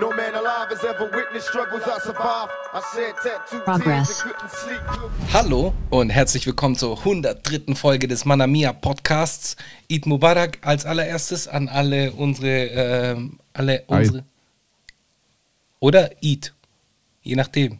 No man alive has ever witnessed struggles I survived. I said tattooed Progress. tears and couldn't sleep. Hallo und herzlich willkommen zur 103. Folge des Manamia Podcasts. Eid Mubarak als allererstes an alle unsere, ähm, alle unsere. Oder Eid. Je nachdem.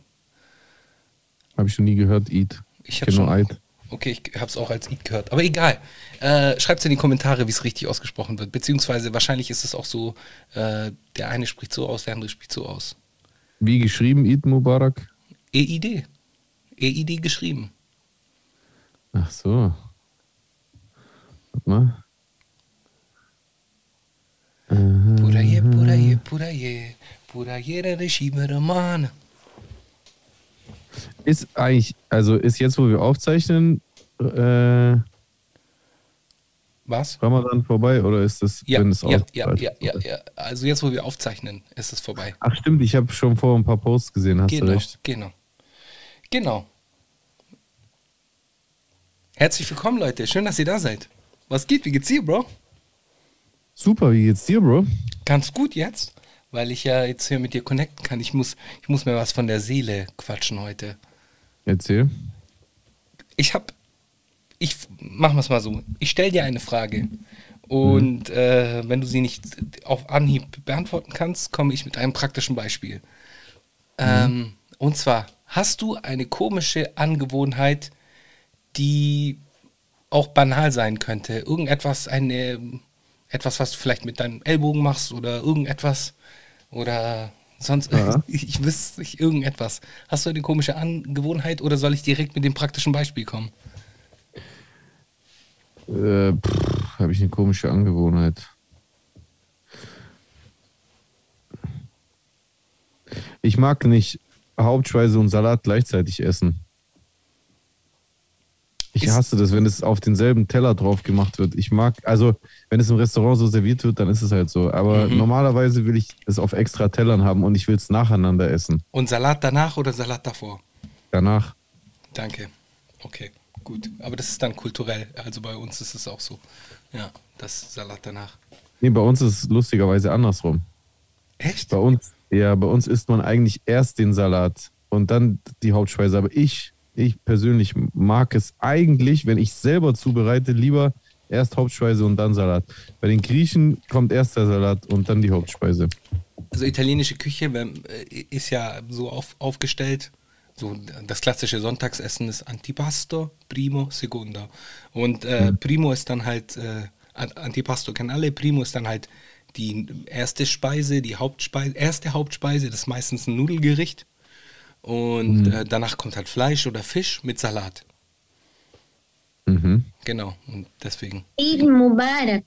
Habe ich schon nie gehört, Eid. Ich kenn nur Eid. Okay, ich habe es auch als Eid gehört. Aber egal. Äh, Schreibt es in die Kommentare, wie es richtig ausgesprochen wird. Beziehungsweise wahrscheinlich ist es auch so, äh, der eine spricht so aus, der andere spricht so aus. Wie geschrieben, Eid Mubarak? EID. EID geschrieben. Ach so. Warte mal. Puraye, puraye, puraye. Puraye, Regime Roman. Ist eigentlich, also ist jetzt, wo wir aufzeichnen, äh, Was? Ramadan vorbei oder ist das, Ja, wenn es ja, ja, ja, ja, ja. Also jetzt, wo wir aufzeichnen, ist es vorbei. Ach stimmt, ich habe schon vor ein paar Posts gesehen, hast Genau, du recht. genau. Genau. Herzlich willkommen, Leute. Schön, dass ihr da seid. Was geht? Wie geht's dir, Bro? Super, wie geht's dir, Bro? Ganz gut jetzt, weil ich ja jetzt hier mit dir connecten kann. Ich muss, ich muss mir was von der Seele quatschen heute. Erzähl. Ich hab, ich machen wir es mal so. Ich stelle dir eine Frage und äh, wenn du sie nicht auf Anhieb beantworten kannst, komme ich mit einem praktischen Beispiel. Ähm, und zwar hast du eine komische Angewohnheit, die auch banal sein könnte. Irgendetwas, eine, etwas, was du vielleicht mit deinem Ellbogen machst oder irgendetwas oder sonst, Ja. ich, ich wüsste nicht, irgendetwas. Hast du eine komische Angewohnheit oder soll ich direkt mit dem praktischen Beispiel kommen? Äh, habe ich eine komische Angewohnheit. Ich mag nicht Hauptspeise und Salat gleichzeitig essen. Ich hasse das, wenn es auf denselben Teller drauf gemacht wird. Ich mag, also wenn es im Restaurant so serviert wird, dann ist es halt so. Aber Mhm. normalerweise will ich es auf extra Tellern haben und ich will es nacheinander essen. Und Salat danach oder Salat davor? Danach. Danke. Okay, gut. Aber das ist dann kulturell. Also bei uns ist es auch so. Ja, das Salat danach. Nee, bei uns ist es lustigerweise andersrum. Echt? Bei uns, ja, bei uns isst man eigentlich erst den Salat und dann die Hauptspeise. Aber ich, ich persönlich mag es eigentlich, wenn ich selber zubereite, lieber erst Hauptspeise und dann Salat. Bei den Griechen kommt erst der Salat und dann die Hauptspeise. Also italienische Küche äh, ist ja so auf, aufgestellt. So das klassische Sonntagsessen ist Antipasto, Primo, Secondo. Und äh, Primo ist dann halt, äh, An- Antipasto kennen alle, Primo ist dann halt die erste Speise, die Hauptspeise, erste Hauptspeise, das ist meistens ein Nudelgericht. Und äh, danach kommt halt Fleisch oder Fisch mit Salat. Mhm. Genau, und deswegen. Eid Mubarak.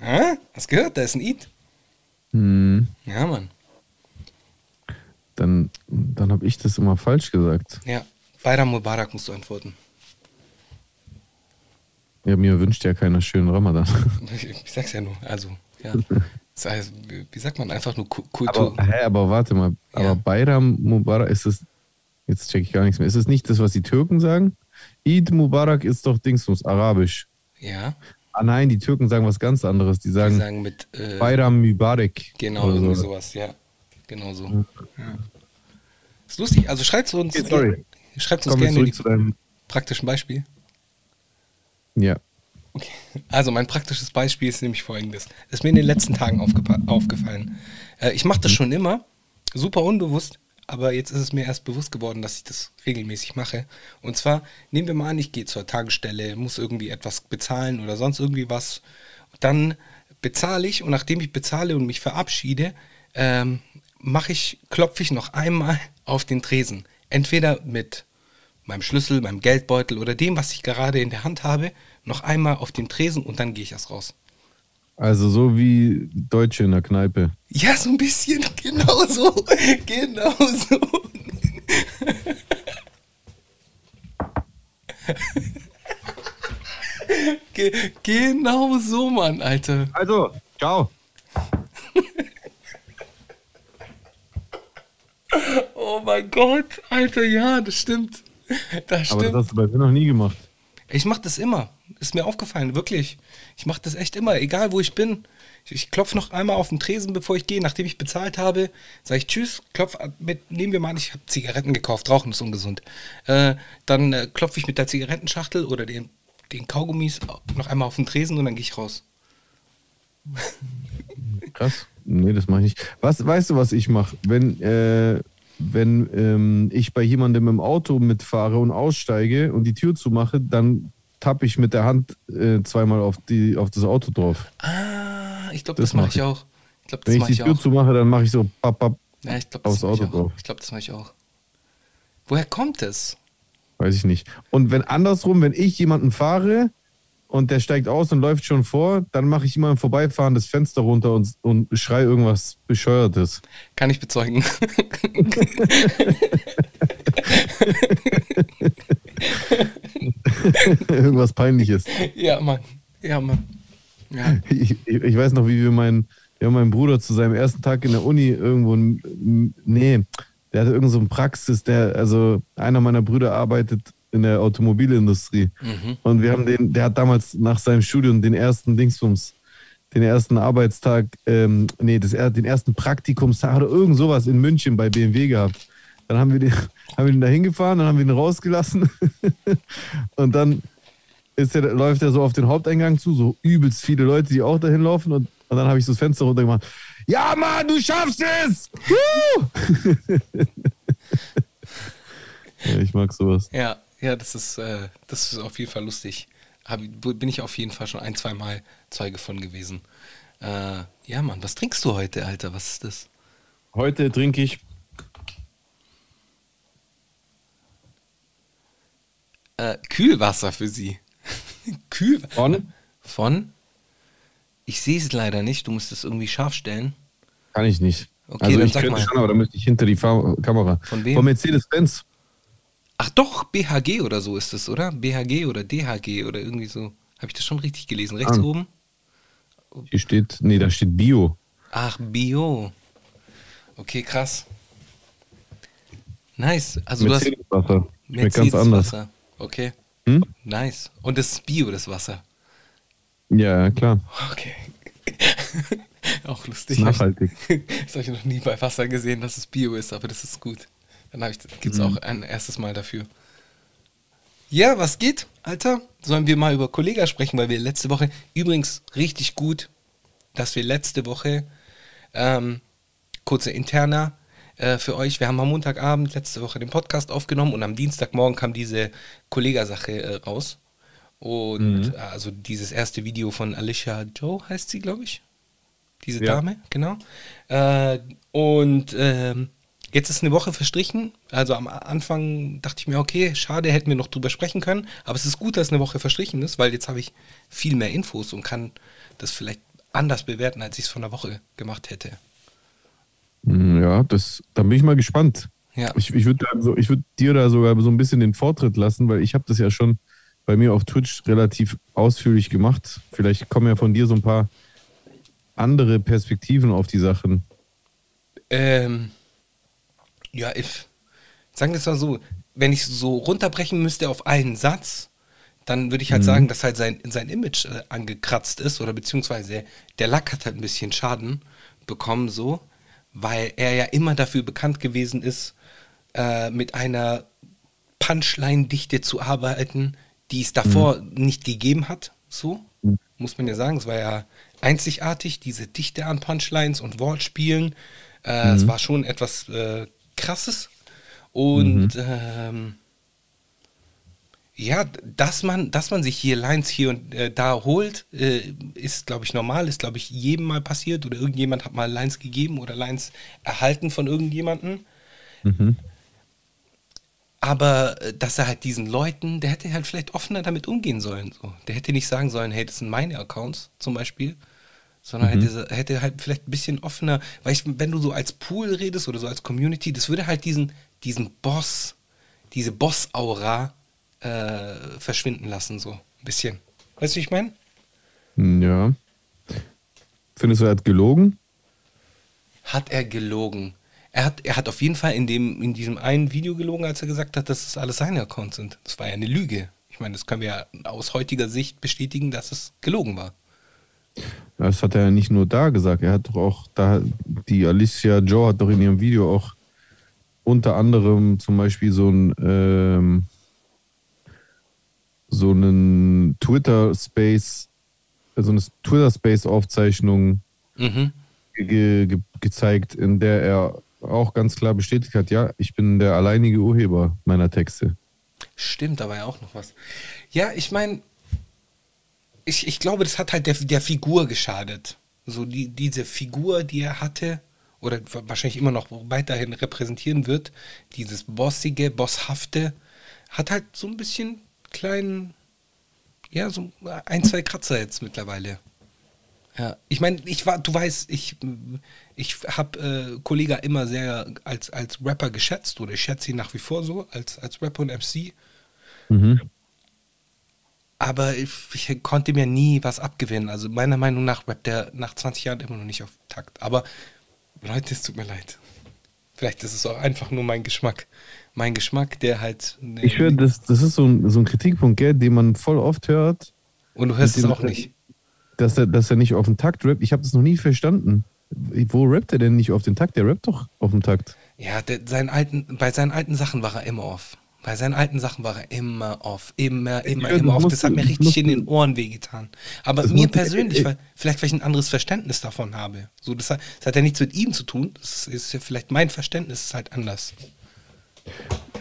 Ah, hast gehört? Da ist ein Eid. Hm, Ja, Mann. dann dann habe ich das immer falsch gesagt. Ja, Bayram Mubarak musst du antworten. Ja, mir wünscht ja keiner schönen Ramadan. Ich sag's ja nur. Also, ja. Das heißt, wie- wie sagt man einfach nur Ku- Kultur? Aber, hä, aber warte mal, aber Ja. Bayram Mubarak ist es, jetzt check ich gar nichts mehr. Ist es nicht das, was die Türken sagen? Eid Mubarak ist doch Dingsmus, arabisch. ja, Ah nein, die Türken sagen was ganz anderes. Die die sagen, sagen mit. Äh, Bayram Mübarek. genau, oder irgendwie so. sowas, ja. Genau so. Ja. Ist lustig. Also schreibt uns, Okay, sorry. schreibt uns gerne die zu deinem. praktischen Beispiel. Ja. Okay. Also mein praktisches Beispiel ist nämlich folgendes. Das ist mir in den letzten Tagen aufgefallen. Äh, ich mache das schon immer, super unbewusst, aber jetzt ist es mir erst bewusst geworden, dass ich das regelmäßig mache. Und zwar, nehmen wir mal an, ich gehe zur Tagesstelle, muss irgendwie etwas bezahlen oder sonst irgendwie was. Dann bezahle ich und nachdem ich bezahle und mich verabschiede, ähm, mache ich, klopfe ich noch einmal auf den Tresen. Entweder mit meinem Schlüssel, meinem Geldbeutel oder dem, was ich gerade in der Hand habe, noch einmal auf den Tresen und dann gehe ich erst raus. Also so wie Deutsche in der Kneipe. Ja, so ein bisschen, genau so, genau so. Ge genau so, Mann, Alter. Also, ciao. Oh mein Gott, Alter, ja, das stimmt. Das Aber das stimmt. hast du bei mir noch nie gemacht. Ich mache das immer. Ist mir aufgefallen, wirklich. Ich mache das echt immer, egal wo ich bin. Ich, ich klopfe noch einmal auf den Tresen, bevor ich gehe, nachdem ich bezahlt habe. Sage ich Tschüss, klopf mit, nehmen wir mal an, ich habe Zigaretten gekauft, Rauchen ist ungesund. Äh, dann äh, klopfe ich mit der Zigarettenschachtel oder den, den Kaugummis noch einmal auf den Tresen und dann gehe ich raus. Krass. Nee, das mache ich nicht. Was, weißt du, was ich mache? Wenn, äh, wenn ähm, ich bei jemandem im Auto mitfahre und aussteige und die Tür zumache, dann tappe ich mit der Hand äh, zweimal auf, die, auf das Auto drauf. Ah, ich glaube, das, Das mache mach ich auch. Ich glaube, das Wenn ich die Tür auch. zumache, dann mache ich so papp, papp. Ja, ich glaube, das aufs mache ich Auto auch. drauf. Ich glaube, das mache ich auch. Woher kommt es? Weiß ich nicht. Und wenn andersrum, wenn ich jemanden fahre und der steigt aus und läuft schon vor, dann mache ich immer im Vorbeifahren das Fenster runter und, und schrei irgendwas Bescheuertes. Kann ich bezeugen. irgendwas Peinliches. ja, Mann. Ja, Mann. Ja. Ich, ich, weiß noch, wie wir meinen, wir haben meinen Bruder zu seinem ersten Tag in der Uni irgendwo, nee, der hatte irgend so eine Praxis, der, also einer meiner Brüder arbeitet in der Automobilindustrie. Mhm. Und wir haben den, der hat damals nach seinem Studium den ersten Dingsbums, den ersten Arbeitstag, ähm, nee, das, er- den ersten Praktikumstag oder irgend sowas in München bei BMW gehabt. Dann haben wir den, haben wir den da hingefahren, dann haben wir ihn rausgelassen. und dann ist er, läuft er so auf den Haupteingang zu, so übelst viele Leute, die auch dahin laufen. Und, und dann habe ich so das Fenster runtergemacht. Ja, Mann, du schaffst es! Ja, ich mag sowas. Ja, ja, das ist, äh, das ist auf jeden Fall lustig. Hab, bin ich auf jeden Fall schon ein, zwei Mal Zeuge von gewesen. Äh, ja, Mann, was trinkst du heute, Alter? Was ist das? Heute trinke ich Äh, Kühlwasser für sie. Kühlwasser. von, Von? Ich sehe es leider nicht. Du musst es irgendwie scharf stellen. kann ich nicht. Okay, also dann ich sag könnte mal. schon, aber da müsste ich hinter die Fa Kamera. Von wem? Von Mercedes-Benz. Ach doch, BHG oder so ist es, oder? BHG oder DHG oder irgendwie so. Habe ich das schon richtig gelesen? Rechts Ah. oben? Hier steht, nee, da steht Bio. Ach, Bio. Okay, krass. Nice. Also du hast Mercedes-Wasser. Schmeckt ganz anders. Mercedes-Wasser. Okay. Hm? Nice. Und das ist Bio, das Wasser. Ja, klar. Okay. Auch lustig. Nachhaltig. Das habe ich noch nie bei Wasser gesehen, dass es Bio ist, aber das ist gut. Dann gibt es Mhm. auch ein erstes Mal dafür. Ja, was geht, Alter? Sollen wir mal über Kollega sprechen, weil wir letzte Woche, übrigens richtig gut, dass wir letzte Woche, ähm, kurze Interna äh, für euch, wir haben am Montagabend letzte Woche den Podcast aufgenommen und am Dienstagmorgen kam diese Kollega-Sache äh, raus. Und Mhm. äh, also dieses erste Video von Alicia Joe heißt sie, glaube ich. Diese Ja. Dame, genau. Äh, und ähm, jetzt ist eine Woche verstrichen. Also am Anfang dachte ich mir, okay, schade, hätten wir noch drüber sprechen können. Aber es ist gut, dass eine Woche verstrichen ist, weil jetzt habe ich viel mehr Infos und kann das vielleicht anders bewerten, als ich es vor einer Woche gemacht hätte. Hm, Ja, das, da bin ich mal gespannt. Ja. Ich, ich würde so, ich würd dir da sogar so ein bisschen den Vortritt lassen, weil ich habe das ja schon bei mir auf Twitch relativ ausführlich gemacht. Vielleicht kommen ja von dir so ein paar andere Perspektiven auf die Sachen. Ähm, ja, if, sagen wir es mal so, wenn ich so runterbrechen müsste auf einen Satz, dann würde ich halt sagen, dass halt sein, sein Image äh, angekratzt ist oder beziehungsweise der Lack hat halt ein bisschen Schaden bekommen so, weil er ja immer dafür bekannt gewesen ist, äh, mit einer Punchline-Dichte zu arbeiten, die es davor nicht gegeben hat, so, muss man ja sagen. Es war ja einzigartig, diese Dichte an Punchlines und Wortspielen. Äh, Es war schon etwas äh, Krasses. Und ähm, ja, dass man, dass man sich hier Lines hier und äh, da holt, äh, ist, glaube ich, normal, ist, glaube ich, jedem mal passiert oder irgendjemand hat mal Lines gegeben oder Lines erhalten von irgendjemandem. Aber äh, dass er halt diesen Leuten, der hätte halt vielleicht offener damit umgehen sollen. So. Der hätte nicht sagen sollen, hey, das sind meine Accounts zum Beispiel, sondern hätte, hätte halt vielleicht ein bisschen offener, weil ich, wenn du so als Pool redest oder so als Community, das würde halt diesen, diesen Boss, diese Boss-Aura äh, verschwinden lassen, so ein bisschen. Weißt du, wie ich meine? Hm, Ja. Findest du, er hat gelogen? Hat er gelogen? Er hat, er hat auf jeden Fall in, dem, in diesem einen Video gelogen, als er gesagt hat, dass das alles seine Accounts sind. Das war ja eine Lüge. Ich meine, das können wir ja aus heutiger Sicht bestätigen, dass es gelogen war. Das hat er ja nicht nur da gesagt, er hat doch auch da, die Alicia Joe hat doch in ihrem Video auch unter anderem zum Beispiel so ein ähm, so einen Twitter-Space, so eine Twitter-Space-Aufzeichnung Mhm. ge ge gezeigt, in der er auch ganz klar bestätigt hat, ja, ich bin der alleinige Urheber meiner Texte. Stimmt, da war ja auch noch was. Ja, ich meine, ich, ich glaube, das hat halt der, der Figur geschadet. So die, diese Figur, die er hatte, oder wahrscheinlich immer noch weiterhin repräsentieren wird, dieses bossige, bosshafte, hat halt so ein bisschen kleinen, ja, so ein, zwei Kratzer jetzt mittlerweile. Ja, ich meine, ich war, du weißt, ich, ich habe äh, Kollega immer sehr als, als Rapper geschätzt oder ich schätze ihn nach wie vor so, als, als Rapper und MC. Mhm. Aber ich, ich konnte mir nie was abgewinnen. Also meiner Meinung nach rappt der nach 20 Jahren immer noch nicht auf Takt. Aber Leute, es tut mir leid. Vielleicht ist es auch einfach nur mein Geschmack. Mein Geschmack, der halt. Ich höre, das, das ist so ein, so ein Kritikpunkt, gell, den man voll oft hört. Und du hörst es auch nicht. Dass er, dass er nicht auf den Takt rappt. Ich habe das noch nie verstanden. Wo rappt er denn nicht auf den Takt? Der rappt doch auf den Takt. Ja, der, seinen alten, bei seinen alten Sachen war er immer off. Bei seinen alten Sachen war er immer off. Immer, immer, höre, immer off. Das hat mir richtig musst in den Ohren wehgetan. Aber mir persönlich, äh, weil, vielleicht weil ich ein anderes Verständnis davon habe. So, das, hat, das hat ja nichts mit ihm zu tun. Das ist ja vielleicht mein Verständnis ist halt anders.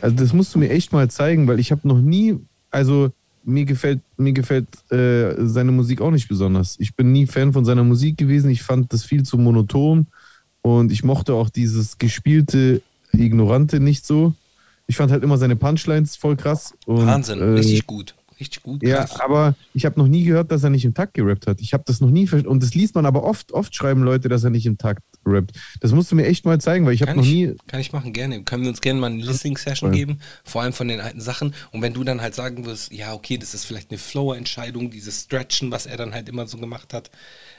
Also das musst du mir echt mal zeigen, weil ich habe noch nie, also mir gefällt, mir gefällt äh, seine Musik auch nicht besonders. Ich bin nie Fan von seiner Musik gewesen. Ich fand das viel zu monoton und ich mochte auch dieses gespielte Ignorante nicht so. Ich fand halt immer seine Punchlines voll krass. Und, Wahnsinn, äh, richtig gut. Richtig gut. Ja, krass. aber ich habe noch nie gehört, dass er nicht im Takt gerappt hat. Ich habe das noch nie verstanden. Und das liest man aber oft. Oft schreiben Leute, dass er nicht im Takt rappt. Das musst du mir echt mal zeigen, weil ich habe noch nie. kann ich machen, gerne. Können wir uns gerne mal eine Listening-Session Ja. geben, vor allem von den alten Sachen. Und wenn du dann halt sagen wirst, ja, okay, das ist vielleicht eine Flow-Entscheidung, dieses Stretchen, was er dann halt immer so gemacht hat.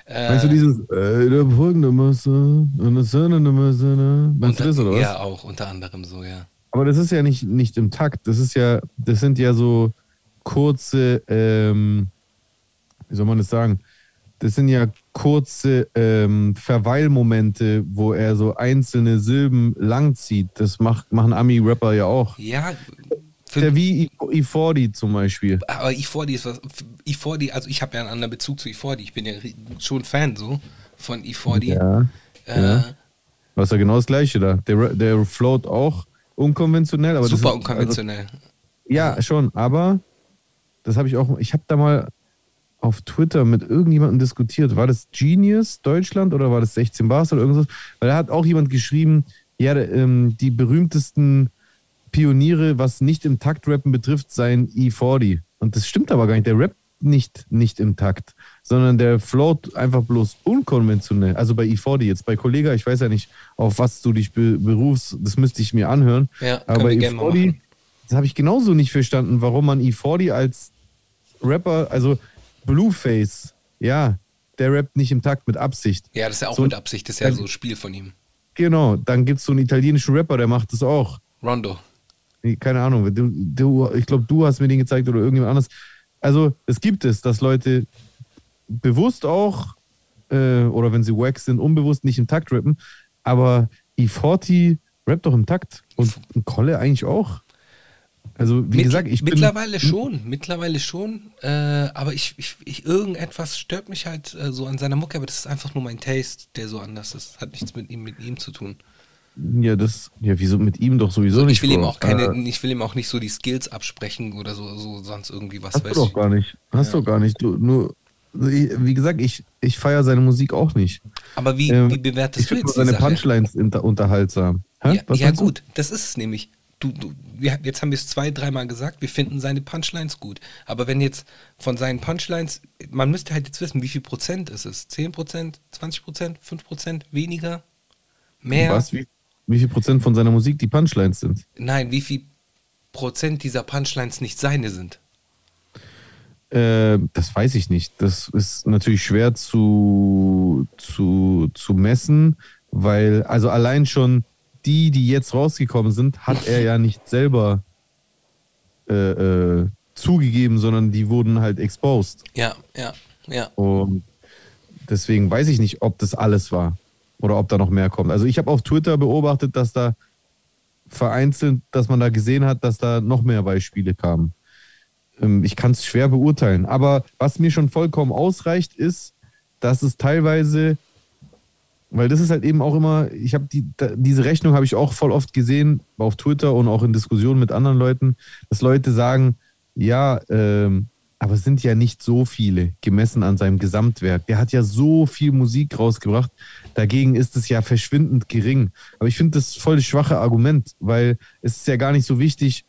Äh, Weißt du dieses, äh, der folgende Masse und das eine Masse, ne? Meinst du das oder was? Ja, auch, unter anderem so, ja. Aber das ist ja nicht, nicht im Takt. Das ist ja, das sind ja so kurze, ähm, wie soll man das sagen? Das sind ja kurze ähm, Verweilmomente, wo er so einzelne Silben langzieht. Das macht, machen Ami-Rapper ja auch. Ja, ja wie I- E40 zum Beispiel. aber E40 ist was. E40, also ich habe ja einen anderen Bezug zu E40. Ich bin ja schon Fan so von E40. Ja. Äh, ja. Was ja genau das Gleiche da. Der, der float auch unkonventionell, aber das super ist, unkonventionell. Also, ja, schon, aber das habe ich auch, ich habe da mal auf Twitter mit irgendjemandem diskutiert. War das Genius Deutschland oder war das 16 Bars oder irgendwas? Weil da hat auch jemand geschrieben, ja, ähm, die berühmtesten Pioniere, was nicht im Taktrappen betrifft, seien E40. Und das stimmt aber gar nicht. Der rappt nicht, nicht im Takt, sondern der float einfach bloß unkonventionell. Also bei E40 jetzt. Bei Kollega, ich weiß ja nicht, auf was du dich be berufst, das müsste ich mir anhören. Ja, aber bei gerne mal E40, machen. das habe ich genauso nicht verstanden, warum man E40 als Rapper, also Blueface, ja, der rappt nicht im Takt mit Absicht. Ja, das ist ja auch So- mit Absicht, das ist ja so ein Spiel von ihm. Genau, dann gibt es so einen italienischen Rapper, der macht das auch. Rondo. Keine Ahnung, du, du, ich glaube, du hast mir den gezeigt oder irgendjemand anders. Also, es gibt es, dass Leute bewusst auch, äh, oder wenn sie wack sind, unbewusst nicht im Takt rappen, aber E40 rappt doch im Takt. Und Kolle eigentlich auch. Also, wie Mit- gesagt, ich bin. mittlerweile schon, mittlerweile schon. Äh, aber ich, ich, ich, irgendetwas stört mich halt äh, so an seiner Mucke, aber das ist einfach nur mein Taste, der so anders ist. Hat nichts mit ihm, mit ihm zu tun. Ja, das, ja, wieso mit ihm doch sowieso So, nicht. ich will ihm Bro. auch keine, Äh, ich will ihm auch nicht so die Skills absprechen oder so, so sonst irgendwie was. hast du doch ich. gar nicht. Hast Ja. du gar nicht. Du, nur, wie gesagt, ich, ich feiere seine Musik auch nicht. Aber wie, Ähm, wie bewertest ich du finde jetzt seine? Punchlines unterhaltsam. Hä? Ja, ja gut, das ist es nämlich. Du, du, wir, jetzt haben wir es zwei, dreimal gesagt, wir finden seine Punchlines gut. Aber wenn jetzt von seinen Punchlines, man müsste halt jetzt wissen, wie viel Prozent ist es? 10 Prozent, 20 Prozent, 5 Prozent, weniger, mehr? Was? Wie, wie viel Prozent von seiner Musik die Punchlines sind? Nein, wie viel Prozent dieser Punchlines nicht seine sind? Äh, das weiß ich nicht. Das ist natürlich schwer zu, zu, zu messen, weil, also allein schon die, die jetzt rausgekommen sind, hat er ja nicht selber äh, äh, zugegeben, sondern die wurden halt exposed. Ja, ja, ja. Und deswegen weiß ich nicht, ob das alles war oder ob da noch mehr kommt. Also ich habe auf Twitter beobachtet, dass da vereinzelt, dass man da gesehen hat, dass da noch mehr Beispiele kamen. Ähm, ich kann es schwer beurteilen. Aber was mir schon vollkommen ausreicht, ist, dass es teilweise, weil das ist halt eben auch immer, ich habe die, diese Rechnung habe ich auch voll oft gesehen auf Twitter und auch in Diskussionen mit anderen Leuten, dass Leute sagen, ja, ähm, aber es sind ja nicht so viele gemessen an seinem Gesamtwerk. Der hat ja so viel Musik rausgebracht. Dagegen ist es ja verschwindend gering. Aber ich finde das voll das schwache Argument, weil es ist ja gar nicht so wichtig,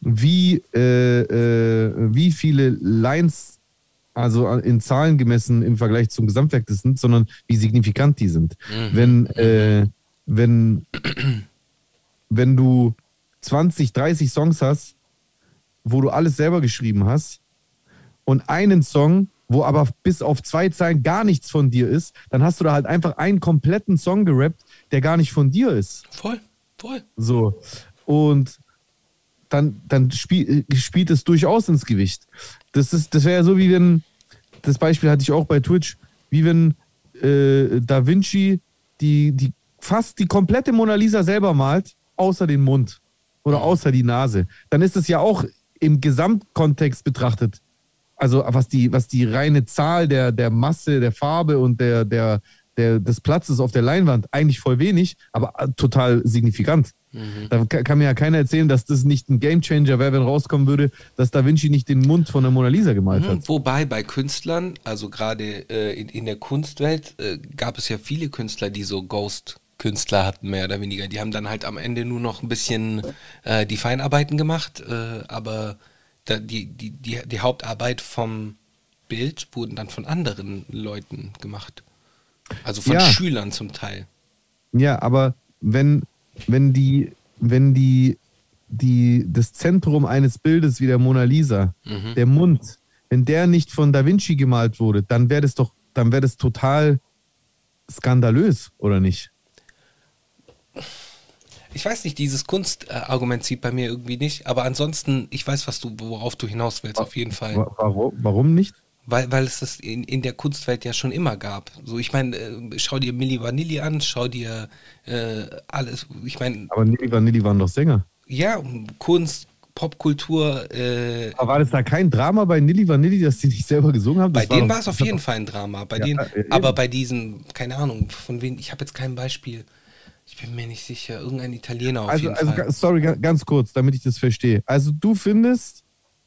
wie, äh, äh, wie viele Lines, also in Zahlen gemessen im Vergleich zum Gesamtwerk das sind, sondern wie signifikant die sind. Mhm. Wenn, äh, wenn, wenn du 20, 30 Songs hast, wo du alles selber geschrieben hast, und einen Song, wo aber bis auf zwei Zeilen gar nichts von dir ist, dann hast du da halt einfach einen kompletten Song gerappt, der gar nicht von dir ist. Voll, voll. So. Und dann, dann spiel, spielt es durchaus ins Gewicht. Das, das wäre ja so, wie wenn, das Beispiel hatte ich auch bei Twitch, wie wenn äh, Da Vinci die, die fast die komplette Mona Lisa selber malt, außer den Mund oder außer die Nase. Dann ist es ja auch im Gesamtkontext betrachtet also was die, was die reine Zahl der, der Masse, der Farbe und der, der, der, des Platzes auf der Leinwand eigentlich voll wenig, aber äh, total signifikant. Mhm. Da kann mir ja keiner erzählen, dass das nicht ein Gamechanger wäre, wenn rauskommen würde, dass Da Vinci nicht den Mund von der Mona Lisa gemalt mhm. hat. Wobei bei Künstlern, also gerade äh, in, in der Kunstwelt, äh, gab es ja viele Künstler, die so Ghost Künstler hatten, mehr oder weniger. Die haben dann halt am Ende nur noch ein bisschen äh, die Feinarbeiten gemacht, äh, aber die, die, die, die Hauptarbeit vom Bild wurden dann von anderen Leuten gemacht. Also von ja. Schülern zum Teil. Ja, aber wenn, wenn die, wenn die, die, das Zentrum eines Bildes wie der Mona Lisa, mhm. der Mund, wenn der nicht von Da Vinci gemalt wurde, dann wäre das doch, dann wäre das total skandalös, oder nicht? ich weiß nicht, dieses Kunstargument zieht bei mir irgendwie nicht, aber ansonsten, ich weiß, was du, worauf du hinaus willst, auf jeden Fall. Warum, warum nicht? Weil, weil es das in, in der Kunstwelt ja schon immer gab. So, ich meine, äh, schau dir Milli Vanilli an, schau dir äh, alles, ich meine. Aber Milli Vanilli waren doch Sänger. Ja, Kunst, Popkultur. Äh, Aber war das da kein Drama bei Nilly Vanilli, dass die nicht selber gesungen haben? Das bei denen war es auf jeden Fall ein Drama. Bei ja, denen, äh, aber bei diesen, keine Ahnung, von wem, ich habe jetzt kein Beispiel. Ich bin mir nicht sicher. Irgendein Italiener auf also, jeden also, Fall. Sorry, ganz kurz, damit ich das verstehe. Also du findest,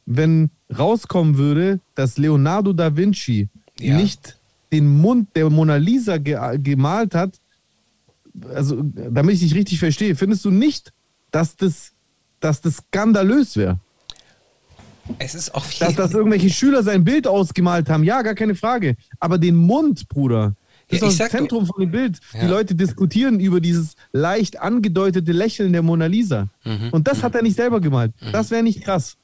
wenn rauskommen würde, dass Leonardo da Vinci ja. nicht den Mund der Mona Lisa ge gemalt hat, also damit ich dich richtig verstehe, findest du nicht, dass das, dass das skandalös wäre? Es ist auf jeden Dass, dass irgendwelche Schüler sein Bild ausgemalt haben, ja, gar keine Frage. Aber den Mund, Bruder, das ja, ist das Zentrum von dem Bild. Ja. Die Leute diskutieren über dieses leicht angedeutete Lächeln der Mona Lisa. Mhm. Und das mhm. hat er nicht selber gemalt. Mhm. Das wäre nicht krass.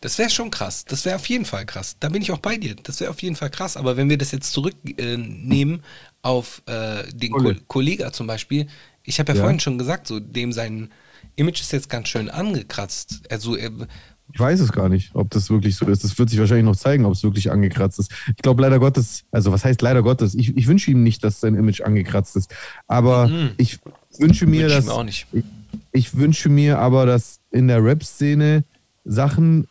Das wäre schon krass. Das wäre auf jeden Fall krass. Da bin ich auch bei dir. Das wäre auf jeden Fall krass. Aber wenn wir das jetzt zurücknehmen äh, auf äh, den Ko Kollega zum Beispiel, ich habe ja, ja, vorhin schon gesagt, so dem sein Image ist jetzt ganz schön angekratzt. Also er, ich weiß es gar nicht, ob das wirklich so ist. Das wird sich wahrscheinlich noch zeigen, ob es wirklich angekratzt ist. Ich glaube leider Gottes, also was heißt leider Gottes? Ich, ich wünsche ihm nicht, dass sein Image angekratzt ist. Aber mhm. ich wünsche mir, wünsch dass. Ich, ich wünsche mir aber, dass in der Rap-Szene Sachen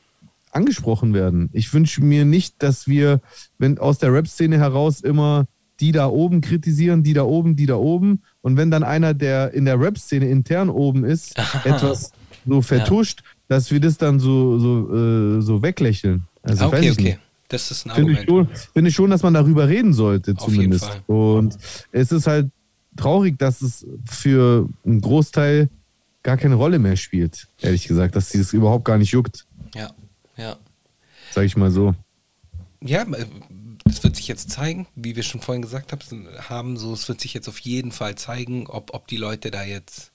angesprochen werden. Ich wünsche mir nicht, dass wir, wenn aus der Rap-Szene heraus immer die da oben kritisieren, die da oben, die da oben. Und wenn dann einer, der in der Rap-Szene intern oben ist, etwas so vertuscht, ja dass wir das dann so, so, äh, so weglächeln. Also, ah, okay, okay. Nicht. Das ist ein Finde ich, schon, find ich schon, dass man darüber reden sollte, Auf zumindest. Und es ist halt traurig, dass es für einen Großteil gar keine Rolle mehr spielt, ehrlich gesagt, dass sie das überhaupt gar nicht juckt. Ja, ja. Sag ich mal so. Ja, es wird sich jetzt zeigen, wie wir schon vorhin gesagt haben, so, es wird sich jetzt auf jeden Fall zeigen, ob, ob die Leute da jetzt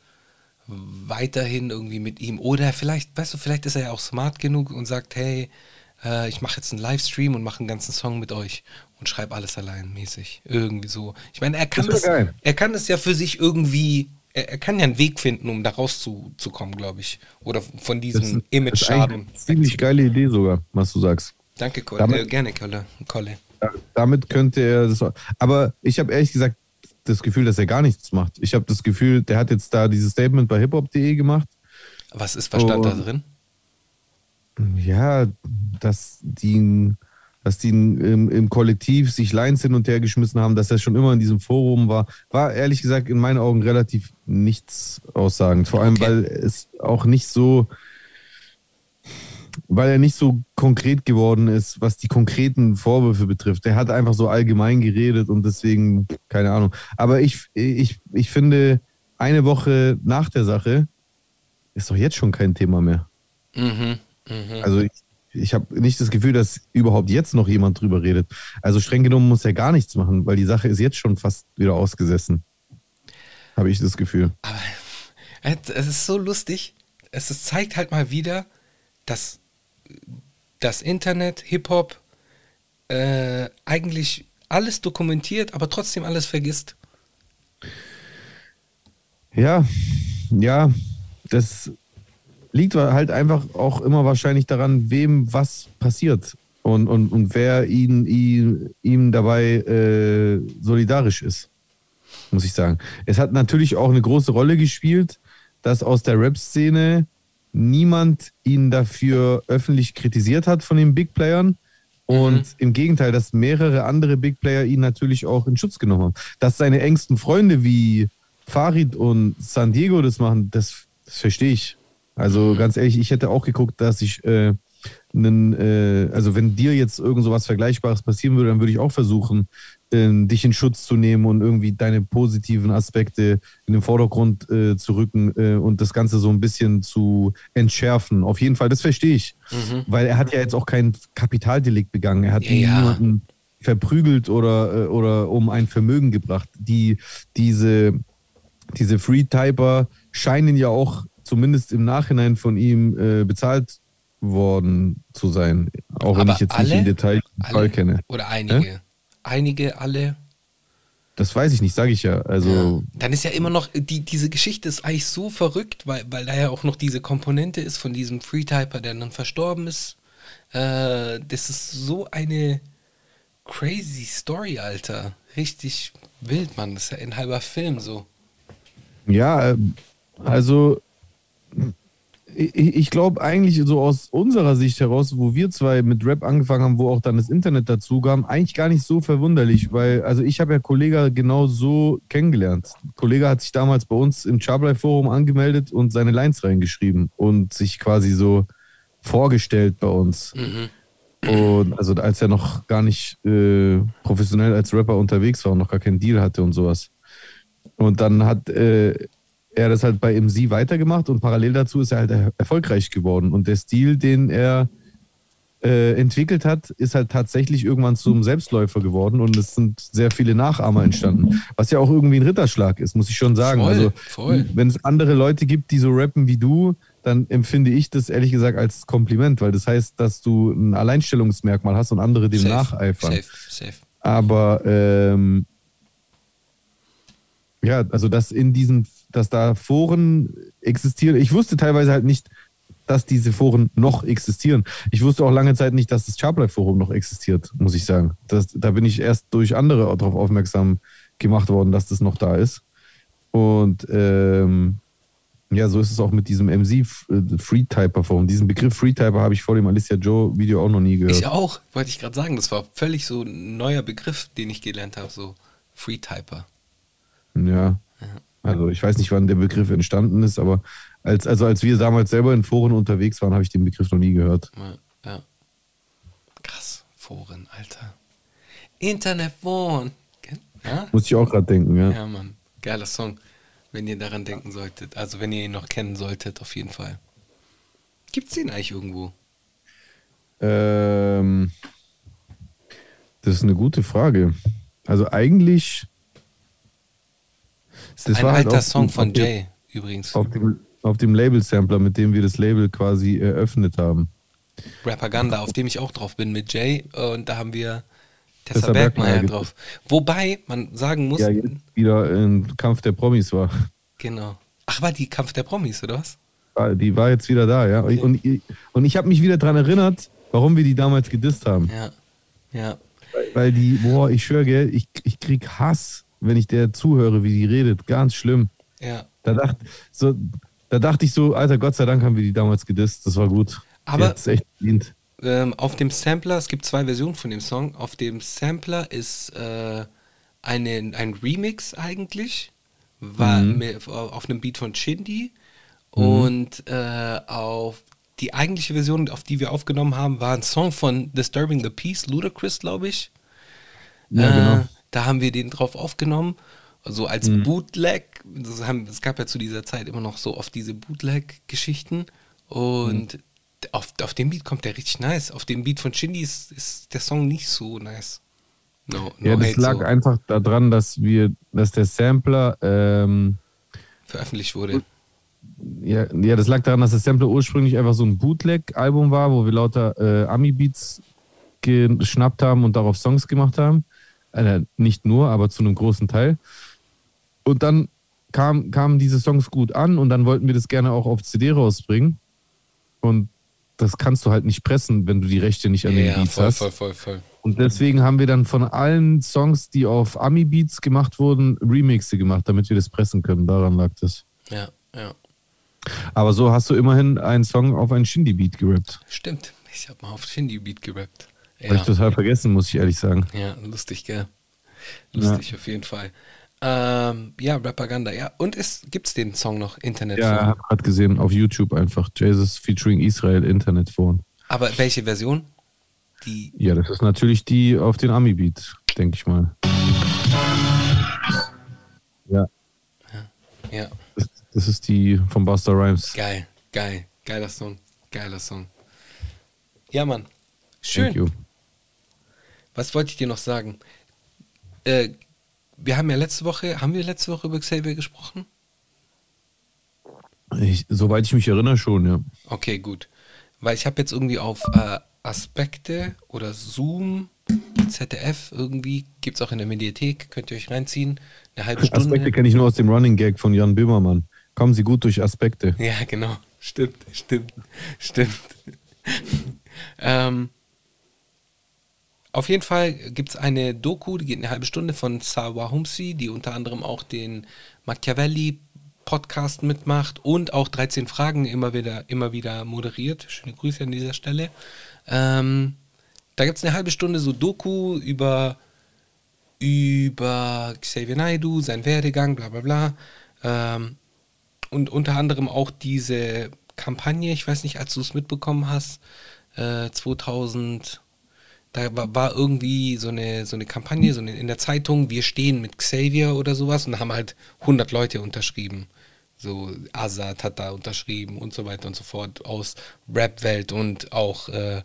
weiterhin irgendwie mit ihm. Oder vielleicht, weißt du, vielleicht ist er ja auch smart genug und sagt, hey, äh, ich mache jetzt einen Livestream und mache einen ganzen Song mit euch und schreibe alles allein mäßig. Irgendwie so. Ich meine, er kann das, er kann es ja für sich irgendwie er, er kann ja einen Weg finden, um da rauszukommen, glaube ich. Oder von diesem ist, das ist Image-Schaden. ziemlich geile Idee sogar, was du sagst. Danke, Kolle. Damit- äh, gerne, Kolle. Kolle. Da- Damit könnte er das. Aber ich habe ehrlich gesagt das Gefühl, dass er gar nichts macht. Ich habe das Gefühl, der hat jetzt da dieses Statement bei hiphop.de gemacht. Was ist, was stand da drin? Ja, dass die, dass die im, im Kollektiv sich Lines hin und her geschmissen haben, dass er schon immer in diesem Forum war, war ehrlich gesagt in meinen Augen relativ nichts aussagend. Vor allem, Okay. weil es auch nicht so, weil er nicht so konkret geworden ist, was die konkreten Vorwürfe betrifft. Er hat einfach so allgemein geredet und deswegen, keine Ahnung. Aber ich, ich, ich finde, eine Woche nach der Sache ist doch jetzt schon kein Thema mehr. Mhm. Mhm. Also ich, ich habe nicht das Gefühl, dass überhaupt jetzt noch jemand drüber redet. Also streng genommen muss er gar nichts machen, weil die Sache ist jetzt schon fast wieder ausgesessen. Habe ich das Gefühl. Aber es ist so lustig. Es ist, zeigt halt mal wieder, dass das Internet, Hip-Hop äh, eigentlich alles dokumentiert, aber trotzdem alles vergisst. Ja, ja, das liegt halt einfach auch immer wahrscheinlich daran, wem was passiert und, und, und wer ihn, ihn, ihm dabei äh, solidarisch ist, muss ich sagen. Es hat natürlich auch eine große Rolle gespielt, dass aus der Rap-Szene niemand ihn dafür öffentlich kritisiert hat von den Big Playern. Und Mhm. im Gegenteil, dass mehrere andere Big Player ihn natürlich auch in Schutz genommen haben. Dass seine engsten Freunde wie Farid und San Diego das machen, das, das verstehe ich. Also ganz ehrlich, ich hätte auch geguckt, dass ich äh, einen, äh, also wenn dir jetzt irgend so was Vergleichbares passieren würde, dann würde ich auch versuchen, äh, dich in Schutz zu nehmen und irgendwie deine positiven Aspekte in den Vordergrund äh, zu rücken äh, und das Ganze so ein bisschen zu entschärfen. Auf jeden Fall, das verstehe ich. Weil er hat ja jetzt auch kein Kapitaldelikt begangen. Er hat Ja, ja. niemanden verprügelt oder, äh, oder um ein Vermögen gebracht. Die, diese, diese Free-Typer scheinen ja auch zumindest im Nachhinein von ihm äh, bezahlt worden zu sein. Auch wenn Aber ich jetzt alle? nicht im Detail den Fall kenne. oder einige? Einige, alle. Das weiß ich nicht, sage ich ja. Also, Dann ist ja immer noch, die, diese Geschichte ist eigentlich so verrückt, weil, weil da ja auch noch diese Komponente ist von diesem Freetyper, der dann verstorben ist. Äh, das ist so eine crazy Story, Alter. Richtig wild, Mann. Das ist ja ein halber Film so. ja, äh, also ich, ich glaube eigentlich so aus unserer Sicht heraus, wo wir zwei mit Rap angefangen haben, wo auch dann das Internet dazu kam, eigentlich gar nicht so verwunderlich, weil also ich habe ja Kollega genau so kennengelernt. Kollega hat sich damals bei uns im Chablai Forum angemeldet und seine Lines reingeschrieben und sich quasi so vorgestellt bei uns. Und also als er noch gar nicht äh, professionell als Rapper unterwegs war und noch gar keinen Deal hatte und sowas. Und dann hat äh, er das halt bei MC weitergemacht und parallel dazu ist er halt er erfolgreich geworden. Und der Stil, den er äh, entwickelt hat, ist halt tatsächlich irgendwann zum Selbstläufer geworden und es sind sehr viele Nachahmer entstanden. Was ja auch irgendwie ein Ritterschlag ist, muss ich schon sagen. Voll, also, voll. wenn es andere Leute gibt, die so rappen wie du, dann empfinde ich das ehrlich gesagt als Kompliment, weil das heißt, dass du ein Alleinstellungsmerkmal hast und andere dem Safe, nacheifern. Safe, safe. Aber ähm, ja, also dass in diesen, dass da Foren existieren. Ich wusste teilweise halt nicht, dass diese Foren noch existieren. Ich wusste auch lange Zeit nicht, dass das Charplay-Forum noch existiert, muss ich sagen. Das, da bin ich erst durch andere darauf aufmerksam gemacht worden, dass das noch da ist. Und ähm, ja, so ist es auch mit diesem MC Free-Typer-Forum. Diesen Begriff Free-Typer habe ich vor dem Alicia Joe-Video auch noch nie gehört. Ich auch, wollte ich gerade sagen. Das war völlig so ein neuer Begriff, den ich gelernt habe. So Freetyper. Ja. Also ich weiß nicht, wann der Begriff entstanden ist, aber als, also als wir damals selber in Foren unterwegs waren, habe ich den Begriff noch nie gehört. Ja, ja. Krass, Foren, Alter. Internetforen. Ja? Muss ich auch gerade denken, ja. ja, Mann. Geiler Song. Wenn ihr daran denken solltet. Also wenn ihr ihn noch kennen solltet, auf jeden Fall. Gibt's den eigentlich irgendwo? Ähm, das ist eine gute Frage. Also eigentlich, Das Das ein war halt alter auf Song dem- von auf Jay, übrigens. auf dem, auf dem Label-Sampler, mit dem wir das Label quasi eröffnet haben. Rapaganda, auf dem ich auch drauf bin mit Jay. Und da haben wir Tessa, Tessa Bergmeier Bergmeier drauf. Wobei man sagen muss, Ja, jetzt wieder ein Kampf der Promis war. Genau. Ach, war die Kampf der Promis, oder was? Die war jetzt wieder da, ja. Und, und, und ich habe mich wieder daran erinnert, warum wir die damals gedisst haben. Ja. Ja. Weil die, boah, ich schwöre, ich, ich krieg Hass, wenn ich der zuhöre, wie die redet. Ganz schlimm. Ja. Da, dacht, so, da dachte ich so, Alter, Gott sei Dank haben wir die damals gedisst. Das war gut. Aber-. Ähm, auf dem Sampler, es gibt zwei Versionen von dem Song. Auf dem Sampler ist äh, eine, ein Remix eigentlich, war Mhm. mit, auf einem Beat von Shindy. Und äh, auf die eigentliche Version, auf die wir aufgenommen haben, war ein Song von Disturbing the Peace, Ludacris, glaube ich. Ja, Äh, genau. Da haben wir den drauf aufgenommen, so als Mhm. Bootleg. Das haben, es gab ja zu dieser Zeit immer noch so oft diese Bootleg-Geschichten. Und Mhm. auf, auf dem Beat kommt der richtig nice. Auf dem Beat von Shindy ist, ist der Song nicht so nice. No, no Ja, das lag so einfach daran, dass wir, dass der Sampler, ähm, veröffentlicht wurde. ja, ja, das lag daran, dass der Sampler ursprünglich einfach so ein Bootleg-Album war, wo wir lauter äh, Ami-Beats geschnappt haben und darauf Songs gemacht haben. Äh, nicht nur, aber zu einem großen Teil. Und dann kam, kamen diese Songs gut an und dann wollten wir das gerne auch auf CD rausbringen. Und das kannst du halt nicht pressen, wenn du die Rechte nicht an den Ja, Beats voll, hast. voll, voll, voll. Und deswegen haben wir dann von allen Songs, die auf Ami-Beats gemacht wurden, Remixe gemacht, damit wir das pressen können. Daran lag das. Ja, ja. Aber so hast du immerhin einen Song auf einen Shindy-Beat gerappt. Stimmt. Ich habe mal auf Shindy-Beat gerappt. Habe ich Ja. total vergessen, muss ich ehrlich sagen. Ja, lustig, gell? Lustig auf jeden Fall. Ähm, ja, Rapaganda, ja. Und es gibt's den Song noch, Internet Ja, gerade gesehen auf YouTube einfach Jesus featuring Israel Internetphone. Aber welche Version? Die. Ja, das ist natürlich die auf den Ami-Beat, denke ich mal. Ja, Ja, das, das ist die von Buster Rhymes. geil, geil, geiler Song, geiler Song. Ja, Mann. Thank you. Schön. Was wollte ich dir noch sagen? Äh, wir haben ja letzte Woche, haben wir letzte Woche über Xavier gesprochen? Ich, soweit ich mich erinnere, schon, ja. Okay, gut. Weil ich habe jetzt irgendwie auf äh, Aspekte oder Zoom, ZDF irgendwie, gibt es auch in der Mediathek, könnt ihr euch reinziehen. Eine halbe Stunde. Aspekte kenne ich nur aus dem Running Gag von Jan Böhmermann. Kommen Sie gut durch Aspekte. Ja, genau. Stimmt, stimmt, stimmt. ähm, auf jeden Fall gibt es eine Doku, die geht eine halbe Stunde von Sawa Humsi, die unter anderem auch den Machiavelli Podcast mitmacht und auch 13 Fragen immer wieder, immer wieder moderiert. Schöne Grüße an dieser Stelle. Ähm, da gibt es eine halbe Stunde so Doku über, über Xavier Naidoo, sein Werdegang, bla bla bla. Ähm, und unter anderem auch diese Kampagne, ich weiß nicht, als du es mitbekommen hast, äh, 2000, da war, irgendwie so eine, so eine Kampagne so eine, in der Zeitung, wir stehen mit Xavier oder sowas und da haben halt 100 Leute unterschrieben. So Azad hat da unterschrieben und so weiter und so fort aus Rap-Welt und auch äh,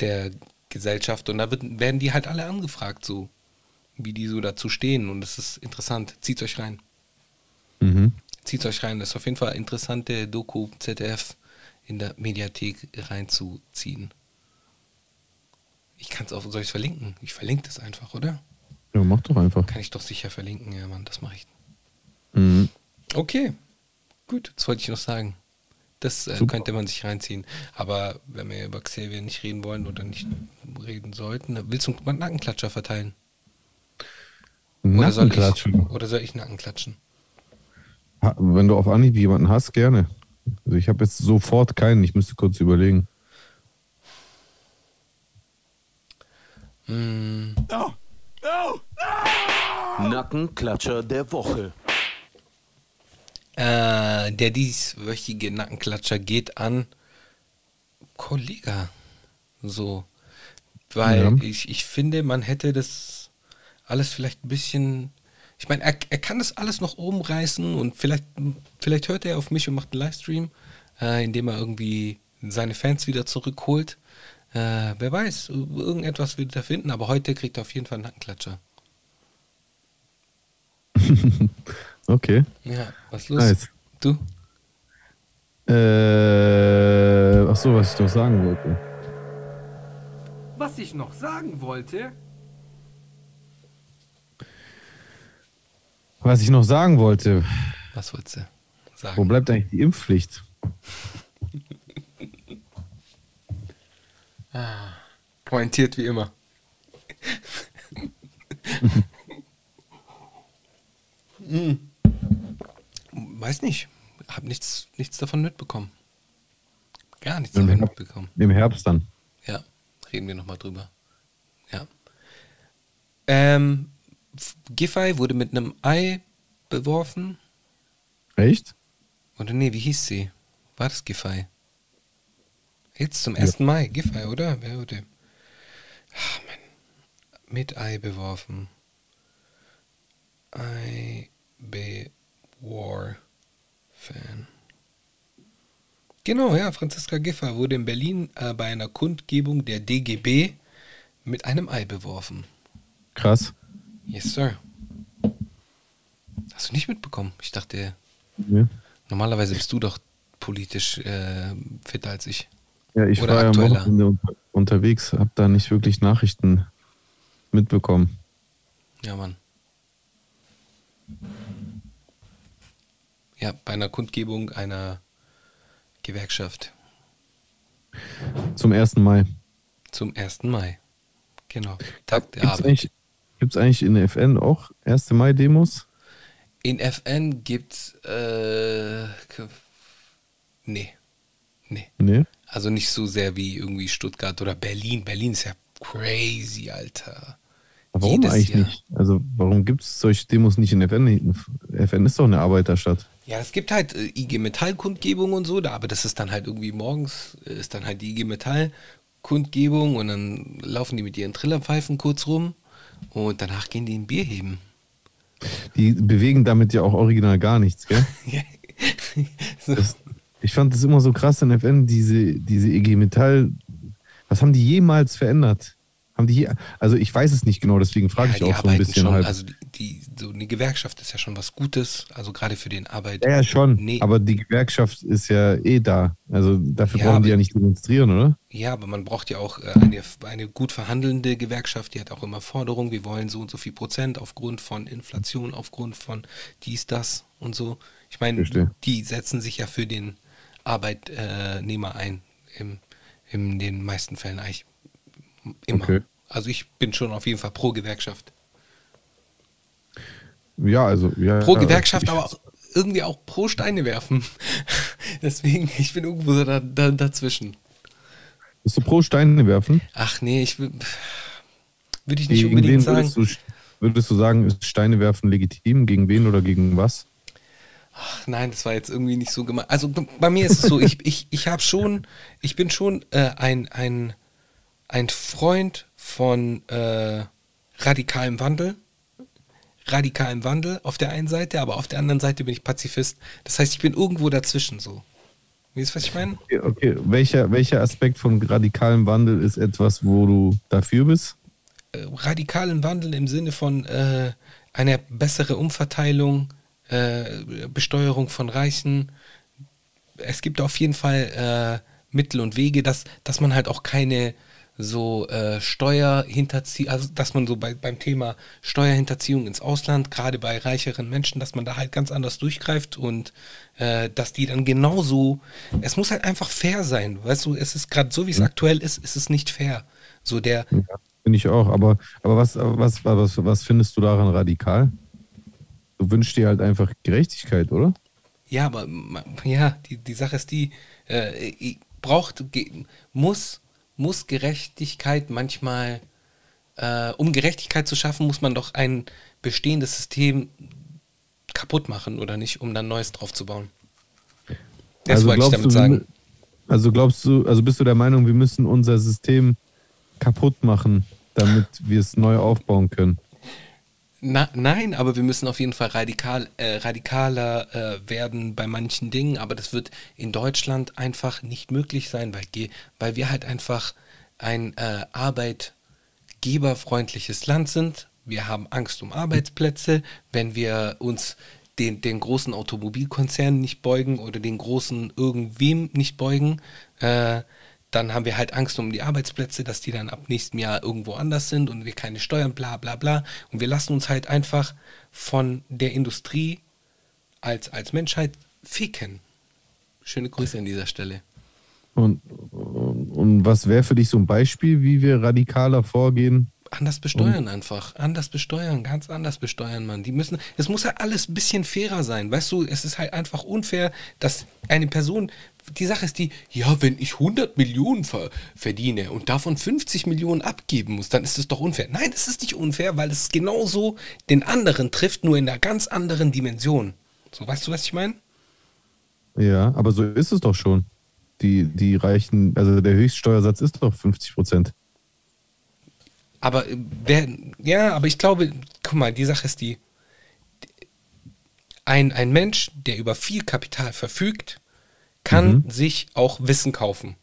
der Gesellschaft und da wird, werden die halt alle angefragt, so wie die so dazu stehen und das ist interessant. Zieht euch rein. Mhm. Zieht euch rein. Das ist auf jeden Fall interessante Doku ZDF in der Mediathek reinzuziehen. Ich kann es auch, soll ich es verlinken? Ich verlinke das einfach, oder? Ja, mach doch einfach. Kann ich doch sicher verlinken, ja, Mann, das mache ich. Mhm. Okay, gut, das wollte ich noch sagen. Das äh, könnte man sich reinziehen. Aber wenn wir über Xavier nicht reden wollen oder nicht reden sollten, willst du einen Nackenklatscher verteilen? Oder soll, ich, Nackenklatschen. oder soll ich Nacken klatschen? Ha- Wenn du auf Anhieb jemanden hast, gerne. Also ich habe jetzt sofort keinen, ich müsste kurz überlegen. Hm, Nackenklatscher der Woche. Äh, der dieswöchige Nackenklatscher geht an Kollega. So. Weil Ja. ich, ich finde, man hätte das alles vielleicht ein bisschen. Ich meine, er, er kann das alles noch oben reißen und vielleicht, vielleicht hört er auf mich und macht einen Livestream, äh, indem er irgendwie seine Fans wieder zurückholt. Äh, wer weiß, irgendetwas wird er finden, aber heute kriegt er auf jeden Fall einen Nackenklatscher. Okay. Ja, was los? Nice. Du? Äh, ach so, was ich doch sagen wollte. Was ich noch sagen wollte. Was ich noch sagen wollte. Was wolltest du Wo sagen? bleibt eigentlich die Impfpflicht? Pointiert wie immer. Hm. Weiß nicht. Hab nichts, nichts davon mitbekommen. Gar nichts davon mitbekommen. Im Herbst dann. Ja, reden wir nochmal drüber. Ja. Ähm, Giffey wurde mit einem Ei beworfen. Echt? Oder nee, wie hieß sie? War das Giffey? Jetzt zum 1. Mai, Giffey, oder? Wer wurde? Ach, Mann. Mit Ei beworfen. Ei beworfen. Genau, ja, Franziska Giffey wurde in Berlin äh, bei einer Kundgebung der DGB mit einem Ei beworfen. Krass. Yes, sir. Hast du nicht mitbekommen? Ich dachte, Ja, Normalerweise bist du doch politisch äh, fitter als ich. Ja ich war ja am. Wochenende unter, unterwegs, hab da nicht wirklich Nachrichten mitbekommen. Ja, Mann. Ja, bei einer Kundgebung einer Gewerkschaft Zum 1. Mai. zum 1. Mai. Genau. Tag der Gibt's Arbeit. eigentlich, gibt's eigentlich in der FN auch 1. Mai-Demos? In FN gibt's äh, nee. Nee. Nee. Also nicht so sehr wie irgendwie Stuttgart oder Berlin. Berlin ist ja crazy, Alter. Warum Jedes eigentlich Jahr. nicht? Also warum gibt es solche Demos nicht in FN? FN ist doch eine Arbeiterstadt. Ja, es gibt halt äh, IG Metall Kundgebung und so, da, aber das ist dann halt irgendwie morgens äh, ist dann halt die IG Metall Kundgebung und dann laufen die mit ihren Trillerpfeifen kurz rum und danach gehen die ein Bier heben. Die bewegen damit ja auch original gar nichts, gell? Das, ich fand das immer so krass in FN, diese, diese EG Metall. Was haben die jemals verändert? Haben die je, also ich weiß es nicht genau, deswegen frage ich die auch so ein bisschen schon, halt. also die, so eine Gewerkschaft ist ja schon was Gutes, also gerade für den Arbeit. ja, ja, schon. Nee. Aber die Gewerkschaft ist ja eh da. Also dafür Ja, brauchen die ja nicht demonstrieren, oder? Ja, aber man braucht ja auch äh, eine, eine gut verhandelnde Gewerkschaft, die hat auch immer Forderungen, wir wollen so und so viel Prozent aufgrund von Inflation, aufgrund von dies, das und so. Ich meine, Verstehe. die setzen sich ja für den Arbeitnehmer ein, im, in den meisten Fällen eigentlich immer. Okay. Also ich bin schon auf jeden Fall pro Gewerkschaft. Ja, also ja. Pro Gewerkschaft, ich- aber auch irgendwie auch pro Steine werfen. Deswegen, ich bin irgendwo da, da, dazwischen. Bist du pro Steine werfen? Ach nee, ich würde ich nicht Gegen unbedingt sagen. würdest du, würdest du sagen, ist Steine werfen legitim? Gegen wen oder gegen was? Ach nein, das war jetzt irgendwie nicht so gemeint. Also bei mir ist es so, ich, ich, ich habe schon, ich bin schon äh, ein, ein, ein Freund von äh, radikalem Wandel. Radikalem Wandel auf der einen Seite, aber auf der anderen Seite bin ich Pazifist. Das heißt, ich bin irgendwo dazwischen so. Weißt du, was ich meine? Okay, okay. Welcher, welcher Aspekt von radikalem Wandel ist etwas, wo du dafür bist? äh, radikalen Wandel im Sinne von äh, einer bessere Umverteilung, äh, Besteuerung von Reichen. Es gibt auf jeden Fall äh, Mittel und Wege, dass, dass man halt auch keine so äh, Steuerhinterziehung, also dass man so bei, beim Thema Steuerhinterziehung ins Ausland, gerade bei reicheren Menschen, dass man da halt ganz anders durchgreift und äh, dass die dann genauso, es muss halt einfach fair sein, weißt du, es ist gerade so, wie es aktuell ist, ist es nicht fair. So der, Ja, Finde ich auch. Aber, aber was, was, was, was findest du daran radikal? Du wünschst dir halt einfach Gerechtigkeit, oder? Ja, aber ja, die, die Sache ist die, äh, braucht, muss, muss Gerechtigkeit manchmal, äh, um Gerechtigkeit zu schaffen, muss man doch ein bestehendes System kaputt machen, oder nicht, um dann Neues drauf zu bauen. Das wollte ich damit du, sagen. Also glaubst du, also bist du der Meinung, wir müssen unser System kaputt machen, damit wir es neu aufbauen können? Na, nein, aber wir müssen auf jeden Fall radikal, äh, radikaler äh, werden bei manchen Dingen, aber das wird in Deutschland einfach nicht möglich sein, weil, weil wir halt einfach ein äh, arbeitgeberfreundliches Land sind. Wir haben Angst um Arbeitsplätze, wenn wir uns den, den großen Automobilkonzernen nicht beugen oder den großen irgendwem nicht beugen, äh, dann haben wir halt Angst um die Arbeitsplätze, dass die dann ab nächstem Jahr irgendwo anders sind und wir keine Steuern, bla bla bla. Und wir lassen uns halt einfach von der Industrie als, als Menschheit ficken. Schöne Grüße an dieser Stelle. Und, und, und was wäre für dich so ein Beispiel, wie wir radikaler vorgehen? Anders besteuern einfach. Anders besteuern, ganz anders besteuern, Mann. Die müssen, es muss halt alles ein bisschen fairer sein. Weißt du, es ist halt einfach unfair, dass eine Person, die Sache ist die, ja, wenn ich 100 Millionen ver verdiene und davon 50 Millionen abgeben muss, dann ist es doch unfair. Nein, es ist nicht unfair, weil es genauso den anderen trifft, nur in einer ganz anderen Dimension. So, weißt du, was ich meine? Ja, aber so ist es doch schon. Die, die reichen, also der Höchststeuersatz ist doch 50 Prozent. Aber äh, wer, ja, aber ich glaube, guck mal, die Sache ist die, ein, ein Mensch, der über viel Kapital verfügt, kann Mhm. sich auch Wissen kaufen.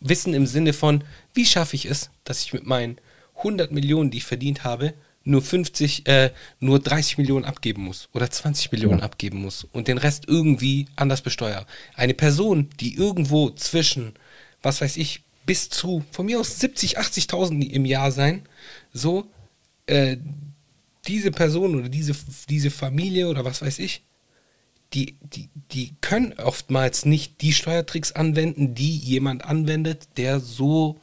Wissen im Sinne von, wie schaffe ich es, dass ich mit meinen 100 Millionen, die ich verdient habe, nur 50, äh, nur 30 Millionen abgeben muss oder 20 Millionen Ja. abgeben muss und den Rest irgendwie anders besteuere. Eine Person, die irgendwo zwischen, was weiß ich, bis zu, von mir aus 70, 80.000 im Jahr sein, so, äh, diese Person oder diese, diese Familie oder was weiß ich, die, die, die können oftmals nicht die Steuertricks anwenden, die jemand anwendet, der so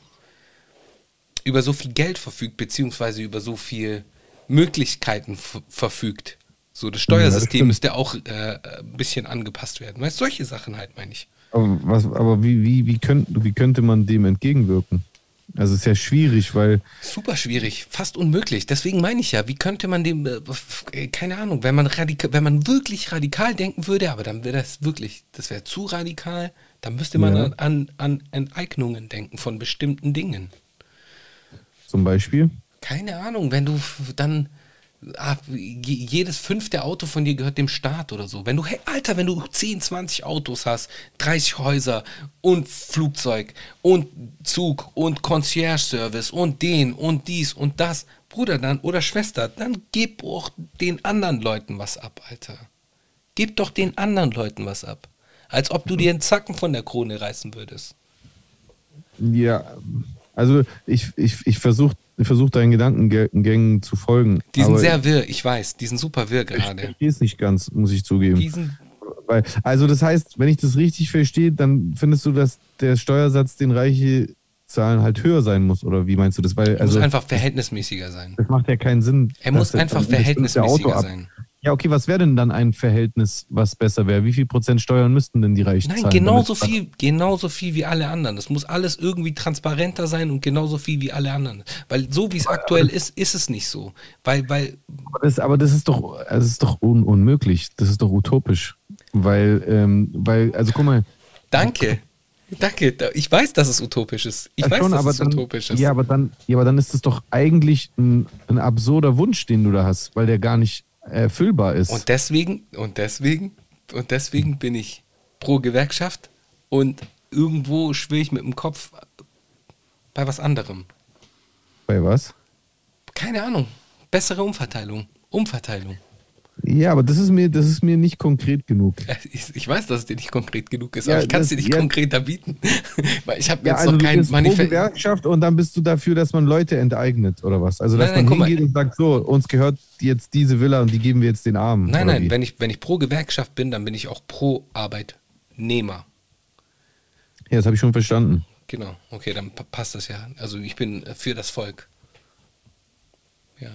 über so viel Geld verfügt, beziehungsweise über so viel Möglichkeiten verfügt. So, das Ja, das Steuersystem stimmt. müsste auch äh, ein bisschen angepasst werden. Weißt solche Sachen halt, meine ich. Aber, was, aber wie, wie, wie, könnt, wie könnte man dem entgegenwirken? Also es ist ja schwierig, weil Super schwierig, fast unmöglich. Deswegen meine ich ja, wie könnte man dem, äh, äh, keine Ahnung, wenn man radikal, wenn man wirklich radikal denken würde, aber dann wäre das wirklich, das wäre zu radikal, dann müsste man Ja. an, an, an Enteignungen denken von bestimmten Dingen. zum Beispiel, Keine Ahnung, wenn du dann ah, je- jedes fünfte Auto von dir gehört dem Staat oder so. Wenn du, hey, Alter, wenn du 10, 20 Autos hast, 30 Häuser und Flugzeug und Zug und Concierge-Service und den und dies und das, Bruder dann oder Schwester, dann gib auch den anderen Leuten was ab, Alter. Gib doch den anderen Leuten was ab. Als ob du dir einen Zacken von der Krone reißen würdest. ja, also ich, ich, ich versuche ich versuch deinen Gedankengängen zu folgen. Die sind sehr wirr, ich weiß. Die sind super wirr ich gerade. verstehe es nicht ganz, muss ich zugeben. Die sind Weil, also das heißt, wenn ich das richtig verstehe, dann findest du, dass der Steuersatz, den Reiche zahlen, halt höher sein muss, oder wie meinst du das? Weil Er also muss einfach verhältnismäßiger sein. das macht ja keinen Sinn. Er muss einfach verhältnismäßiger sein. Ja, okay, was wäre denn dann ein Verhältnis, was besser wäre? Wie viel Prozent Steuern müssten denn die Reichen Nein, zahlen? genauso damit- viel, genauso viel wie alle anderen. Das muss alles irgendwie transparenter sein und genauso viel wie alle anderen. Weil so wie es aktuell ist, ist es nicht so. Weil, weil, Aber das, aber das ist doch, das ist doch un unmöglich. Das ist doch utopisch. Weil, ähm, weil, also guck mal. danke. Danke. Da- Ich weiß, dass es utopisch ist. Ich ja weiß, schon, dass es dann, utopisch ist. Ja, aber dann, ja, aber dann ist es doch eigentlich ein, ein absurder Wunsch, den du da hast, weil der gar nicht erfüllbar ist. Und deswegen, und deswegen, und deswegen bin ich pro Gewerkschaft und irgendwo schwöre ich mit dem Kopf bei was anderem. Bei was? Keine Ahnung. Bessere Umverteilung. Umverteilung. Ja, aber das ist mir, das ist mir nicht konkret genug. Ich, ich weiß, dass es dir nicht konkret genug ist, Ja, aber ich kann es dir nicht ja. konkreter bieten. Weil ich habe Ja, jetzt also noch du kein bist pro Manifest. Gewerkschaft und dann bist du dafür, dass man Leute enteignet oder was? Also dass Nein, nein, man mal. hingeht und sagt, so, uns gehört jetzt diese Villa und die geben wir jetzt den Armen. Nein, nein, wie? wenn ich, wenn ich pro Gewerkschaft bin, dann bin ich auch pro Arbeitnehmer. Ja, das habe ich schon verstanden. Genau, okay, dann pa- passt das ja. Also ich bin für das Volk. Ja.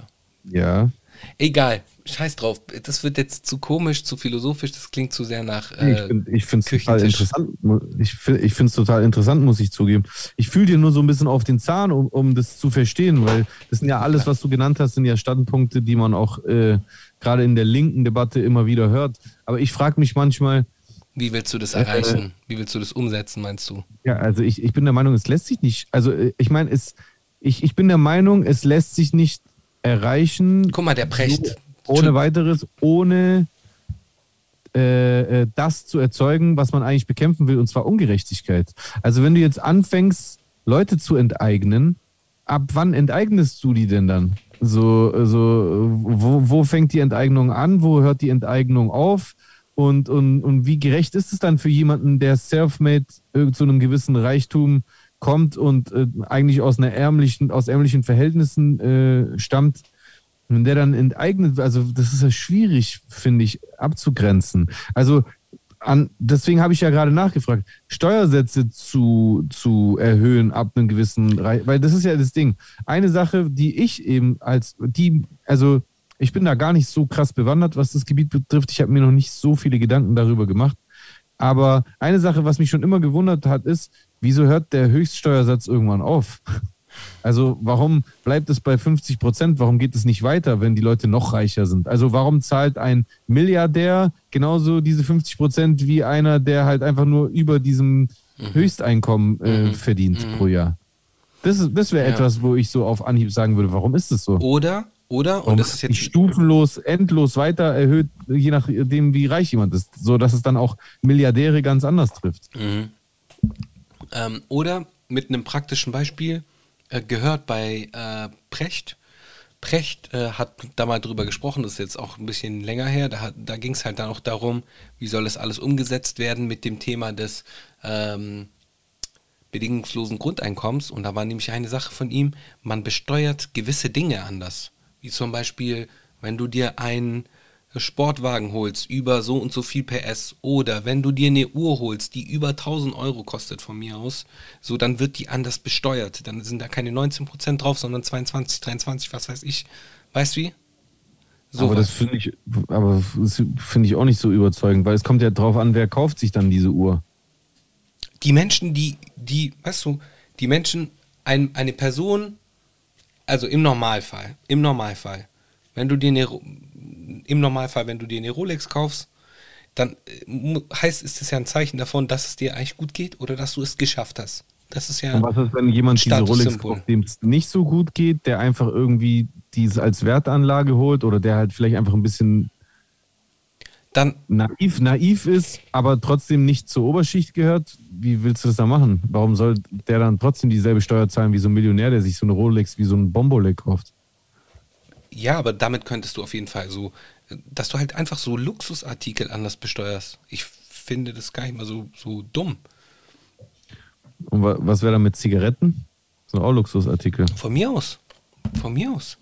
Ja. Egal, scheiß drauf. Das wird jetzt zu komisch, zu philosophisch, das klingt zu sehr nach. Äh, ich finde find's total interessant. ich finde es total interessant, muss ich zugeben. Ich fühle dir nur so ein bisschen auf den Zahn, um, um das zu verstehen, weil das sind ja alles, was du genannt hast, sind ja Standpunkte, die man auch äh, gerade in der linken Debatte immer wieder hört. Aber ich frage mich manchmal, wie willst du das Äh, erreichen? Wie willst du das umsetzen, meinst du? ja, also ich, ich bin der Meinung, es lässt sich nicht, also äh, ich meine, es, ich, ich bin der Meinung, es lässt sich nicht erreichen. Guck mal, der Precht. So, ohne weiteres, ohne äh, äh, das zu erzeugen, was man eigentlich bekämpfen will, und zwar Ungerechtigkeit. Also wenn du jetzt anfängst, Leute zu enteignen, ab wann enteignest du die denn dann? So, so wo, wo fängt die Enteignung an? Wo hört die Enteignung auf? Und, und, und wie gerecht ist es dann für jemanden, der self-made äh, zu einem gewissen Reichtum kommt und äh, eigentlich aus einer ärmlichen, aus ärmlichen Verhältnissen äh, stammt? Wenn der dann enteignet, also das ist ja schwierig, finde ich, abzugrenzen. Also an, deswegen habe ich ja gerade nachgefragt, Steuersätze zu, zu erhöhen ab einem gewissen, weil das ist ja das Ding. Eine Sache, die ich eben als, die, also ich bin da gar nicht so krass bewandert, was das Gebiet betrifft. Ich habe mir noch nicht so viele Gedanken darüber gemacht. Aber eine Sache, was mich schon immer gewundert hat, ist, wieso hört der Höchststeuersatz irgendwann auf? Also warum bleibt es bei 50 Prozent? Warum geht es nicht weiter, wenn die Leute noch reicher sind? Also warum zahlt ein Milliardär genauso diese 50 Prozent wie einer, der halt einfach nur über diesem Höchsteinkommen äh, Mhm. verdient Mhm. pro Jahr? Das, ist- das wäre Ja. etwas, wo ich so auf Anhieb sagen würde, warum ist das so? Oder, oder, Warum und das ist jetzt stufenlos, endlos weiter erhöht, je nachdem, wie reich jemand ist, so dass es dann auch Milliardäre ganz anders trifft. Ähm, oder mit einem praktischen Beispiel äh, gehört bei äh, Precht. Precht äh, hat da mal drüber gesprochen, das ist jetzt auch ein bisschen länger her. Da, da ging es halt dann auch darum, wie soll das alles umgesetzt werden mit dem Thema des ähm, bedingungslosen Grundeinkommens. Und da war nämlich eine Sache von ihm, man besteuert gewisse Dinge anders. Wie zum Beispiel, wenn du dir einen Sportwagen holst über so und so viel PS oder wenn du dir eine Uhr holst, die über 1000 Euro kostet von mir aus, so dann wird die anders besteuert. Dann sind da keine 19% drauf, sondern 22, 23, was weiß ich. Weißt du wie? So aber das finde ich, aber das finde ich auch nicht so überzeugend, weil es kommt ja drauf an, wer kauft sich dann diese Uhr. die Menschen, die, die, weißt du, die Menschen, ein, eine Person, also im Normalfall, im Normalfall, wenn du dir eine, im Normalfall, wenn du dir eine Rolex kaufst, dann äh, heißt ist es ja ein Zeichen davon, dass es dir eigentlich gut geht oder dass du es geschafft hast. Das ist ja. Und was ist, wenn jemand diese Rolex kauft, dem es nicht so gut geht, der einfach irgendwie diese als Wertanlage holt oder der halt vielleicht einfach ein bisschen Dann, naiv, naiv ist, aber trotzdem nicht zur Oberschicht gehört? Wie willst du das da machen? Warum soll der dann trotzdem dieselbe Steuer zahlen wie so ein Millionär, der sich so eine Rolex wie so ein Bombolek kauft? Ja, aber damit könntest du auf jeden Fall so, dass du halt einfach so Luxusartikel anders besteuerst. Ich finde das gar nicht mal so, so dumm. Und wa was wäre da mit Zigaretten? Das sind auch Luxusartikel. Von mir aus. Von mir aus.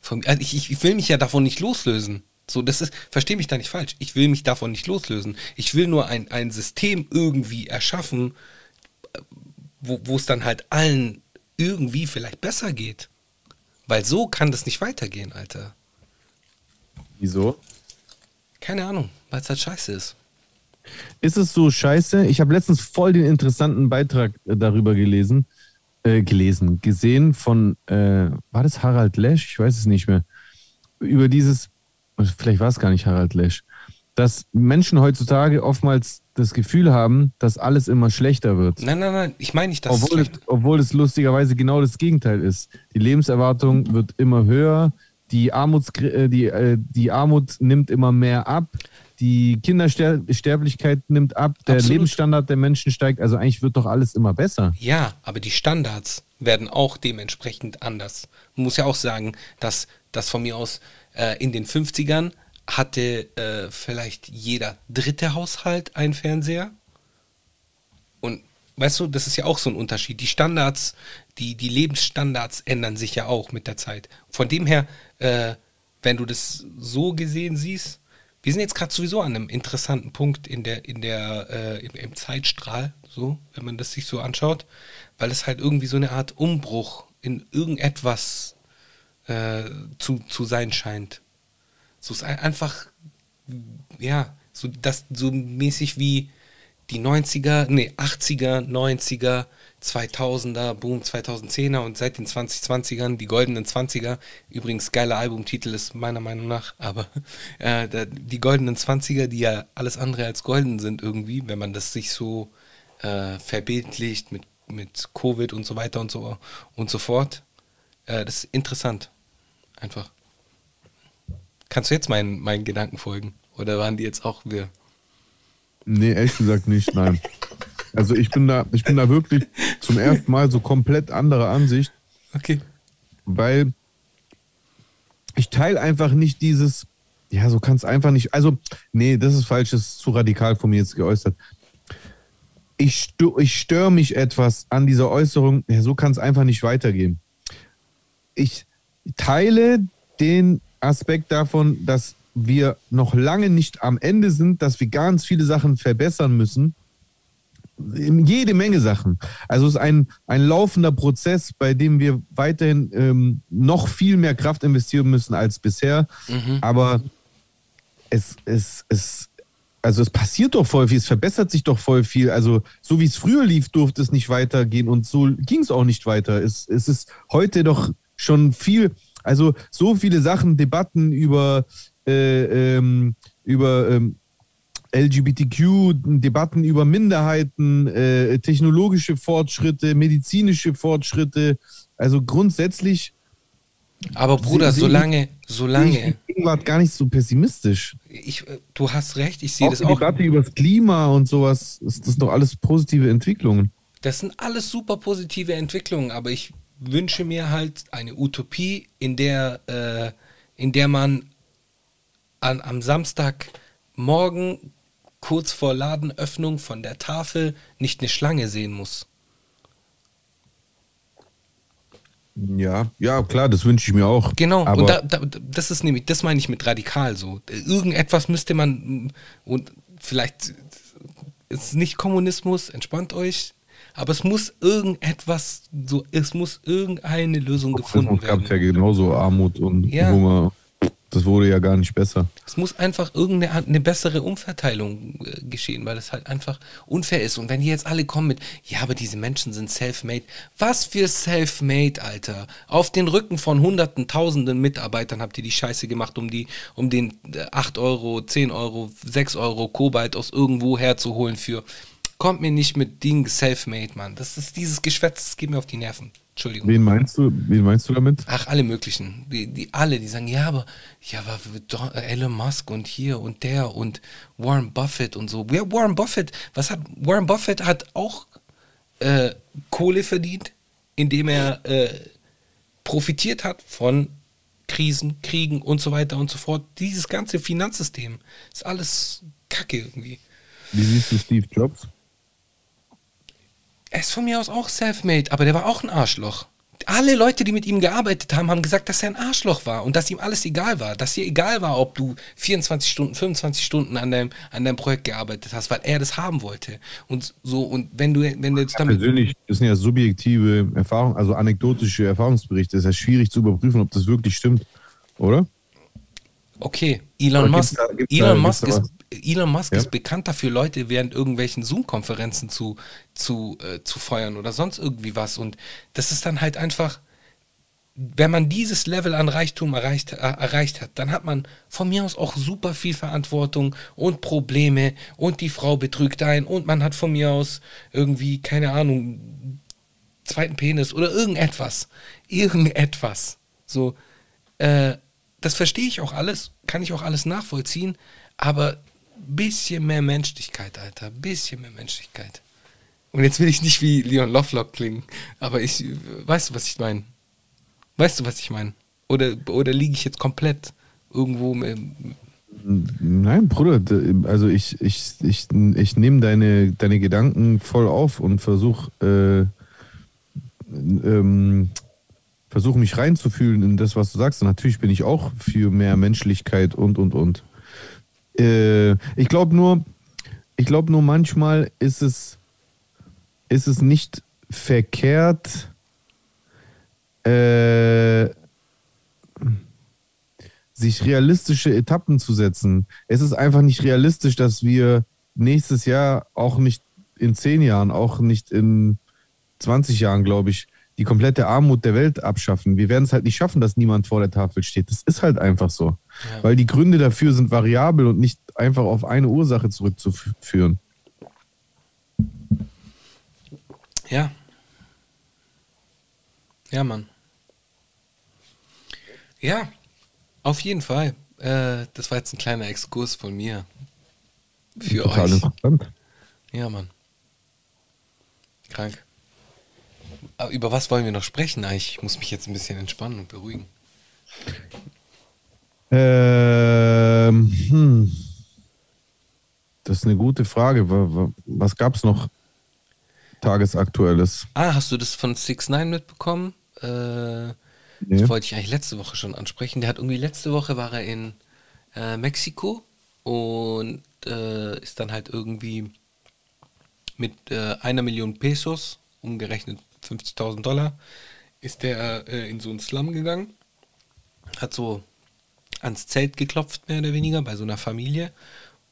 Von, also ich, ich will mich ja davon nicht loslösen. So, das ist, versteh mich da nicht falsch. Ich will mich davon nicht loslösen. Ich will nur ein, ein System irgendwie erschaffen, wo es dann halt allen irgendwie vielleicht besser geht. Weil so kann das nicht weitergehen, Alter. Wieso? Keine Ahnung, weil es halt scheiße ist. Ist es so scheiße? Ich habe letztens voll den interessanten Beitrag äh, darüber gelesen, äh, gelesen, gesehen von, äh, war das Harald Lesch? Ich weiß es nicht mehr. Über dieses, vielleicht war es gar nicht Harald Lesch, dass Menschen heutzutage oftmals das Gefühl haben, dass alles immer schlechter wird. Nein, nein, nein, ich meine nicht, dass Obwohl es, obwohl es lustigerweise genau das Gegenteil ist. Die Lebenserwartung wird immer höher, die, Armuts, äh, die, äh, die Armut nimmt immer mehr ab, die Kindersterblichkeit nimmt ab, der Absolut. Lebensstandard der Menschen steigt. Also eigentlich wird doch alles immer besser. Ja, aber die Standards werden auch dementsprechend anders. Man muss ja auch sagen, dass das von mir aus äh, in den 50ern hatte äh, vielleicht jeder dritte Haushalt einen Fernseher. Und weißt du, das ist ja auch so ein Unterschied. Die Standards, die, die Lebensstandards ändern sich ja auch mit der Zeit. Von dem her, äh, wenn du das so gesehen siehst, wir sind jetzt gerade sowieso an einem interessanten Punkt in der, in der, äh, im, im Zeitstrahl, so, wenn man das sich so anschaut, weil es halt irgendwie so eine Art Umbruch in irgendetwas äh, zu, zu sein scheint. So ist ein- einfach, ja, so das so mäßig wie die 90er, nee, 80er, 90er, 2000er, Boom, 2010er und seit den 2020ern, die goldenen 20er. Übrigens, geiler Albumtitel ist meiner Meinung nach, aber äh, die goldenen 20er, die ja alles andere als golden sind irgendwie, wenn man das sich so äh, verbildlicht mit, mit Covid und so weiter und so und so fort. Äh, das ist interessant. Einfach. Kannst du jetzt meinen, meinen Gedanken folgen? Oder waren die jetzt auch wir? Nee, ehrlich gesagt nicht, nein. Also ich bin da, ich bin da wirklich zum ersten Mal so komplett anderer Ansicht, Okay. weil ich teile einfach nicht dieses, ja, so kann es einfach nicht, also, nee, das ist falsch, das ist zu radikal von mir jetzt geäußert. Ich, stö ich störe mich etwas an dieser Äußerung, ja, so kann es einfach nicht weitergehen. Ich teile den Aspekt davon, dass wir noch lange nicht am Ende sind, dass wir ganz viele Sachen verbessern müssen. Jede Menge Sachen. Also es ist ein, ein laufender Prozess, bei dem wir weiterhin ähm, noch viel mehr Kraft investieren müssen als bisher. Aber es, es, es, also es passiert doch voll viel, es verbessert sich doch voll viel. Also so wie es früher lief, durfte es nicht weitergehen und so ging es auch nicht weiter. Es, es ist heute doch schon viel, also so viele Sachen, Debatten über, äh, ähm, über ähm, LGBTQ, Debatten über Minderheiten, äh, technologische Fortschritte, medizinische Fortschritte. Also grundsätzlich Aber Bruder, solange, sehe ich solange, die Gegenwart gar nicht so pessimistisch. ich, äh, du hast recht, ich sehe Auch das die auch. Debatte über das Klima und sowas, ist das doch alles positive Entwicklungen. Das sind alles super positive Entwicklungen, aber ich wünsche mir halt eine Utopie, in der, äh, in der man an, am Samstagmorgen kurz vor Ladenöffnung von der Tafel nicht eine Schlange sehen muss. Ja, ja, klar, das wünsche ich mir auch. Genau, aber und da, da, das ist nämlich, das meine ich mit radikal so. Irgendetwas müsste man, und vielleicht ist es nicht Kommunismus, entspannt euch, aber es muss irgendetwas, so, es muss irgendeine Lösung gefunden gab es ja werden. genauso Armut und Ja. Hunger. Das wurde ja gar nicht besser. Es muss einfach irgendeine bessere Umverteilung äh, geschehen, weil es halt einfach unfair ist. Und wenn die jetzt alle kommen mit, ja, aber diese Menschen sind self-made. Was für self-made, Alter? Auf den Rücken von hunderten, tausenden Mitarbeitern habt ihr die Scheiße gemacht, um die, um den äh, 8 Euro, 10 Euro, 6 Euro Kobalt aus irgendwo herzuholen für. Kommt mir nicht mit Ding self-made, Mann. Das ist dieses Geschwätz, das geht mir auf die Nerven. Entschuldigung. Wen meinst du, wen meinst du damit? Ach, alle möglichen. Die, die alle, die sagen, ja, aber, ja, aber Don- Elon Musk und hier und der und Warren Buffett und so. Ja, Warren Buffett, was hat, Warren Buffett hat auch äh, Kohle verdient, indem er äh, profitiert hat von Krisen, Kriegen und so weiter und so fort. Dieses ganze Finanzsystem ist alles Kacke irgendwie. Wie siehst du Steve Jobs? Er ist von mir aus auch self-made, aber der war auch ein Arschloch. Alle Leute, die mit ihm gearbeitet haben, haben gesagt, dass er ein Arschloch war und dass ihm alles egal war. Dass dir egal war, ob du 24 Stunden, 25 Stunden an deinem, an deinem Projekt gearbeitet hast, weil er das haben wollte. Und so, und wenn du, wenn du jetzt damit. Persönlich, das sind ja subjektive Erfahrungen, also anekdotische Erfahrungsberichte. Es ist ja schwierig zu überprüfen, ob das wirklich stimmt, oder? Okay, Elon Musk, da- Elon da- Musk, ist, Elon Musk Ja? ist bekannt dafür, Leute während irgendwelchen Zoom-Konferenzen zu, zu, äh, zu feuern oder sonst irgendwie was. Und das ist dann halt einfach, wenn man dieses Level an Reichtum erreicht, äh, erreicht hat, dann hat man von mir aus auch super viel Verantwortung und Probleme und die Frau betrügt ein und man hat von mir aus irgendwie, keine Ahnung, zweiten Penis oder irgendetwas. Irgendetwas. So, äh, das verstehe ich auch alles, kann ich auch alles nachvollziehen, aber bisschen mehr Menschlichkeit, Alter, bisschen mehr Menschlichkeit. Und jetzt will ich nicht wie Leon Lovelock klingen, aber ich, weißt du, was ich meine? Weißt du, was ich meine? Oder, oder liege ich jetzt komplett irgendwo im, Nein, Bruder, also ich, ich, ich, ich nehme deine, deine Gedanken voll auf und versuche äh, ähm, versuch mich reinzufühlen in das, was du sagst. Und natürlich bin ich auch für mehr Menschlichkeit und, und, und. Äh, ich glaube nur, ich glaube nur manchmal ist es, ist es nicht verkehrt, äh, sich realistische Etappen zu setzen. Es ist einfach nicht realistisch, dass wir nächstes Jahr, auch nicht in zehn Jahren, auch nicht in 20 Jahren, glaube ich, die komplette Armut der Welt abschaffen. Wir werden es halt nicht schaffen, dass niemand vor der Tafel steht. Das ist halt einfach so. Weil die Gründe dafür sind variabel und nicht einfach auf eine Ursache zurückzuführen. Ja. Ja, Mann. Ja, auf jeden Fall. Äh, das war jetzt ein kleiner Exkurs von mir. Für Total euch. interessant. Ja, Mann. Krank. Aber über was wollen wir noch sprechen eigentlich? Ich muss mich jetzt ein bisschen entspannen und beruhigen. Ähm, hm. Das ist eine gute Frage. Wa- wa- Was gab es noch Tagesaktuelles? Ah, hast du das von 6 9 mitbekommen? Äh, Nee. Das wollte ich eigentlich letzte Woche schon ansprechen. Der hat irgendwie letzte Woche war er in äh, Mexiko und äh, ist dann halt irgendwie mit äh, einer Million Pesos, umgerechnet 50.000 Dollar, ist der äh, in so einen Slum gegangen, hat so ans Zelt geklopft, mehr oder weniger, bei so einer Familie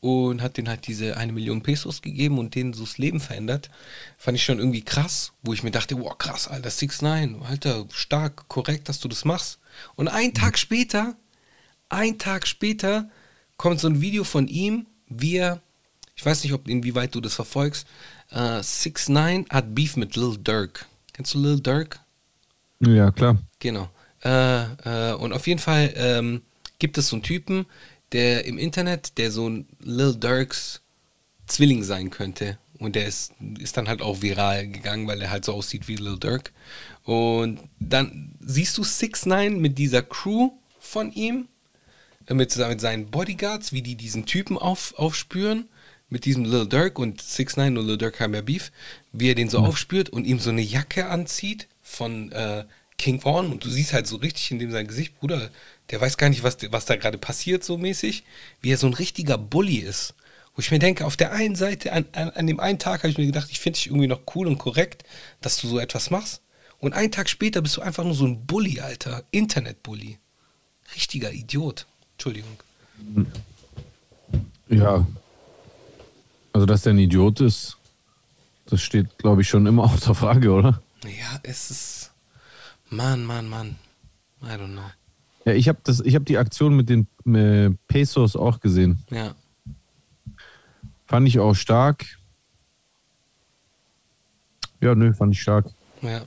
und hat denen halt diese eine Million Pesos gegeben und denen so das Leben verändert. Fand ich schon irgendwie krass, wo ich mir dachte, wow, krass, Alter, 6 9 Alter, stark, korrekt, dass du das machst. Und einen Tag später, ein Tag später, kommt so ein Video von ihm, wie er, ich weiß nicht, ob inwieweit du das verfolgst, äh, 6 9 hat Beef mit Lil Durk. Kennst du Lil Durk? Ja, klar. Genau. Äh, äh, und auf jeden Fall ähm, gibt es so einen Typen, der im Internet, der so ein Lil Durks Zwilling sein könnte. Und der ist, ist dann halt auch viral gegangen, weil er halt so aussieht wie Lil Durk. Und dann siehst du 6 9 mit dieser Crew von ihm, äh, mit, mit seinen Bodyguards, wie die diesen Typen auf, aufspüren, mit diesem Lil Durk und 6 9 und Lil Durk haben ja Beef, wie er den so aufspürt und ihm so eine Jacke anzieht von äh, King Vaughn und du siehst halt so richtig in dem sein Gesicht, Bruder, der weiß gar nicht, was, was da gerade passiert so mäßig, wie er so ein richtiger Bully ist. Wo ich mir denke, auf der einen Seite, an, an, an dem einen Tag habe ich mir gedacht, ich finde dich irgendwie noch cool und korrekt, dass du so etwas machst. Und einen Tag später bist du einfach nur so ein Bully, Alter. Internet-Bully. Richtiger Idiot. Entschuldigung. Ja. Also, dass der ein Idiot ist, das steht, glaube ich, schon immer außer Frage, oder? Ja, es ist. Mann, Mann, Mann. I don't know. Ja, ich habe hab die Aktion mit den äh, Pesos auch gesehen. Ja. Fand ich auch stark. Ja, nö, fand ich stark. Ja.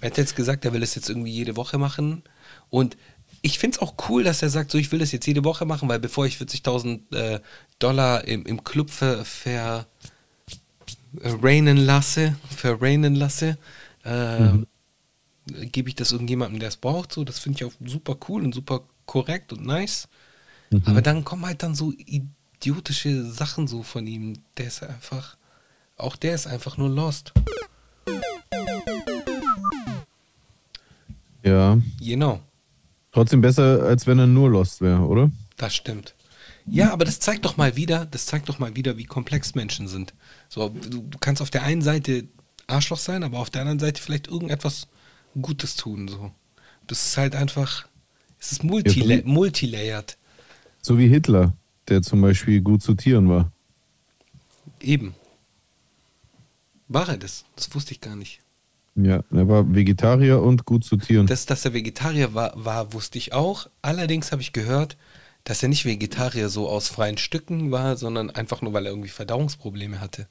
Er hat jetzt gesagt, er will es jetzt irgendwie jede Woche machen. Und ich finde es auch cool, dass er sagt, so ich will das jetzt jede Woche machen, weil bevor ich 40.000 äh, Dollar im, im Club ver, ver äh, rainen lasse, verrainen lasse, äh, gebe ich das irgendjemandem, der es braucht. So, das finde ich auch super cool und super korrekt und nice. Aber dann kommen halt dann so idiotische Sachen so von ihm. Der ist einfach, auch der ist einfach nur lost. Ja. Genau. Trotzdem besser, als wenn er nur Lost wäre, oder? Das stimmt. Ja, aber das zeigt doch mal wieder, das zeigt doch mal wieder, wie komplex Menschen sind. So, du, du kannst auf der einen Seite Arschloch sein, aber auf der anderen Seite vielleicht irgendetwas Gutes tun. So. Das ist halt einfach, es ist multila Ja, multilayered. So wie Hitler, der zum Beispiel gut zu Tieren war. Eben. War er das? Das wusste ich gar nicht. Ja, er war Vegetarier und gut zu Tieren. Das, dass er Vegetarier war, war, wusste ich auch. Allerdings habe ich gehört, dass er nicht Vegetarier so aus freien Stücken war, sondern einfach nur, weil er irgendwie Verdauungsprobleme hatte.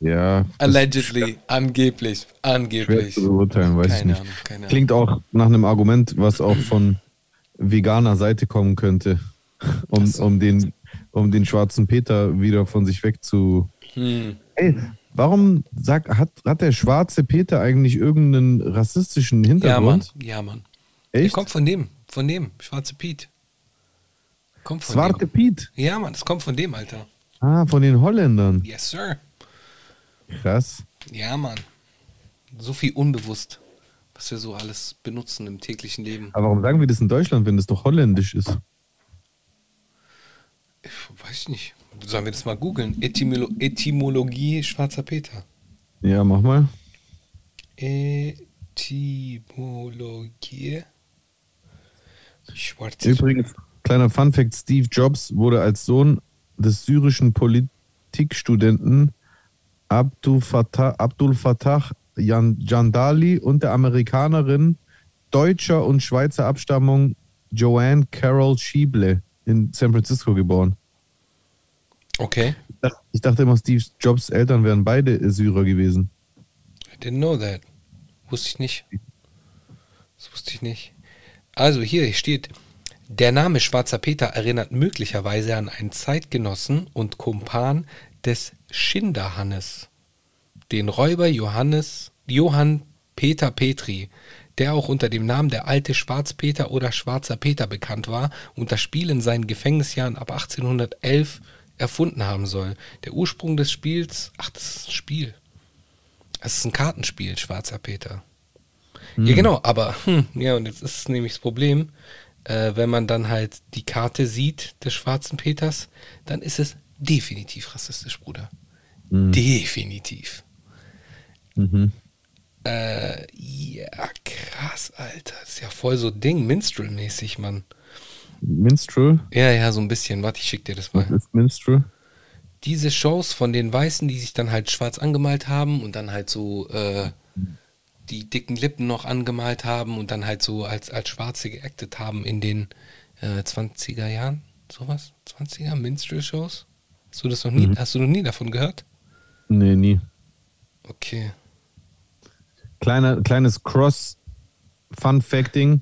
Ja. Allegedly, angeblich, Schwer angeblich. zu beurteilen, weiß Keine ich nicht. Ahnung, keine Ahnung. Klingt auch nach einem Argument, was auch von veganer Seite kommen könnte, um, so. um, den, um den schwarzen Peter wieder von sich weg zu. Hm. Ey, warum sagt, hat, hat der schwarze Peter eigentlich irgendeinen rassistischen Ja, Mann, Hintergrund? ja, Mann. Der Echt? kommt von dem, von dem, Schwarze Piet. Kommt von Zwarte dem. Piet. Ja, Mann, das kommt von dem, Alter. Ah, von den Holländern. Yes, sir. Krass. Ja, Mann. So viel unbewusst, was wir so alles benutzen im täglichen Leben. Aber warum sagen wir das in Deutschland, wenn das doch holländisch ist? Ich weiß nicht. Sollen wir das mal googeln? Etymolo Etymologie Schwarzer Peter. Ja, mach mal. Etymologie Schwarzer Übrigens, kleiner Funfact: Steve Jobs wurde als Sohn des syrischen Politikstudenten Abdul Fattah, Abdul Fattah Jan- Jandali und der Amerikanerin deutscher und Schweizer Abstammung Joanne Carol Schieble in San Francisco geboren. Okay. Ich dachte- Ich dachte immer, Steve Jobs Eltern wären beide Syrer gewesen. I didn't know that. Wusste ich nicht. Das wusste ich nicht. Also hier steht, der Name Schwarzer Peter erinnert möglicherweise an einen Zeitgenossen und Kumpan des Schinderhannes, den Räuber Johannes, Johann Peter Petri, der auch unter dem Namen der alte Schwarzpeter oder Schwarzer Peter bekannt war und das Spiel in seinen Gefängnisjahren ab 1811 erfunden haben soll. Der Ursprung des Spiels, ach, das ist ein Spiel. Es ist ein Kartenspiel, Schwarzer Peter. Ja, genau, aber, hm, ja, und jetzt ist nämlich das Problem, äh, wenn man dann halt die Karte sieht des schwarzen Peters, dann ist es definitiv rassistisch, Bruder. Definitiv. Mhm. Äh, ja, krass, Alter. Das ist ja voll so Ding, Minstrel-mäßig, Mann. Minstrel? Ja, ja, so ein bisschen. Warte, ich schick dir das Was mal. ist Minstrel? Diese Shows von den Weißen, die sich dann halt schwarz angemalt haben und dann halt so äh, die dicken Lippen noch angemalt haben und dann halt so als, als Schwarze geactet haben in den äh, 20er Jahren. Sowas? 20er Minstrel-Shows? Hast du das noch nie, hast du noch nie davon gehört? Nee, nie. Okay. Kleiner, kleines Cross-Fun-Facting.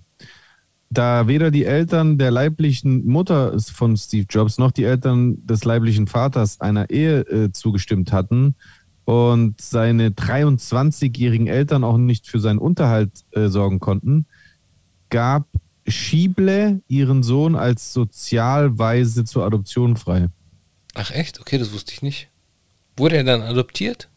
Da weder die Eltern der leiblichen Mutter von Steve Jobs noch die Eltern des leiblichen Vaters einer Ehe äh, zugestimmt hatten und seine 23-jährigen Eltern auch nicht für seinen Unterhalt äh, sorgen konnten, gab Schieble ihren Sohn als Sozialweise zur Adoption frei. Ach echt? Okay, das wusste ich nicht. Wurde er dann adoptiert?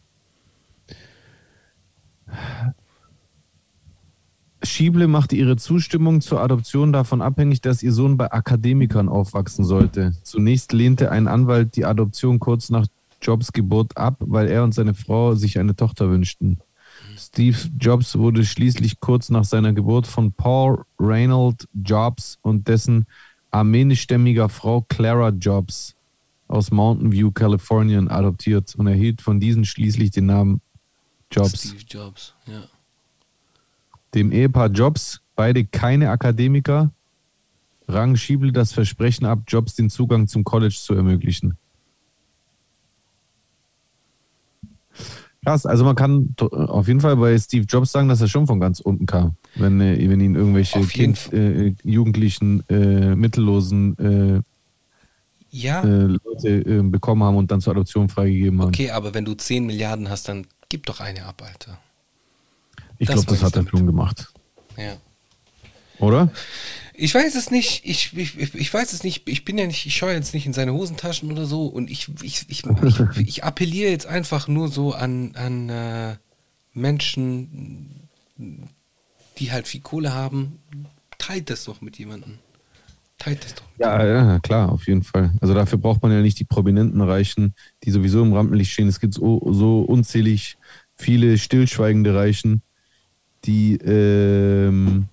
Schieble machte ihre Zustimmung zur Adoption davon abhängig, dass ihr Sohn bei Akademikern aufwachsen sollte. Zunächst lehnte ein Anwalt die Adoption kurz nach Jobs Geburt ab, weil er und seine Frau sich eine Tochter wünschten. Steve Jobs wurde schließlich kurz nach seiner Geburt von Paul Reynold Jobs und dessen armenischstämmiger Frau Clara Jobs aus Mountain View, Kalifornien, adoptiert und erhielt von diesen schließlich den Namen Jobs. Steve Jobs, ja. Dem Ehepaar Jobs, beide keine Akademiker, rang Schiebel das Versprechen ab, Jobs den Zugang zum College zu ermöglichen. Krass, also man kann auf jeden Fall bei Steve Jobs sagen, dass er schon von ganz unten kam. Wenn, wenn ihn irgendwelche kind, äh, Jugendlichen, äh, mittellosen äh, Ja, äh, Leute äh, bekommen haben und dann zur Adoption freigegeben haben. okay, aber wenn du 10 Milliarden hast, dann gib doch eine ab, Alter. ich glaube, das hat er schon gemacht. Ja. Oder? Ich weiß es nicht, ich, ich, ich ich weiß es nicht, ich bin ja nicht, ich schaue jetzt nicht in seine Hosentaschen oder so und ich, ich, ich, ich, ich appelliere jetzt einfach nur so an, an äh, Menschen, die halt viel Kohle haben, teilt das doch mit jemandem. Teilt doch. Ja, ja, klar, auf jeden Fall. Also dafür braucht man ja nicht die prominenten Reichen, die sowieso im Rampenlicht stehen. Es gibt so, so unzählig viele stillschweigende Reichen, die, ähm,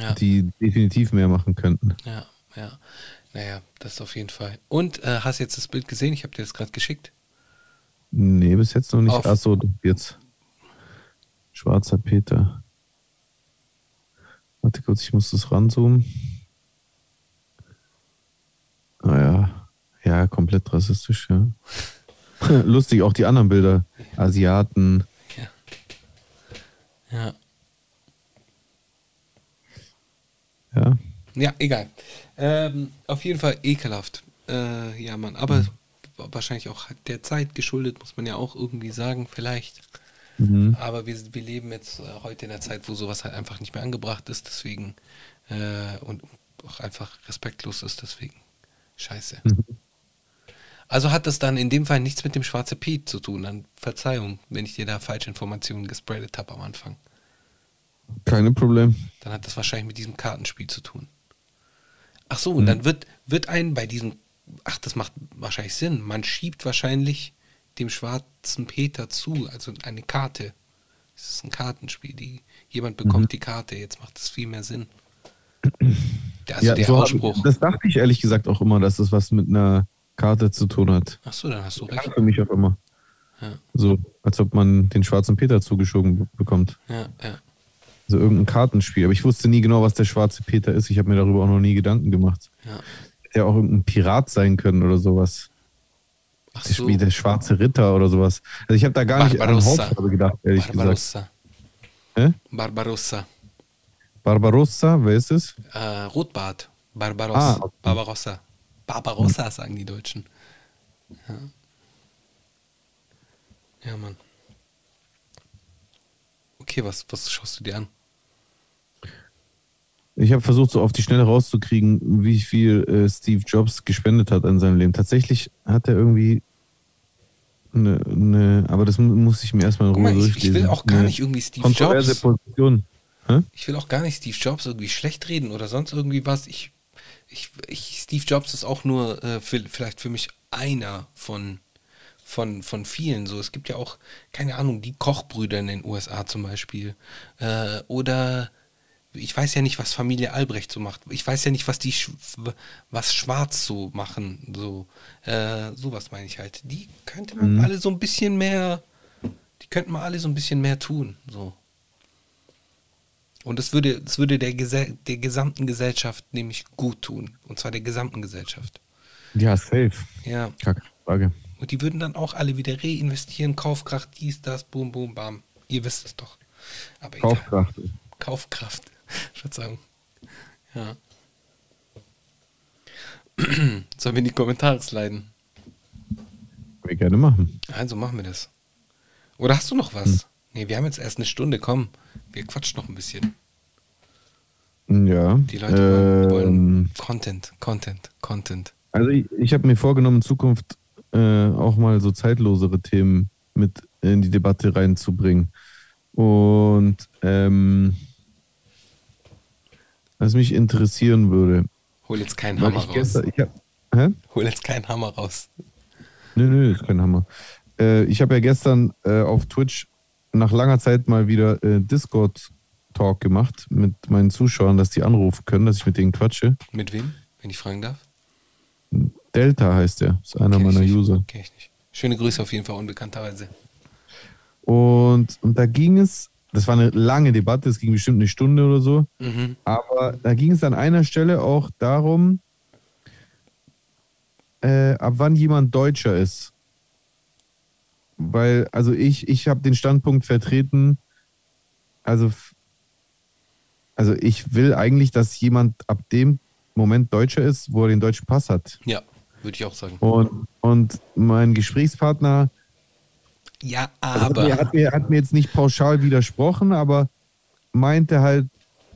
Ja. die definitiv mehr machen könnten. Ja, ja. Naja, das auf jeden Fall. Und äh, hast jetzt das Bild gesehen? Ich habe dir das gerade geschickt. Nee, bis jetzt noch nicht. Auf- Achso, jetzt. Schwarzer Peter. Warte kurz, ich muss das ranzoomen. Naja, ja, komplett rassistisch, ja. Lustig, auch die anderen Bilder. Asiaten. Ja. Ja. Ja, egal. Ähm, auf jeden Fall ekelhaft. Äh, ja, Mann. Aber wahrscheinlich auch der Zeit geschuldet, muss man ja auch irgendwie sagen, vielleicht. Mhm. Aber wir, wir leben jetzt äh, heute in der Zeit, wo sowas halt einfach nicht mehr angebracht ist, deswegen äh, und auch einfach respektlos ist, deswegen. Scheiße. Also hat das dann in dem Fall nichts mit dem Schwarze Piet zu tun. Dann Verzeihung, wenn ich dir da falsche Informationen gespreadet habe am Anfang. Kein Problem. Dann hat das wahrscheinlich mit diesem Kartenspiel zu tun. Ach so, und dann wird, wird ein bei diesem, ach, das macht wahrscheinlich Sinn. Man schiebt wahrscheinlich dem schwarzen Peter zu, also eine Karte. Es ist ein Kartenspiel. Die, jemand bekommt die Karte, jetzt macht es viel mehr Sinn. Also der so hab- Ausspruch. das dachte ich ehrlich gesagt auch immer, dass das was mit einer Karte zu tun hat. Ach so, dann hast du recht. Für mich auch immer. Ja. So, als ob man den schwarzen Peter zugeschoben be- bekommt. Ja, ja. So irgendein Kartenspiel. Aber ich wusste nie genau, was der schwarze Peter ist. Ich habe mir darüber auch noch nie Gedanken gemacht. ja. Hätte ja auch irgendein Pirat sein können oder sowas. Ach Der- so. Wie der schwarze Ritter oder sowas. Also ich habe da gar nicht an Barbarossa. Hauptfarbe gedacht, ehrlich gesagt. Barbarossa. Hä? Barbarossa. Barbarossa, wer ist es? Äh, Rotbart. Barbarossa. Ah. Barbarossa. Barbarossa, sagen die Deutschen. Ja. Ja, Mann. Okay, was, was schaust du dir an? Ich habe versucht, so auf die Schnelle rauszukriegen, wie viel äh, Steve Jobs gespendet hat an seinem Leben. Tatsächlich hat er irgendwie Ne, ne, aber das mu- muss ich mir erstmal in Ruhe mal, ich, durchlesen. ich will auch gar nicht irgendwie Steve Jobs. Position. Hä? Ich will auch gar nicht Steve Jobs irgendwie schlecht reden oder sonst irgendwie was. Ich, ich, ich Steve Jobs ist auch nur äh, für, vielleicht für mich einer von, von, von vielen. So, es gibt ja auch, keine Ahnung, die Kochbrüder in den USA zum Beispiel. Äh, oder ich weiß ja nicht, was Familie Albrecht so macht. Ich weiß ja nicht, was die was Schwarz so machen. So, äh, sowas meine ich halt. Die könnte man alle so ein bisschen mehr, die könnten mal alle so ein bisschen mehr tun. So. Und es würde, es würde der, der gesamten Gesellschaft nämlich gut tun. Und zwar der gesamten Gesellschaft. Ja, safe. Ja. Keine Frage. Und die würden dann auch alle wieder reinvestieren, Kaufkraft, dies, das, boom, boom, bam. Ihr wisst es doch. Aber egal. Kaufkraft. Kaufkraft. Verzeihung. Ja. Sollen wir in die Kommentare sliden? Können wir gerne machen. Also machen wir das. Oder hast du noch was? Nee, wir haben jetzt erst eine Stunde. Komm, wir quatschen noch ein bisschen. Ja. Die Leute wollen, ähm, wollen Content, Content, Content. Also ich, ich habe mir vorgenommen, in Zukunft äh, auch mal so zeitlosere Themen mit in die Debatte reinzubringen. Und ähm, was mich interessieren würde, Hol jetzt keinen Hammer ich raus. gestern, ich hab, hä? Hol jetzt keinen Hammer raus. Nö, nö, ist kein Hammer. Äh, ich habe ja gestern äh, auf Twitch nach langer Zeit mal wieder äh, Discord-Talk gemacht mit meinen Zuschauern, dass die anrufen können, dass ich mit denen quatsche. Mit wem, wenn ich fragen darf? Delta heißt der, ist einer meiner nicht. User. Kenn ich nicht. Schöne Grüße auf jeden Fall, unbekannterweise. Und, und da ging es, das war eine lange Debatte, es ging bestimmt eine Stunde oder so, Mhm. aber da ging es an einer Stelle auch darum, äh, ab wann jemand Deutscher ist. Weil, also ich, ich habe den Standpunkt vertreten, also, also ich will eigentlich, dass jemand ab dem Moment Deutscher ist, wo er den deutschen Pass hat. Ja, würde ich auch sagen. Und, und mein Gesprächspartner Ja, also aber. Hat mir, hat, mir, hat mir jetzt nicht pauschal widersprochen, aber meinte halt,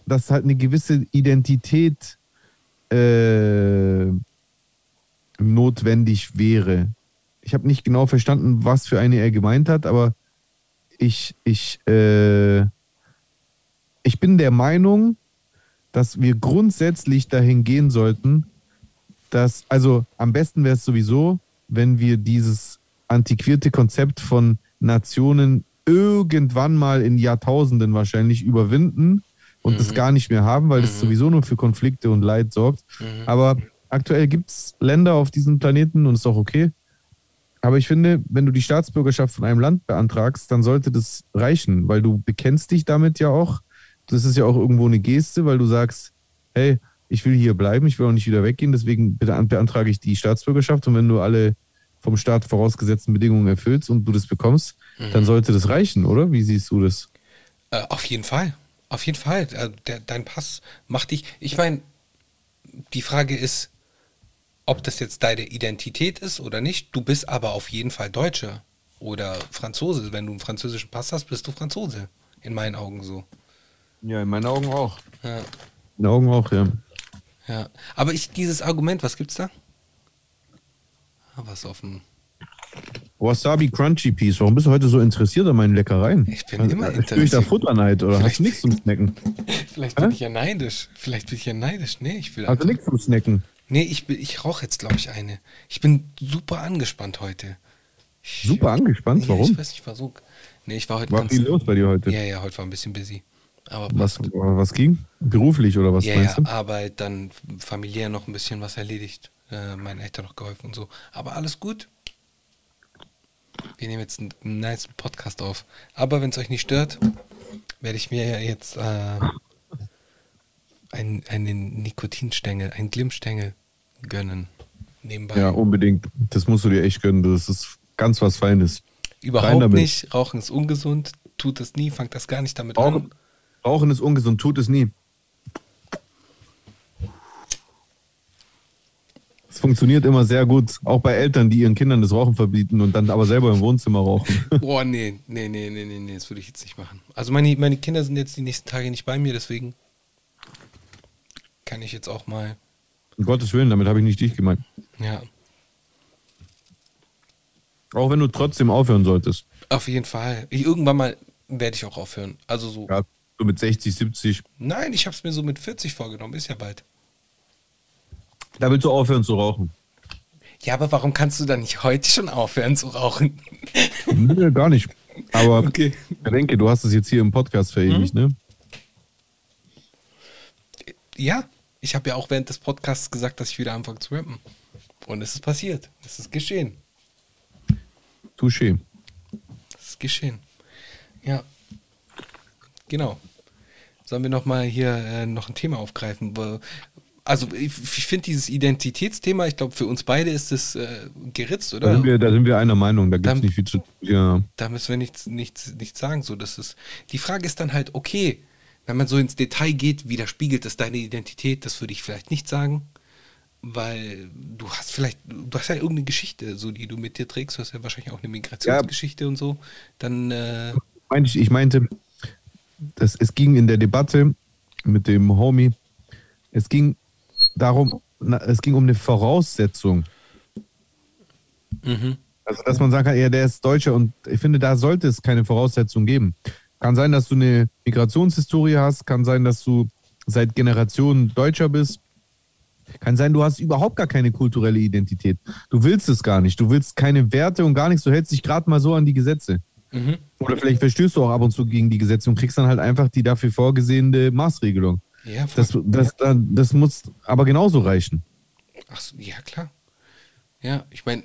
dass halt eine gewisse Identität äh, notwendig wäre. Ich habe nicht genau verstanden, was für eine er gemeint hat, aber ich, ich, äh, ich bin der Meinung, dass wir grundsätzlich dahin gehen sollten, dass, also am besten wäre es sowieso, wenn wir dieses antiquierte Konzept von Nationen irgendwann mal in Jahrtausenden wahrscheinlich überwinden und es gar nicht mehr haben, weil das sowieso nur für Konflikte und Leid sorgt. Aber aktuell gibt es Länder auf diesem Planeten und ist auch okay. Aber ich finde, wenn du die Staatsbürgerschaft von einem Land beantragst, dann sollte das reichen, weil du bekennst dich damit ja auch. Das ist ja auch irgendwo eine Geste, weil du sagst, hey, ich will hier bleiben, ich will auch nicht wieder weggehen, deswegen bean- beantrage ich die Staatsbürgerschaft und wenn du alle vom Staat vorausgesetzten Bedingungen erfüllst und du das bekommst, dann sollte das reichen, oder? Wie siehst du das? Äh, auf jeden Fall. Auf jeden Fall. Äh, der, dein Pass macht dich. Ich meine, die Frage ist, ob das jetzt deine Identität ist oder nicht. Du bist aber auf jeden Fall Deutscher oder Franzose. Wenn du einen französischen Pass hast, bist du Franzose. In meinen Augen so. Ja, in meinen Augen auch. Ja. In den Augen auch, ja. ja. Aber ich, dieses Argument, was gibt's da? Was auf dem. Wasabi Crunchy Piece, warum bist du heute so interessiert an meinen Leckereien? Ich bin immer Spür ich da interessiert. Futterneid oder hast du nichts zum Snacken? Vielleicht bin Hä? ich ja neidisch. Vielleicht bin ich ja neidisch. Nee, ich will Hast du einfach- nichts zum Snacken? Nee, ich, ich rauche jetzt, glaube ich, eine. Ich bin super angespannt heute. Ich, Super angespannt, Ja, warum? Ich weiß nicht, war so. Nee, ich war heute War ganz. viel los bei dir heute. Ja, ja, heute war ein bisschen busy. Aber Was, was ging? Beruflich oder was ja, meinst ja, du? Arbeit, dann familiär noch ein bisschen was erledigt. Äh, meinen Eltern noch geholfen und so. Aber alles gut. Wir nehmen jetzt einen, einen nice Podcast auf. Aber wenn es euch nicht stört, werde ich mir ja jetzt äh, einen, einen Nikotinstängel, einen Glimmstängel gönnen. Nebenbei. Ja, unbedingt. Das musst du dir echt gönnen. Das ist ganz was Feines. Überhaupt nicht. Rauchen ist ungesund. Tut es nie. Fangt das gar nicht damit Rauchen, an. Rauchen ist ungesund, tut es nie. Es funktioniert immer sehr gut, auch bei Eltern, die ihren Kindern das Rauchen verbieten und dann aber selber im Wohnzimmer rauchen. Boah, nee, nee, nee, nee, nee, nee, das würde ich jetzt nicht machen. Also meine, meine Kinder sind jetzt die nächsten Tage nicht bei mir, deswegen kann ich jetzt auch mal, Um Gottes Willen, damit habe ich nicht dich gemeint. ja. Auch wenn du trotzdem aufhören solltest. Auf jeden Fall. Ich, irgendwann mal werde ich auch aufhören. Also so. Ja, so mit 60, 70. Nein, ich habe es mir so mit 40 vorgenommen. Ist ja bald. Da willst du aufhören zu rauchen. Ja, aber warum kannst du dann nicht heute schon aufhören zu rauchen? Nö, gar nicht. Aber Okay. ich denke, du hast es jetzt hier im Podcast verewigt, ne? Ja, ich habe ja auch während des Podcasts gesagt, dass ich wieder anfange zu rappen. Und es ist passiert. Es ist geschehen. Touché. Es ist geschehen. Ja. Genau. Sollen wir nochmal hier äh, noch ein Thema aufgreifen? Wo- Also ich, finde dieses Identitätsthema, ich glaube für uns beide ist es äh, geritzt, Da oder? sind, wir, da sind wir einer Meinung, da gibt es nicht viel zu ja. Da müssen wir nichts, nichts, nichts sagen. So, das ist, die Frage ist dann halt, okay, wenn man so ins Detail geht, widerspiegelt das deine Identität? Das würde ich vielleicht nicht sagen, weil du hast vielleicht, du hast ja irgendeine Geschichte, so die du mit dir trägst. Du hast ja wahrscheinlich auch eine Migrationsgeschichte und so. Dann, äh, ich, ich meinte, das, es ging in der Debatte mit dem Homie, es ging darum, es ging um eine Voraussetzung. mhm. Also, dass man sagen kann, ja, der ist Deutscher und ich finde, da sollte es keine Voraussetzung geben. Kann sein, dass du eine Migrationshistorie hast, kann sein, dass du seit Generationen Deutscher bist. Kann sein, du hast überhaupt gar keine kulturelle Identität. Du willst es gar nicht. Du willst keine Werte und gar nichts. Du hältst dich gerade mal so an die Gesetze. Mhm. Oder vielleicht verstößt du auch ab und zu gegen die Gesetze und kriegst dann halt einfach die dafür vorgesehene Maßregelung. Ja. Das, das, das, das muss aber genauso reichen. Ach so, ja, klar. Ja, ich meine,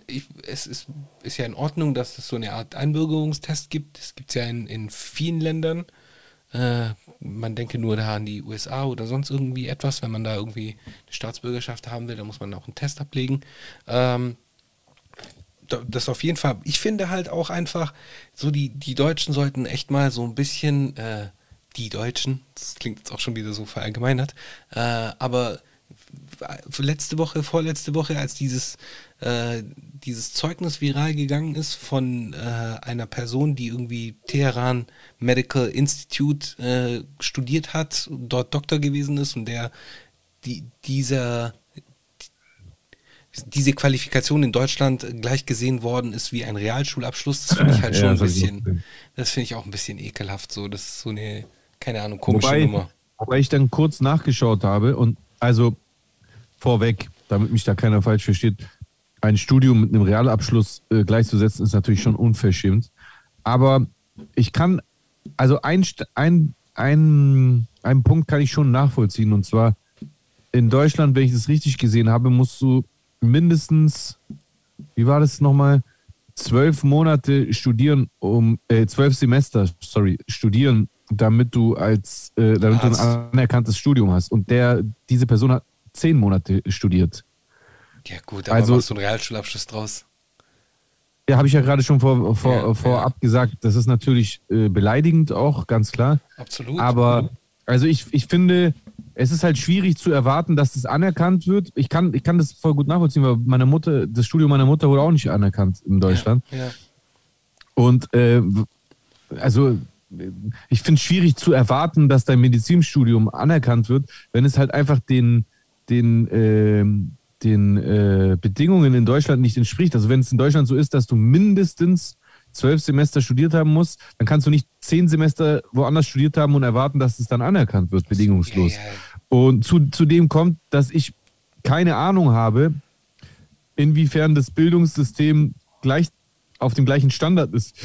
es ist, ist ja in Ordnung, dass es so eine Art Einbürgerungstest gibt. Das gibt es ja in, in vielen Ländern. Äh, man denke nur da an die USA oder sonst irgendwie etwas. Wenn man da irgendwie eine Staatsbürgerschaft haben will, dann muss man auch einen Test ablegen. Ähm, da- das auf jeden Fall. Ich finde halt auch einfach, so die, die Deutschen sollten echt mal so ein bisschen, äh, die Deutschen, das klingt jetzt auch schon wieder so verallgemeinert, äh, aber letzte Woche, vorletzte Woche, als dieses, äh, dieses Zeugnis viral gegangen ist von äh, einer Person, die irgendwie Teheran Medical Institute äh, studiert hat, dort Doktor gewesen ist und der die, dieser diese Qualifikation in Deutschland gleich gesehen worden ist wie ein Realschulabschluss, das finde ich halt Ja, schon ein ich auch bisschen, das finde ich auch ein bisschen ekelhaft so. Das ist so eine, keine Ahnung, komische Wobei, Nummer. wobei ich dann kurz nachgeschaut habe und also vorweg, damit mich da keiner falsch versteht, ein Studium mit einem Realabschluss äh, gleichzusetzen, ist natürlich schon unverschämt. Aber ich kann, also ein, ein, ein, einen Punkt kann ich schon nachvollziehen und zwar in Deutschland, wenn ich das richtig gesehen habe, musst du mindestens, wie war das nochmal, zwölf Monate studieren, um, äh, zwölf Semester, sorry, studieren, damit du als, äh, damit du ein anerkanntes Studium hast. Und der, diese Person hat zehn Monate studiert. Ja gut, aber Also- machst du einen Realschulabschluss draus? Ja, habe ich ja gerade schon vor, vor, Ja, vorab gesagt. Das ist natürlich äh, beleidigend auch, ganz klar. Absolut. Aber also ich, ich finde, es ist halt schwierig zu erwarten, dass das anerkannt wird. Ich kann, ich kann das voll gut nachvollziehen, weil meine Mutter, das Studium meiner Mutter wurde auch nicht anerkannt in Deutschland. Ja, ja. Und äh, also ich finde es schwierig zu erwarten, dass dein Medizinstudium anerkannt wird, wenn es halt einfach den, den, ähm, den äh, Bedingungen in Deutschland nicht entspricht. Also wenn es in Deutschland so ist, dass du mindestens zwölf Semester studiert haben musst, dann kannst du nicht zehn Semester woanders studiert haben und erwarten, dass es dann anerkannt wird, bedingungslos. Ja, ja. Und zu, zudem kommt, dass ich keine Ahnung habe, inwiefern das Bildungssystem gleich auf dem gleichen Standard ist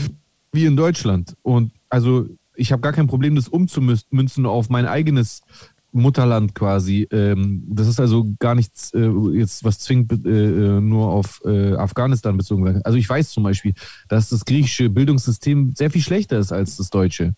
wie in Deutschland. Und also ich habe gar kein Problem, das umzumünzen auf mein eigenes Mutterland quasi. Ähm, das ist also gar nichts äh, jetzt, was zwingend äh, äh, nur auf äh, Afghanistan bezogen wird. Also ich weiß zum Beispiel, dass das griechische Bildungssystem sehr viel schlechter ist als das deutsche.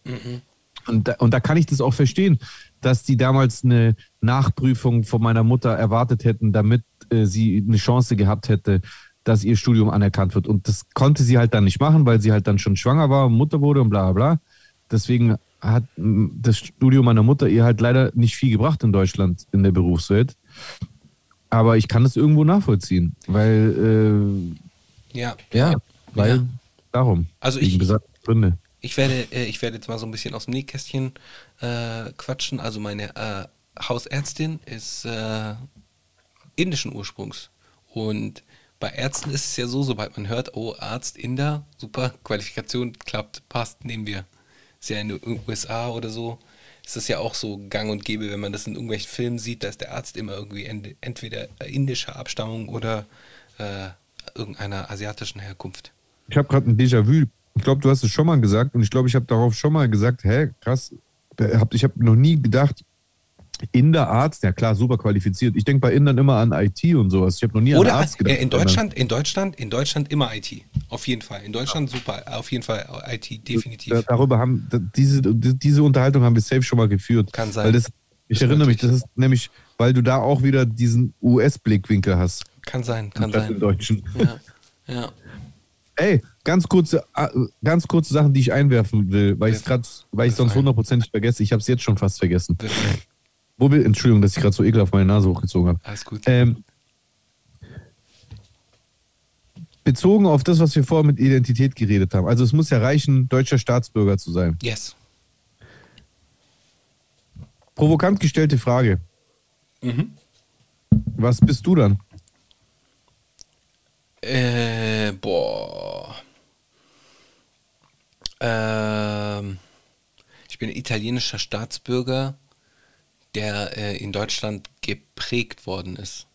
Und da, und da kann ich das auch verstehen, dass die damals eine Nachprüfung von meiner Mutter erwartet hätten, damit äh, sie eine Chance gehabt hätte, dass ihr Studium anerkannt wird. Und das konnte sie halt dann nicht machen, weil sie halt dann schon schwanger war und Mutter wurde und bla bla. Deswegen hat das Studium meiner Mutter ihr halt leider nicht viel gebracht in Deutschland in der Berufswelt. Aber ich kann es irgendwo nachvollziehen, weil ja. äh, ja, weil Ja. darum. Also ich- besagter Gründe. Ich werde, äh, ich werde jetzt mal so ein bisschen aus dem Nähkästchen äh, quatschen. Also meine äh, Hausärztin ist äh, indischen Ursprungs. Und bei Ärzten ist es ja so, sobald man hört, oh, Arzt, Inder, super, Qualifikation klappt, passt, nehmen wir. Ist ja in den USA oder so, ist das ja auch so gang und gäbe, wenn man das in irgendwelchen Filmen sieht, da ist der Arzt immer irgendwie ent- entweder indischer Abstammung oder äh, irgendeiner asiatischen Herkunft. Ich habe gerade ein Déjà-vu. Ich glaube, du hast es schon mal gesagt und ich glaube, ich habe darauf schon mal gesagt, hä, krass. Hab- Ich habe noch nie gedacht, Inder Arzt, ja klar, super qualifiziert. Ich denke bei Indern immer an IT und sowas. Ich habe noch nie Oder an Arzt gedacht. äh, in Deutschland, in Deutschland, in Deutschland immer IT. Auf jeden Fall. In Deutschland super, auf jeden Fall IT, definitiv. Da- Darüber haben, diese, diese Unterhaltung haben wir safe schon mal geführt. Kann sein. Weil das, ich Ist erinnere mich, das ist nämlich, weil du da auch wieder diesen US-Blickwinkel hast. Kann sein, kann sein. deutschen. Ja, ja. Ey, ganz kurze, ganz kurze Sachen, die ich einwerfen will, weil ich es gerade, weil ich Wirf sonst hundertprozentig vergesse. Ich habe es jetzt schon fast vergessen. Wir, Entschuldigung, dass ich gerade so ekelhaft meine Nase hochgezogen habe. Alles gut. Ähm, bezogen auf das, was wir vorher mit Identität geredet haben. Also es muss ja reichen, deutscher Staatsbürger zu sein. Yes. Provokant gestellte Frage. Mhm. Was bist du dann? Äh, boah. Ähm, ich bin italienischer Staatsbürger, der äh, in Deutschland geprägt worden ist.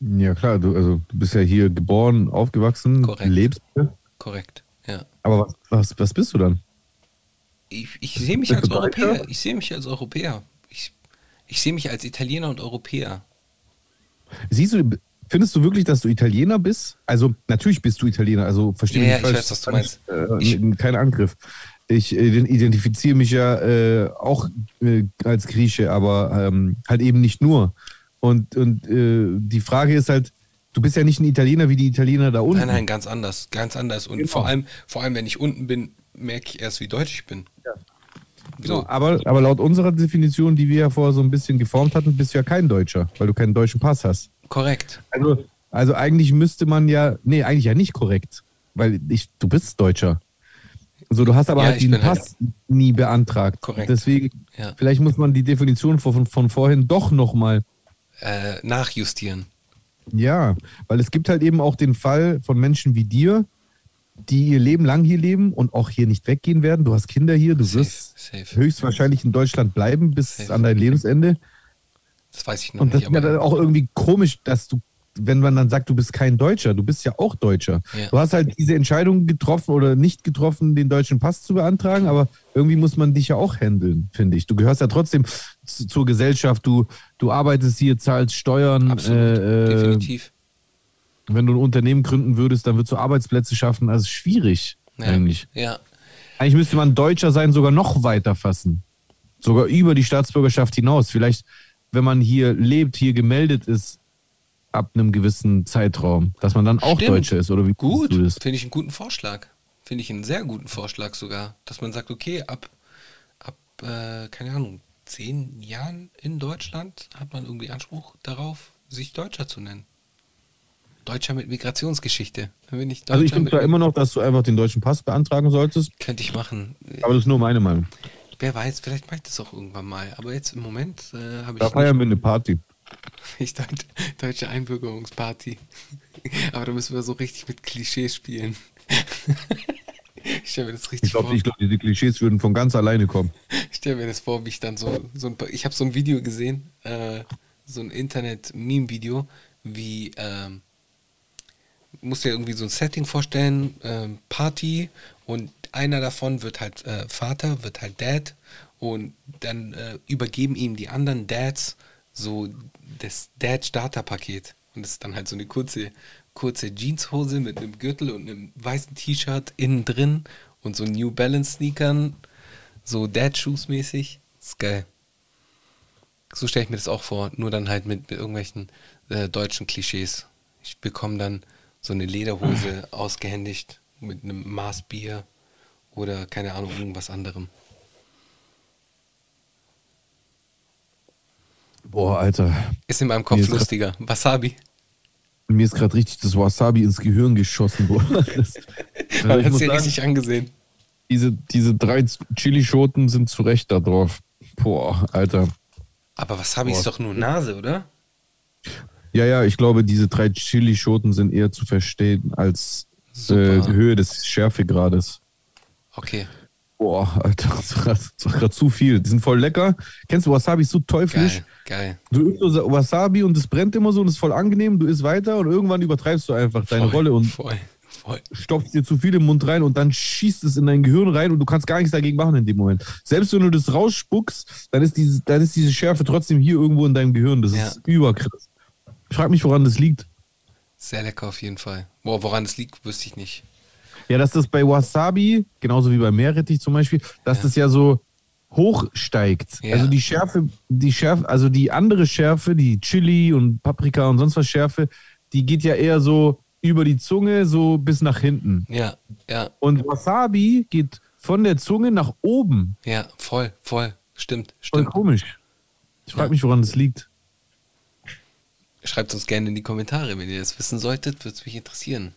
Ja klar, du, also, du bist ja hier geboren, aufgewachsen, Korrekt. lebst hier. Korrekt, ja. Aber was, was, was bist du dann? Ich, ich sehe mich als? Europäer. Ich sehe mich als Europäer. Ich, ich sehe mich als Italiener und Europäer. Siehst du, findest du wirklich, dass du Italiener bist? Also natürlich bist du Italiener, also verstehe Ja, mich ja, nicht ich falsch. weiß, was du Äh, Ich- kein Angriff. Ich äh, identifiziere mich ja äh, auch äh, als Grieche, aber ähm, halt eben nicht nur. Und, und äh, die Frage ist halt, du bist ja nicht ein Italiener wie die Italiener da unten. Nein, nein, ganz anders. Ganz anders. Und Genau. vor, allem, vor allem, wenn ich unten bin, merke ich erst, wie deutsch ich bin. Genau, aber, aber laut unserer Definition, die wir ja vorher so ein bisschen geformt hatten, bist du ja kein Deutscher, weil du keinen deutschen Pass hast. Korrekt. Also, also eigentlich müsste man ja, nee, eigentlich ja nicht korrekt, weil ich, du bist Deutscher. So, du hast aber Ja, halt den halt- Pass nie beantragt. Korrekt. Deswegen, Ja. vielleicht muss man die Definition von, von vorhin doch nochmal, Äh, nachjustieren. ja, weil es gibt halt eben auch den Fall von Menschen wie dir, die ihr Leben lang hier leben und auch hier nicht weggehen werden. Du hast Kinder hier, du Safe, wirst safe. höchstwahrscheinlich in Deutschland bleiben bis Safe. an dein Lebensende. Das weiß ich noch Und das nicht. ist ja dann auch irgendwie komisch, dass du, wenn man dann sagt, du bist kein Deutscher, du bist ja auch Deutscher. Ja. Du hast halt diese Entscheidung getroffen oder nicht getroffen, den deutschen Pass zu beantragen, aber irgendwie muss man dich ja auch handeln, finde ich. Du gehörst ja trotzdem zu, zur Gesellschaft, du, du arbeitest hier, zahlst Steuern. Absolut. äh, äh, Definitiv. wenn du ein Unternehmen gründen würdest, dann würdest du Arbeitsplätze schaffen. Also schwierig Ja. eigentlich. Ja. Eigentlich müsste man Deutscher sein, sogar noch weiter fassen. Sogar über die Staatsbürgerschaft hinaus. Vielleicht, wenn man hier lebt, hier gemeldet ist, ab einem gewissen Zeitraum, dass man dann auch Stimmt. Deutscher ist. Oder wie Gut. du das? Finde ich einen guten Vorschlag. Finde ich einen sehr guten Vorschlag sogar. Dass man sagt, okay, ab, ab äh, keine Ahnung, zehn Jahren in Deutschland hat man irgendwie Anspruch darauf, sich Deutscher zu nennen. Deutscher mit Migrationsgeschichte. Ich Also ich finde zwar immer noch, dass du einfach den deutschen Pass beantragen solltest, Könnte ich machen. aber das ist nur meine Meinung. Wer weiß, vielleicht mache ich das auch irgendwann mal. Aber jetzt im Moment äh, habe Da ich feiern wir eine Party. Nicht Deut deutsche Einbürgerungsparty. Aber da müssen wir so richtig mit Klischees spielen. ich stelle mir das richtig Ich glaube, vor. ich glaub, diese Klischees würden von ganz alleine kommen. Ich stelle mir das vor, wie ich dann so, so ein, ich habe so ein Video gesehen, äh, so ein Internet-Meme-Video, wie, ähm, musst dir irgendwie so ein Setting vorstellen, ähm, Party und einer davon wird halt äh, Vater, wird halt Dad und dann äh, übergeben ihm die anderen Dads so das Dad-Starter-Paket und das ist dann halt so eine kurze, kurze Jeanshose mit einem Gürtel und einem weißen T-Shirt innen drin und so New Balance Sneakern, so Dad-Shoes mäßig. Das ist geil. So stelle ich mir das auch vor, nur dann halt mit, mit irgendwelchen äh, deutschen Klischees. Ich bekomme dann so eine Lederhose ausgehändigt mit einem Maß Bier oder keine Ahnung, irgendwas anderem. Boah, Alter. Ist in meinem Kopf ist grad- lustiger. Wasabi. Mir ist gerade richtig das Wasabi ins Gehirn geschossen. Boah. Das, Man ich hat es dir richtig angesehen. diese, diese drei Chilischoten sind zu Recht da drauf. Boah, Alter. Aber Wasabi Boah. ist doch nur Nase, oder? Ja, ja, ich glaube, diese drei Chilischoten sind eher zu verstehen als äh, Höhe des Schärfegrades. Okay, Boah, Alter, das war das gerade zu viel. Die sind voll lecker. Kennst du Wasabi? Ist so teuflisch. geil, geil. Du isst so Wasabi und es brennt immer so und ist voll angenehm. Du isst weiter und irgendwann übertreibst du einfach deine Voll, Rolle und Voll, voll. stopfst dir zu viel im Mund rein und dann schießt es in dein Gehirn rein und du kannst gar nichts dagegen machen in dem Moment. Selbst wenn du das rausspuckst, dann ist diese, dann ist diese Schärfe trotzdem hier irgendwo in deinem Gehirn. Das Ja. ist überkrass. Ich frage mich, woran das liegt. Sehr lecker auf jeden Fall. Boah, woran es liegt, wüsste ich nicht. Ja, dass das bei Wasabi, genauso wie bei Meerrettich zum Beispiel, dass Ja. das ja so hochsteigt. Ja. Also die Schärfe, die Schärfe, also die andere Schärfe, die Chili und Paprika und sonst was Schärfe, die geht ja eher so über die Zunge, so bis nach hinten. Ja, ja, Und Wasabi geht von der Zunge nach oben. ja, voll, voll. Stimmt, Voll stimmt. komisch. Ich frage Ja. mich, woran das liegt. Schreibt uns gerne in die Kommentare, wenn ihr das wissen solltet, würde es mich interessieren.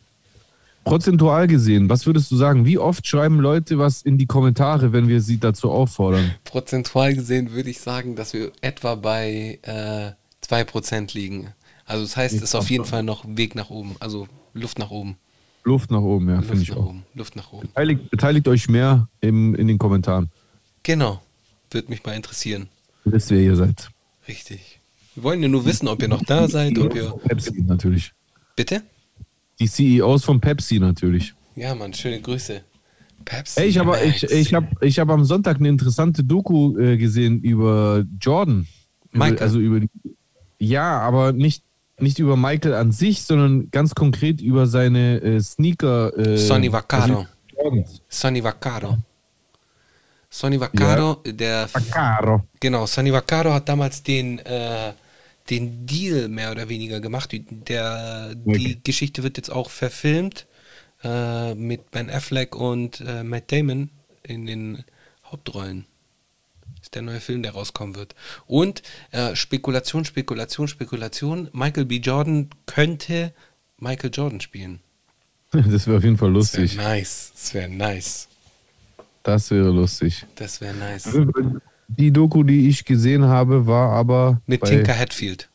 Prozentual gesehen, was würdest du sagen? Wie oft schreiben Leute was in die Kommentare, wenn wir sie dazu auffordern? Prozentual gesehen würde ich sagen, dass wir etwa bei äh, 2% liegen. Also das heißt, es ist auf jeden Fall noch Weg nach oben, also Luft nach oben. Luft nach oben, ja, finde ich nach auch. oben, Luft nach oben. Beteiligt, beteiligt euch mehr im, in den Kommentaren. Genau, würde mich mal interessieren. Wisst ihr, wer ihr seid. Richtig. Wir wollen ja nur wissen, ob ihr noch da seid, ob ihr... Pepsi natürlich. Bitte? Die CEOs von Pepsi natürlich. Ja, Mann, schöne Grüße. Pepsi. Ey, ich habe ich, ich hab, ich hab am Sonntag eine interessante Doku äh, gesehen über Jordan. Michael. Also über ja, aber nicht, nicht über Michael an sich, sondern ganz konkret über seine äh, Sneaker. Äh, Sonny Vaccaro. also. Sonny Vaccaro. Sonny Vaccaro, der Vaccaro. Genau, Sonny Vaccaro hat damals den, äh, den Deal mehr oder weniger gemacht. Die- Der, die Okay. Geschichte wird jetzt auch verfilmt äh, mit Ben Affleck und äh, Matt Damon in den Hauptrollen. Ist der neue Film, der rauskommen wird. Und äh, Spekulation, Spekulation, Spekulation. Michael B. Jordan könnte Michael Jordan spielen. Das wäre auf jeden Fall Das wäre lustig. nice. Das wäre nice. Das wäre lustig. Das wäre nice. Die Doku, die ich gesehen habe, war aber. Mit Tinker Hatfield.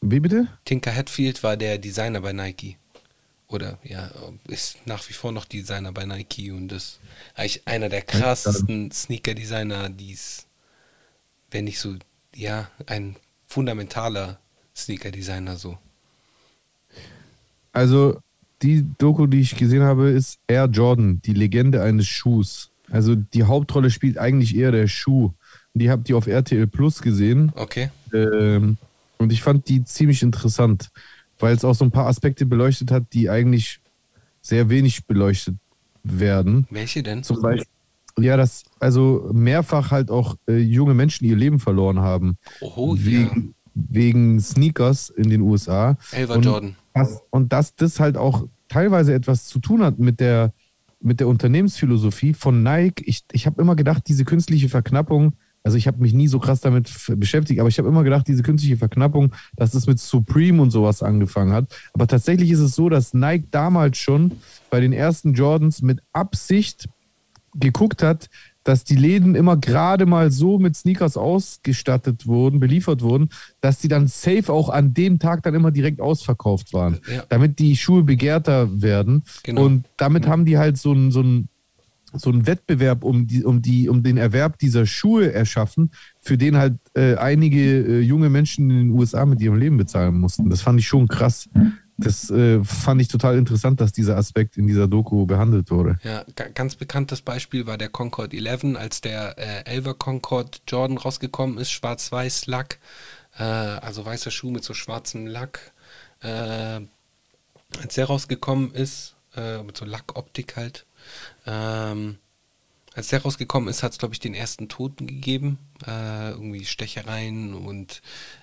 Wie bitte? Tinker Hatfield war der Designer bei Nike. Oder ja, ist nach wie vor noch Designer bei Nike und ist eigentlich einer der krassesten Sneaker-Designer, die es, wenn nicht so, ja, ein fundamentaler Sneaker-Designer so. Also, die Doku, die ich gesehen habe, ist Air Jordan, die Legende eines Schuhs. Also, die Hauptrolle spielt eigentlich eher der Schuh. Die habt ihr auf RTL Plus gesehen. Okay. Ähm, und ich fand die ziemlich interessant, weil es auch so ein paar Aspekte beleuchtet hat, die eigentlich sehr wenig beleuchtet werden. Welche denn? Zum Beispiel, ja, dass also mehrfach halt auch äh, junge Menschen ihr Leben verloren haben. Oh, ja. wegen, wegen Sneakers in den USA. Elva Jordan. Das, und dass das halt auch teilweise etwas zu tun hat mit der, mit der Unternehmensphilosophie von Nike. Ich, ich habe immer gedacht, diese künstliche Verknappung, also ich habe mich nie so krass damit beschäftigt, aber ich habe immer gedacht, diese künstliche Verknappung, dass das mit Supreme und sowas angefangen hat. Aber tatsächlich ist es so, dass Nike damals schon bei den ersten Jordans mit Absicht geguckt hat, dass die Läden immer gerade mal so mit Sneakers ausgestattet wurden, beliefert wurden, dass die dann safe auch an dem Tag dann immer direkt ausverkauft waren, Ja. damit die Schuhe begehrter werden. Genau. Und damit haben die halt so einen so so Wettbewerb um, die, um, die, um den Erwerb dieser Schuhe erschaffen, für den halt äh, einige äh, junge Menschen in den USA mit ihrem Leben bezahlen mussten. Das fand ich schon krass. Das äh, fand ich total interessant, dass dieser Aspekt in dieser Doku behandelt wurde. Ja, ga- ganz bekanntes Beispiel war der Concorde 11, als der äh, 11er Concorde Jordan rausgekommen ist, schwarz-weiß Lack, äh, also weißer Schuh mit so schwarzem Lack. Äh, als der rausgekommen ist, äh, mit so Lackoptik halt, ähm, als der rausgekommen ist, hat es, glaube ich, den ersten Toten gegeben. Äh, irgendwie Stechereien und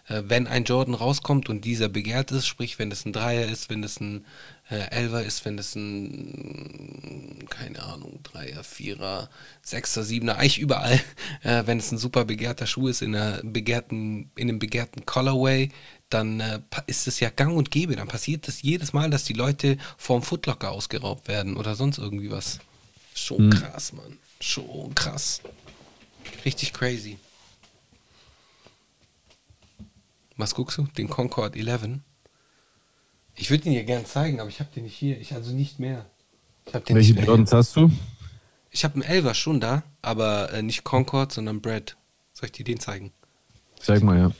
wenn ein Jordan rauskommt und dieser begehrt ist, sprich, wenn es ein Dreier ist, wenn es ein äh, Elfer ist, wenn es ein, keine Ahnung, Dreier, Vierer, Sechser, Siebener, eigentlich überall, äh, wenn es ein super begehrter Schuh ist, in, einer begehrten, in einem begehrten Colorway, dann äh, ist es ja gang und gäbe. Dann passiert das jedes Mal, dass die Leute vorm Footlocker ausgeraubt werden oder sonst irgendwie was. Schon krass, Mann. Schon krass. Richtig crazy. Was guckst du? Den Concord 11? Ich würde ihn dir gern zeigen, aber ich habe den nicht hier. Ich also nicht mehr. Ich habe den Welche Hier. hast du? Ich habe einen Elver schon da, aber äh, nicht Concord, sondern Brad. Soll ich dir den zeigen? Zeig mal, ja.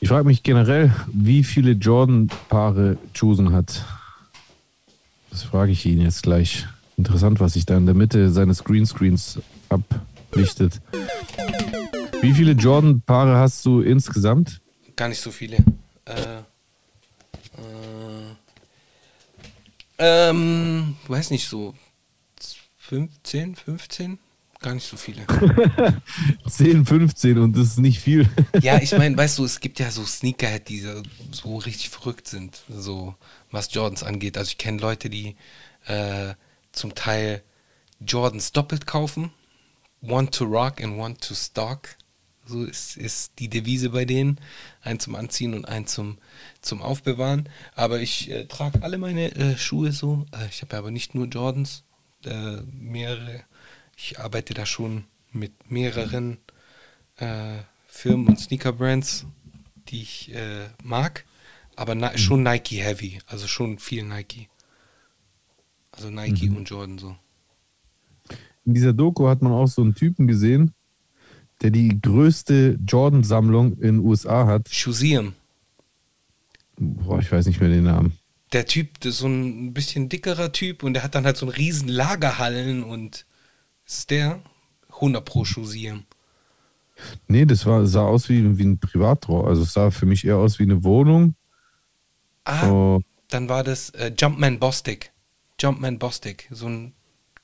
Ich frage mich generell, wie viele Jordan-Paare Chosen hat. Das frage ich ihn jetzt gleich. Interessant, was sich da in der Mitte seines Greenscreens ablichtet. Wie viele Jordan-Paare hast du insgesamt? Gar nicht so viele. Äh, äh, ähm, weiß nicht, so 15, 15? Gar nicht so viele. 10, 15 und das ist nicht viel. Ja, ich meine, weißt du, es gibt ja so Sneakerhead, die so- so richtig verrückt sind, so was Jordans angeht. Also ich kenne Leute, die äh, zum Teil Jordans doppelt kaufen. One to rock and one to stock. So ist, ist die Devise bei denen. Ein zum Anziehen und ein zum, zum Aufbewahren. Aber ich äh, trage alle meine äh, Schuhe so. Äh, ich habe aber nicht nur Jordans, äh, mehrere. Ich arbeite da schon mit mehreren äh, Firmen und Sneaker-Brands, die ich äh, mag, aber na, schon Nike-heavy, also schon viel Nike. Also Nike und Jordan so. In dieser Doku hat man auch so einen Typen gesehen, der die größte Jordan-Sammlung in den USA hat. Shuseum. Boah, ich weiß nicht mehr den Namen. Der Typ, das ist so ein bisschen dickerer Typ und der hat dann halt so einen riesen Lagerhallen und ist der 100 pro Shuseum. Nee, das war, sah aus wie, wie ein Privatraum. Also es sah für mich eher aus wie eine Wohnung. Ah, Oh, dann war das äh, Jumpman Bostic. Jumpman Bostic, so ein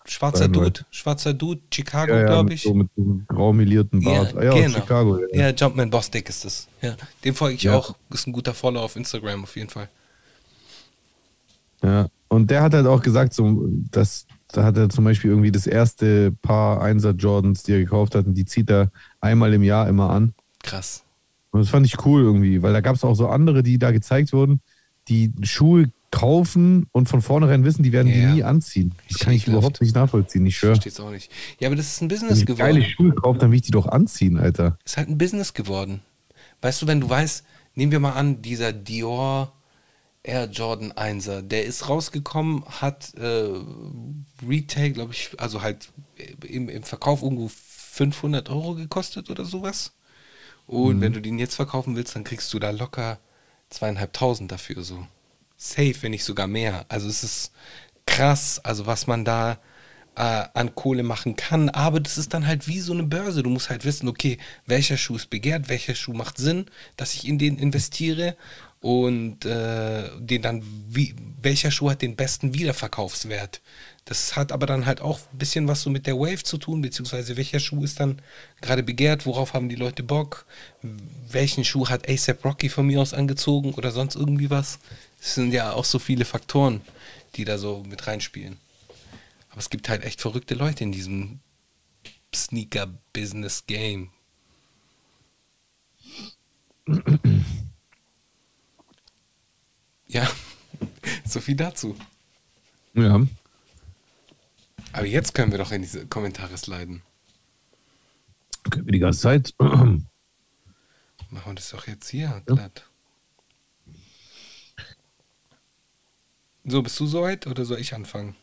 schwarzer Ryan Dude, schwarzer Dude, Chicago, ja, ja, glaube ich. so mit so einem graumelierten Bart. Ah, ja, aus Chicago. Ja. Ja, Jumpman Bostic ist das. Ja, dem folge ich Ja. auch. Ist ein guter Follower auf Instagram auf jeden Fall. ja. Und der hat halt auch gesagt, so, dass da hat er zum Beispiel irgendwie das erste Paar Einser Jordans, die er gekauft hat, und die zieht er einmal im Jahr immer an. Krass. Und das fand ich cool irgendwie, weil da gab es auch so andere, die da gezeigt wurden, die Schuhe kaufen und von vornherein wissen, die werden Ja. die nie anziehen. Das kann ich überhaupt nicht nachvollziehen. Ich schwöre. verstehe es auch nicht. Ja, aber das ist ein Wenn Business ich geile geworden. Schuhe kaufe, dann will ich die doch anziehen, Alter. Ist halt ein Business geworden. Weißt du, wenn du weißt, nehmen wir mal an, dieser Dior Air Jordan 1er, der ist rausgekommen, hat äh, Retail, glaube ich, also halt im, im Verkauf irgendwo 500 Euro gekostet oder sowas. Und wenn du den jetzt verkaufen willst, dann kriegst du da locker zweieinhalbtausend dafür so. Safe, wenn nicht sogar mehr. Also es ist krass, also was man da äh, an Kohle machen kann. Aber das ist dann halt wie so eine Börse. Du musst halt wissen, okay, welcher Schuh ist begehrt, welcher Schuh macht Sinn, dass ich in den investiere und äh, den dann, wie, welcher Schuh hat den besten Wiederverkaufswert. Das hat aber dann halt auch ein bisschen was so mit der Wave zu tun, beziehungsweise welcher Schuh ist dann gerade begehrt, worauf haben die Leute Bock, welchen Schuh hat ASAP Rocky von mir aus angezogen oder sonst irgendwie was. Es sind ja auch so viele Faktoren, die da so mit reinspielen. Aber es gibt halt echt verrückte Leute in diesem Sneaker-Business-Game. Ja, so viel dazu. Ja. Aber jetzt können wir doch in diese Kommentare sliden. Können wir die ganze Zeit. Machen wir das doch jetzt hier glatt. So, bist du soweit oder soll ich anfangen?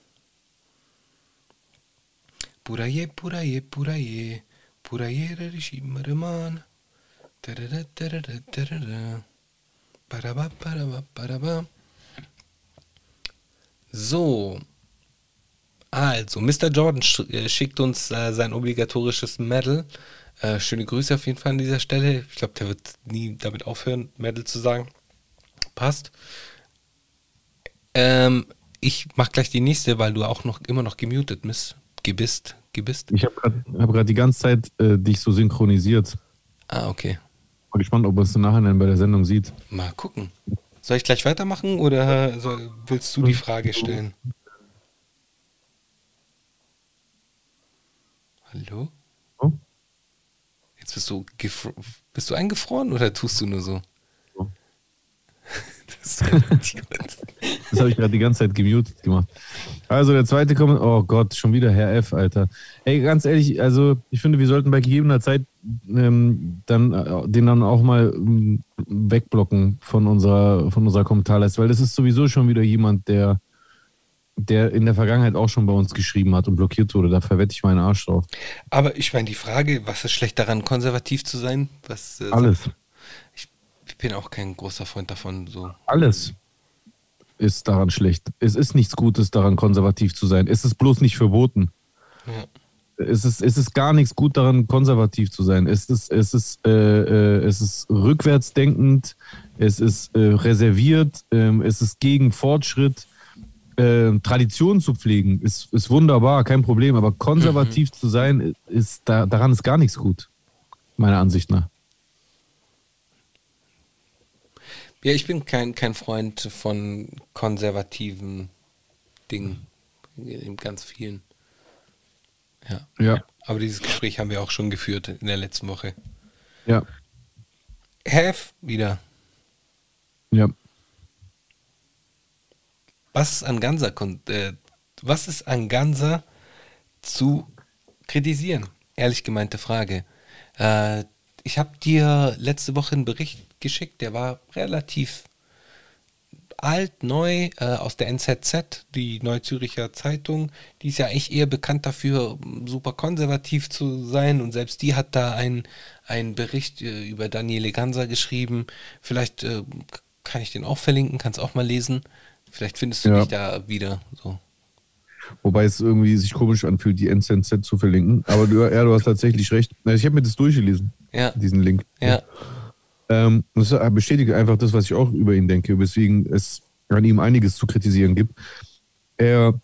Puraye, puraye, puraye, puraye, rishimareman. So. Also, Mr. Jordan äh, schickt uns äh, sein obligatorisches Medal. Äh, schöne Grüße auf jeden Fall an dieser Stelle. Ich glaube, der wird nie damit aufhören, Medal zu sagen. Passt. Ähm, ich mach gleich die nächste, weil du auch noch immer noch gemutet bist. Gebist. Gebist. Ich habe gerade hab grad die ganze Zeit äh, dich so synchronisiert. Ah, okay. Bin gespannt, ob man es im Nachhinein bei der Sendung sieht. Mal gucken. Soll ich gleich weitermachen oder soll, willst du die Frage stellen? Hallo? Oh. Jetzt bist du bist du eingefroren oder tust du nur so? Oh. Das. Das habe ich gerade die ganze Zeit gemutet gemacht. Also der zweite Kommentar. Oh Gott, schon wieder Herr F, Alter. Ey, ganz ehrlich, also ich finde, wir sollten bei gegebener Zeit ähm, dann äh, den dann auch mal ähm, wegblocken von unserer, von unserer Kommentarleiste, weil das ist sowieso schon wieder jemand, der, der in der Vergangenheit auch schon bei uns geschrieben hat und blockiert wurde. Da verwette ich meinen Arsch drauf. Aber ich meine, die Frage, was ist schlecht daran, konservativ zu sein? Was, äh, Alles. Ich, ich bin auch kein großer Freund davon. So. Alles ist daran schlecht. Es ist nichts Gutes daran, konservativ zu sein. Es ist bloß nicht verboten. Ja. Es ist, es ist gar nichts gut daran, konservativ zu sein. Es ist, es ist, äh, äh, es ist rückwärtsdenkend, es ist äh, reserviert, ähm, es ist gegen Fortschritt. Äh, Tradition zu pflegen ist, ist wunderbar, kein Problem. Aber konservativ zu sein, ist da, daran ist gar nichts gut. Meiner Ansicht nach. Ja, ich bin kein, kein Freund von konservativen Dingen. In ganz vielen. Ja. Ja. Aber dieses Gespräch haben wir auch schon geführt in der letzten Woche. Ja. Have wieder. Ja. Was ist an Ganser, äh, was ist an Ganser zu kritisieren? Ehrlich gemeinte Frage. Äh, ich habe dir letzte Woche einen Bericht geschickt, der war relativ alt, neu, äh, aus der NZZ, die Neuzüricher Zeitung. Die ist ja eigentlich eher bekannt dafür, super konservativ zu sein und selbst die hat da einen, einen Bericht äh, über Daniele Ganser geschrieben. Vielleicht äh, kann ich den auch verlinken, kannst auch mal lesen. Vielleicht findest du Ja. dich da wieder so. Wobei es irgendwie sich komisch anfühlt, die NZZ zu verlinken. Aber du, ja, du hast tatsächlich recht. Ich habe mir das durchgelesen, Ja, diesen Link. ja, Ähm, das bestätigt einfach das, was ich auch über ihn denke, weswegen es an ihm einiges zu kritisieren gibt. Er,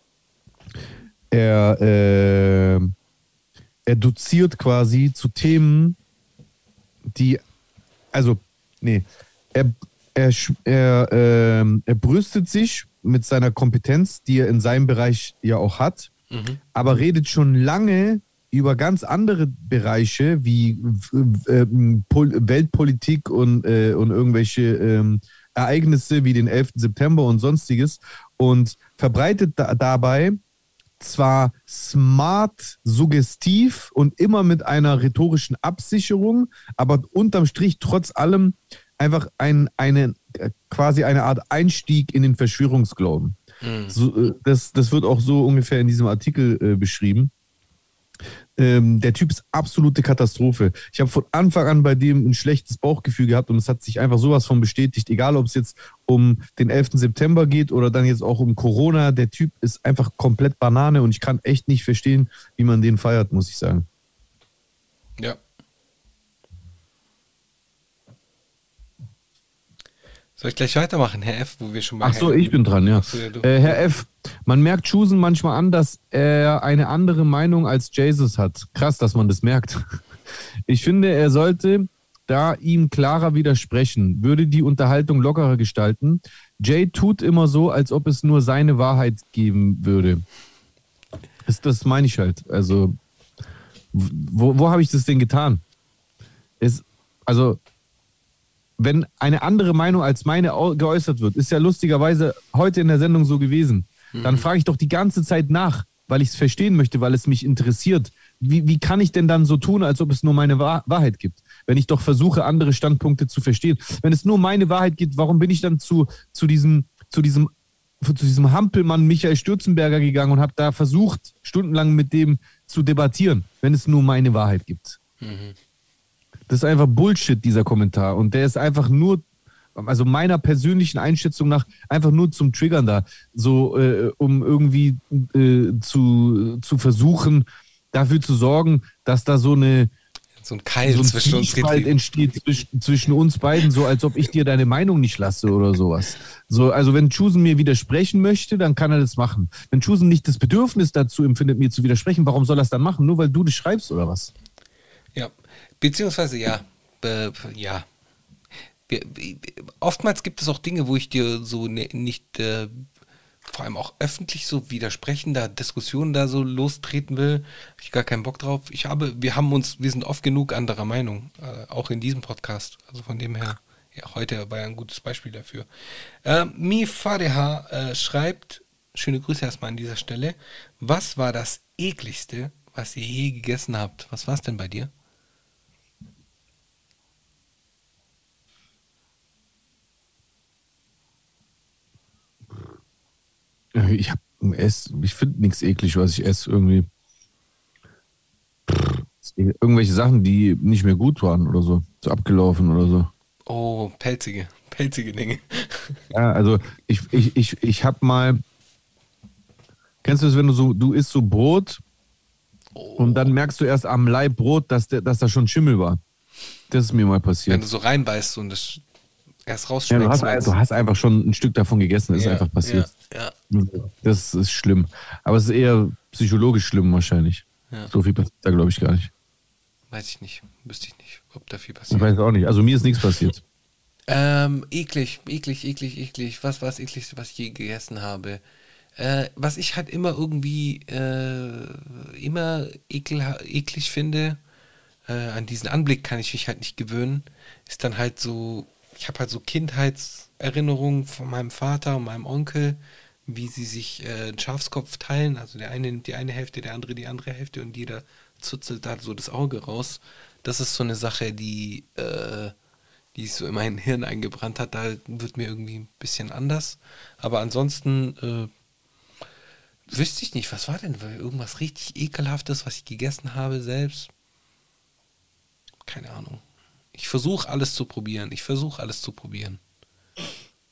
er, äh, er doziert quasi zu Themen, die, also, nee, er, er, er, ähm, er brüstet sich mit seiner Kompetenz, die er in seinem Bereich ja auch hat, aber redet schon lange über ganz andere Bereiche wie äh, ähm, Pol Weltpolitik und, äh, und irgendwelche ähm, Ereignisse wie den 11. September und sonstiges und verbreitet da, dabei zwar smart, suggestiv und immer mit einer rhetorischen Absicherung, aber unterm Strich trotz allem einfach ein, eine, äh, quasi eine Art Einstieg in den Verschwörungsglauben. So, äh, das, das wird auch so ungefähr in diesem Artikel äh, beschrieben. Ähm, der Typ ist absolute Katastrophe. Ich habe von Anfang an bei dem ein schlechtes Bauchgefühl gehabt und es hat sich einfach sowas von bestätigt, egal ob es jetzt um den 11. September geht oder dann jetzt auch um Corona. Der Typ ist einfach komplett Banane und ich kann echt nicht verstehen, wie man den feiert, muss ich sagen. ja. Soll ich gleich weitermachen, Herr F., wo wir schon mal. Ach so, ich bin dran, ja. Äh, Herr F., man merkt Chusen manchmal an, dass er eine andere Meinung als Jesus hat. Krass, dass man das merkt. Ich finde, er sollte da ihm klarer widersprechen, würde die Unterhaltung lockerer gestalten. Jay tut immer so, als ob es nur seine Wahrheit geben würde. Das, das meine ich halt. Also, wo, wo habe ich das denn getan? Es, also, wenn eine andere Meinung als meine geäußert wird, ist ja lustigerweise heute in der Sendung so gewesen, dann frage ich doch die ganze Zeit nach, weil ich es verstehen möchte, weil es mich interessiert. Wie, wie kann ich denn dann so tun, als ob es nur meine Wahr Wahrheit gibt? Wenn ich doch versuche, andere Standpunkte zu verstehen. Wenn es nur meine Wahrheit gibt, warum bin ich dann zu, zu diesem, zu diesem, zu diesem Hampelmann Michael Stürzenberger gegangen und habe da versucht, stundenlang mit dem zu debattieren, wenn es nur meine Wahrheit gibt? Das ist einfach Bullshit, dieser Kommentar. Und der ist einfach nur, also meiner persönlichen Einschätzung nach, einfach nur zum Triggern da. So, äh, um irgendwie äh, zu, zu versuchen, dafür zu sorgen, dass da so eine So ein Keil so ein zwischen uns Zwiespalt entsteht zwischen, zwischen uns beiden, so als ob ich dir deine Meinung nicht lasse oder sowas. So, also wenn Chusen mir widersprechen möchte, dann kann er das machen. Wenn Chusen nicht das Bedürfnis dazu empfindet, mir zu widersprechen, warum soll er es dann machen? Nur weil du das schreibst oder was? Ja, beziehungsweise ja, äh, ja. Oftmals gibt es auch Dinge, wo ich dir so ne, nicht, äh, vor allem auch öffentlich so widersprechen, da Diskussionen da so lostreten will, habe ich gar keinen Bock drauf. Ich habe, wir haben uns, wir sind oft genug anderer Meinung, äh, auch in diesem Podcast. Also von dem her, ja, heute war ja ein gutes Beispiel dafür. Äh, Mi Fadeha schreibt, schöne Grüße erstmal an dieser Stelle. Was war das ekligste, was ihr je gegessen habt? Was war es denn bei dir? Ich hab ess, ich finde nichts eklig, was ich esse irgendwie. Pff, Irgendwelche Sachen, die nicht mehr gut waren oder so. So abgelaufen oder so. Oh, pelzige, pelzige Dinge. Ja, also ich, ich, ich, ich hab mal. Kennst du das, wenn du so, du isst so Brot und dann merkst du erst am Leib Brot, dass, der, dass da schon Schimmel war. Das ist mir mal Wenn passiert. du so reinbeißt und das erst Ja, rausschmeckst. du, hast, meinst du hast einfach schon ein Stück davon gegessen, das ist Ja, einfach passiert. Ja, ja. Das ist schlimm. Aber es ist eher psychologisch schlimm wahrscheinlich. Ja. So viel passiert da, glaube ich, gar nicht. Weiß ich nicht. Wüsste ich nicht, ob da viel Ich passiert. weiß auch nicht. Also mir ist nichts passiert. Ähm, eklig, eklig, eklig, eklig. Was war das ekligste, was ich je gegessen habe? Äh, was ich halt immer irgendwie äh, immer ekel, eklig finde, äh, an diesen Anblick kann ich mich halt nicht gewöhnen, ist dann halt so, ich habe halt so Kindheitserinnerungen von meinem Vater und meinem Onkel, wie sie sich äh, einen Schafskopf teilen, also der eine nimmt die eine Hälfte, der andere die andere Hälfte und jeder zuzelt da so das Auge raus. Das ist so eine Sache, die äh, die so in mein Hirn eingebrannt hat, da wird mir irgendwie ein bisschen anders. Aber ansonsten äh, wüsste ich nicht, was war denn? Irgendwas richtig ekelhaftes, was ich gegessen habe selbst? Keine Ahnung. Ich versuche alles zu probieren. Ich versuche alles zu probieren.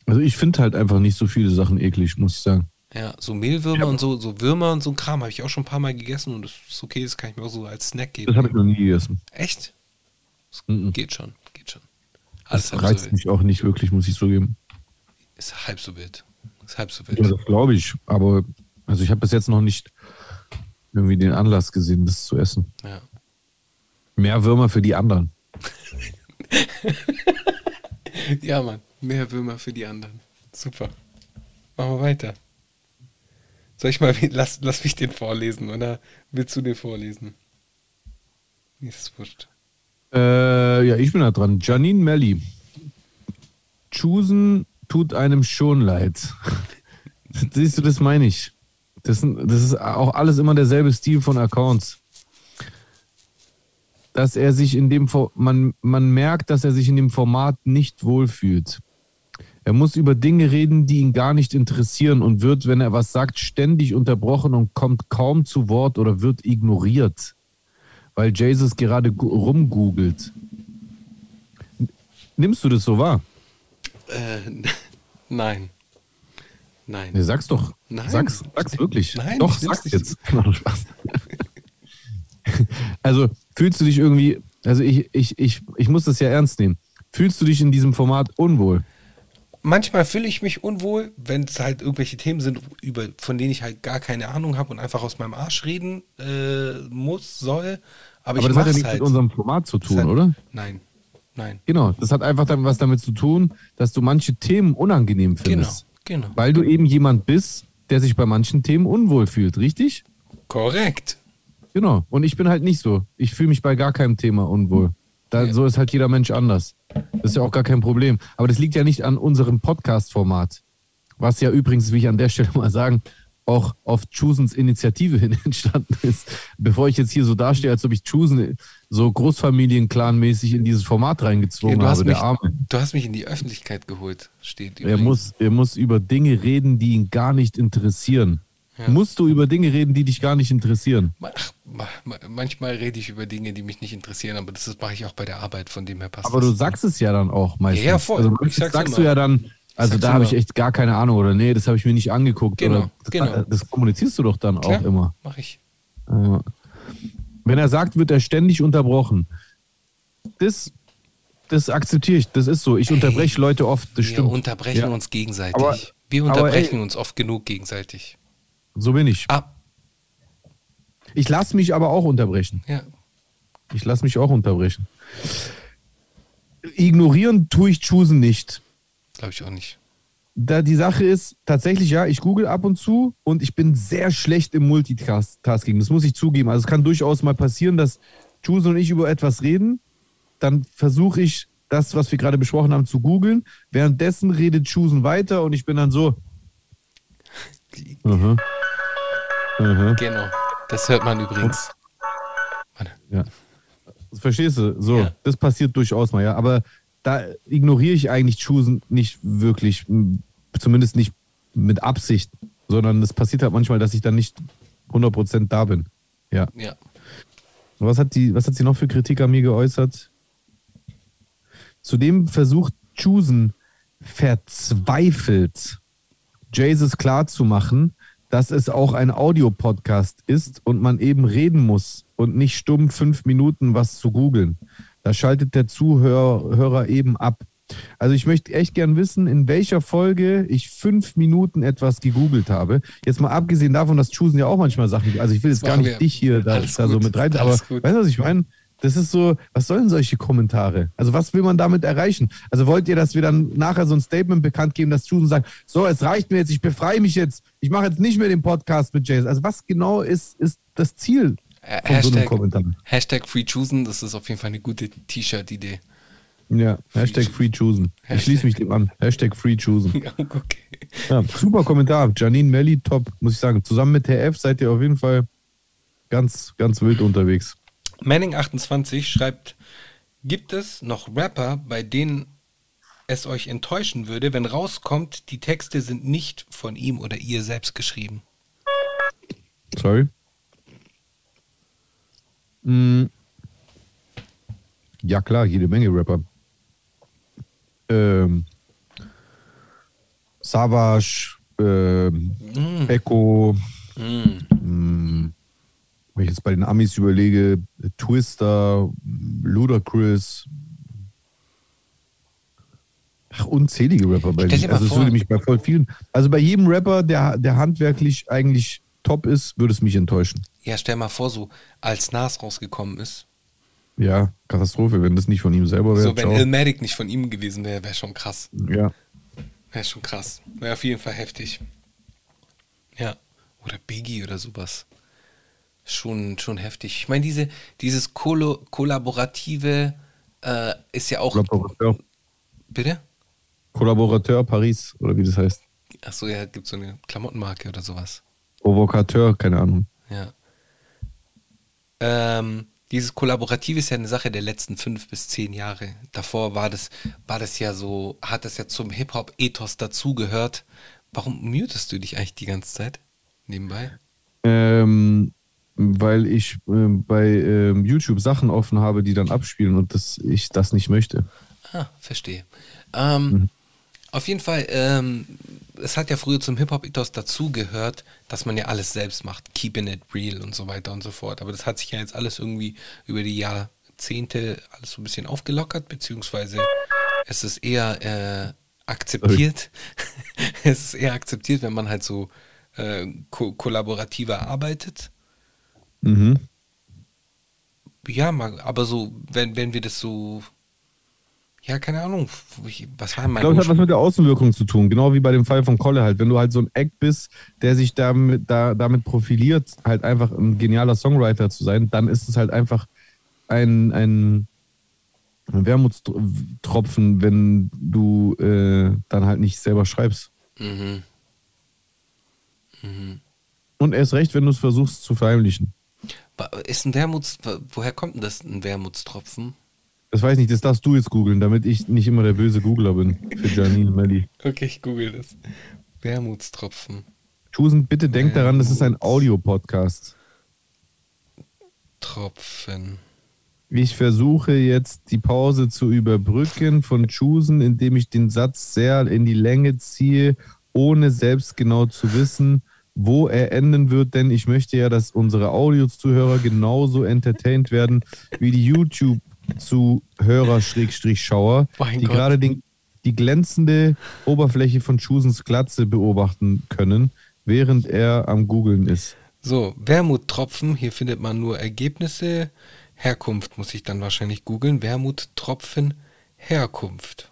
Also ich finde halt einfach nicht so viele Sachen eklig, muss ich sagen. Ja, so Mehlwürmer und so, so Würmer und so ein Kram habe ich auch schon ein paar Mal gegessen und das ist okay, das kann ich mir auch so als Snack geben. Das habe ich noch nie gegessen. Echt? Das Mhm. Geht schon, geht schon. Das Alles so reizt wild. mich auch nicht wirklich, muss ich zugeben. Ist halb so wild. Ist halb so Ja, wild. das glaube ich. Aber also ich habe bis jetzt noch nicht irgendwie den Anlass gesehen, das zu essen. Ja. Mehr Würmer für die anderen. Ja, Mann. Mehr Würmer für die anderen. Super. Machen wir weiter. Soll ich mal, lass, lass mich den vorlesen, oder willst du den vorlesen? Mir ist wurscht. Äh, ja, ich bin da dran. Janine Melli. Choosen tut einem schon leid. Siehst du, das meine ich. Das, das ist auch alles immer derselbe Stil von Accounts. Dass er sich in dem man, man merkt, dass er sich in dem Format nicht wohlfühlt. Er muss über Dinge reden, die ihn gar nicht interessieren und wird, wenn er was sagt, ständig unterbrochen und kommt kaum zu Wort oder wird ignoriert weil Jesus gerade rumgoogelt. Nimmst du das so wahr? Äh, nein. Nein. Nee, sag's doch. Nein. Sag's, sag's wirklich. Nein, doch, sag's jetzt. Also, fühlst du dich irgendwie, also ich, ich, ich, ich muss das ja ernst nehmen. Fühlst du dich in diesem Format unwohl? Manchmal fühle ich mich unwohl, wenn es halt irgendwelche Themen sind, über, von denen ich halt gar keine Ahnung habe und einfach aus meinem Arsch reden äh, muss, soll. Aber, Aber ich das hat ja nichts halt. mit unserem Format zu tun, hat- oder? Nein. Nein. Genau, das hat einfach dann was damit zu tun, dass du manche Themen unangenehm Genau. findest. Genau. Weil du eben jemand bist, der sich bei manchen Themen unwohl fühlt, richtig? Korrekt. Genau. Und ich bin halt nicht so. Ich fühle mich bei gar keinem Thema unwohl. Da, Ja. So ist halt jeder Mensch anders. Das ist ja auch gar kein Problem. Aber das liegt ja nicht an unserem Podcast-Format. Was ja übrigens, wie ich an der Stelle mal sagen, auch auf Choosens Initiative hin entstanden ist. Bevor ich jetzt hier so dastehe, als ob ich Choosen so Großfamilien-Clan-mäßig in dieses Format reingezwungen du, hast habe, mich, der Arme. du hast mich in die Öffentlichkeit geholt, steht Er muss, er muss über Dinge reden, die ihn gar nicht interessieren. Ja. Musst du über Dinge reden, die dich gar nicht interessieren? Manchmal rede ich über Dinge, die mich nicht interessieren, aber das mache ich auch bei der Arbeit, von dem her passt Aber du sagst es ja dann auch meistens. Ja, ja, voll. Also sagst immer. du ja dann, also da habe ich echt gar keine Ahnung oder nee, das habe ich mir nicht angeguckt. Genau, oder, das, genau. das kommunizierst du doch dann Klar, auch immer. Mache ich. Wenn er sagt, wird er ständig unterbrochen. Das, das akzeptiere ich, das ist so. Ich unterbreche Leute oft, das Wir stimmt. unterbrechen Ja. uns gegenseitig. Aber- Wir aber unterbrechen ey- uns oft genug gegenseitig. So bin ich. Ah, Ich lasse mich aber auch unterbrechen. ja. Ich lasse mich auch unterbrechen. Ignorieren tue ich Choosen nicht. Glaube ich auch nicht. da die Sache ist, tatsächlich ja, ich google ab und zu und ich bin sehr schlecht im Multitasking. Das muss ich zugeben. Also es kann durchaus mal passieren, dass Jules und ich über etwas reden. Dann versuche ich das, was wir gerade besprochen haben, zu googeln. Währenddessen redet Chusen weiter und ich bin dann so. Aha. Aha. Genau. Das hört man übrigens. Warte. Ja. Verstehst du? So, Ja. das passiert durchaus mal, ja. Aber da ignoriere ich eigentlich Chusen nicht wirklich, zumindest nicht mit Absicht. sondern es passiert halt manchmal, dass ich dann nicht 100% da bin. Ja. Ja. Was hat, die, was hat sie noch für Kritik an mir geäußert? Zudem versucht Chusen verzweifelt, Jesus klarzumachen, dass es auch ein Audiopodcast ist und man eben reden muss und nicht stumm fünf Minuten was zu googeln. Da schaltet der Zuhörer Hörer eben ab. Also ich möchte echt gern wissen, in welcher Folge ich fünf Minuten etwas gegoogelt habe. Jetzt mal abgesehen davon, dass Chusen ja auch manchmal Sachen, also ich will jetzt gar nicht wir. dich hier da, da so mit rein, aber weißt du, was ich meine? Das ist so, was sollen solche Kommentare? Also was will man damit erreichen? Also wollt ihr, dass wir dann nachher so ein Statement bekannt geben, dass Chusen sagt, so, es reicht mir jetzt, ich befreie mich jetzt, ich mache jetzt nicht mehr den Podcast mit Jason. Also was genau ist, ist das Ziel Äh, von so einem Hashtag, Kommentar? Hashtag Free Choosen, das ist auf jeden Fall eine gute T-Shirt-Idee. Ja, Hashtag Free Chusen. Ich Hashtag. schließe mich dem an. Hashtag Free Chusen. Ja, okay. Ja, super Kommentar. Janine Melli, top, muss ich sagen. Zusammen mit TF seid ihr auf jeden Fall ganz, ganz wild unterwegs. Manning28 schreibt, gibt es noch Rapper, bei denen es euch enttäuschen würde, wenn rauskommt, die Texte sind nicht von ihm oder ihr selbst geschrieben? Sorry. Mm. Ja, klar, jede Menge Rapper. Ähm, Savage, ähm, Echo, mm, wenn ich jetzt bei den Amis überlege, Twister, Ludacris. Ach, unzählige Rapper bei dir Also es würde mich bei voll vielen. Also bei jedem Rapper, der, der handwerklich eigentlich top ist, würde es mich enttäuschen. Ja, stell mal vor, so als Nas rausgekommen ist. Ja, Katastrophe, wenn das nicht von ihm selber wäre. So, wenn. Illmatic nicht von ihm gewesen wäre, wäre schon krass. ja. Wäre schon krass. Wäre auf jeden Fall heftig. Ja. Oder Biggie oder sowas. Schon, schon heftig. Ich meine, diese, dieses Kollo Kollaborative äh, ist ja auch. Kollaborateur, Bitte? Kollaborateur Paris, oder wie das heißt. Achso, ja, gibt so eine Klamottenmarke oder sowas. Provokateur, keine Ahnung. Ja. Ähm, dieses Kollaborative ist ja eine Sache der letzten fünf bis zehn Jahre. Davor war das, war das ja so, hat das ja zum Hip-Hop-Ethos dazugehört. Warum mutest du dich eigentlich die ganze Zeit nebenbei? Ähm, weil ich ähm, bei ähm, YouTube Sachen offen habe, die dann abspielen und das, ich das nicht möchte. Ah, verstehe. Ähm, Auf jeden Fall, ähm, es hat ja früher zum Hip-Hop-Ethos dazugehört, dass man ja alles selbst macht, keeping it real und so weiter und so fort. Aber das hat sich ja jetzt alles irgendwie über die Jahrzehnte alles so ein bisschen aufgelockert, beziehungsweise es ist eher äh, akzeptiert. es ist eher akzeptiert, wenn man halt so äh, ko kollaborativer arbeitet. Mhm. Ja, aber so, wenn, wenn wir das so, ja, keine Ahnung, ich- was war Ich mein glaube, es hat was mit der Außenwirkung zu tun, genau wie bei dem Fall von Kolle halt. Wenn du halt so ein Act bist, der sich damit, da, damit profiliert, halt einfach ein genialer Songwriter zu sein, dann ist es halt einfach ein, ein, Wermutstropfen, wenn du äh, dann halt nicht selber schreibst. Mhm. Und erst recht, wenn du es versuchst zu verheimlichen. Ist ein Wermuts, woher kommt denn das, ein Wermutstropfen? Das weiß ich nicht, das darfst du jetzt googeln, damit ich nicht immer der böse Googler bin für Janine Melli. Okay, ich google das. Wermutstropfen. Chusen, bitte denk daran, das ist ein Audio-Podcast. Tropfen. Ich versuche jetzt die Pause zu überbrücken von Chusen, indem ich den Satz sehr in die Länge ziehe, ohne selbst genau zu wissen, wo er enden wird, denn ich möchte ja, dass unsere Audio-Zuhörer genauso entertained werden wie die YouTube-Zuhörer-Schauer, die Gott. gerade den, die glänzende Oberfläche von Chusens Glatze beobachten können, während er am Googeln ist. So, Wermuttropfen, hier findet man nur Ergebnisse. Herkunft muss ich dann wahrscheinlich googeln. Wermuttropfen, Herkunft.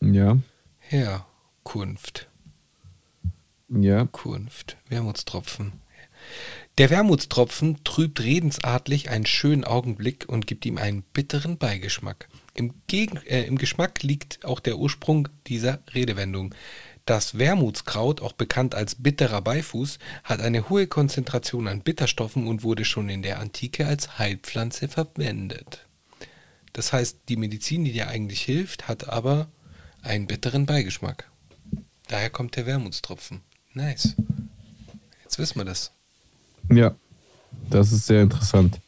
Ja, Herkunft. Ja. Kunft. Wermutstropfen. Der Wermutstropfen trübt redensartlich einen schönen Augenblick und gibt ihm einen bitteren Beigeschmack. Im, Gegen äh, Im Geschmack liegt auch der Ursprung dieser Redewendung. Das Wermutskraut, auch bekannt als bitterer Beifuß, hat eine hohe Konzentration an Bitterstoffen und wurde schon in der Antike als Heilpflanze verwendet. Das heißt, die Medizin, die dir eigentlich hilft, hat aber einen bitteren Beigeschmack. Daher kommt der Wermutstropfen. Nice. Jetzt wissen wir das. Ja, das ist sehr interessant.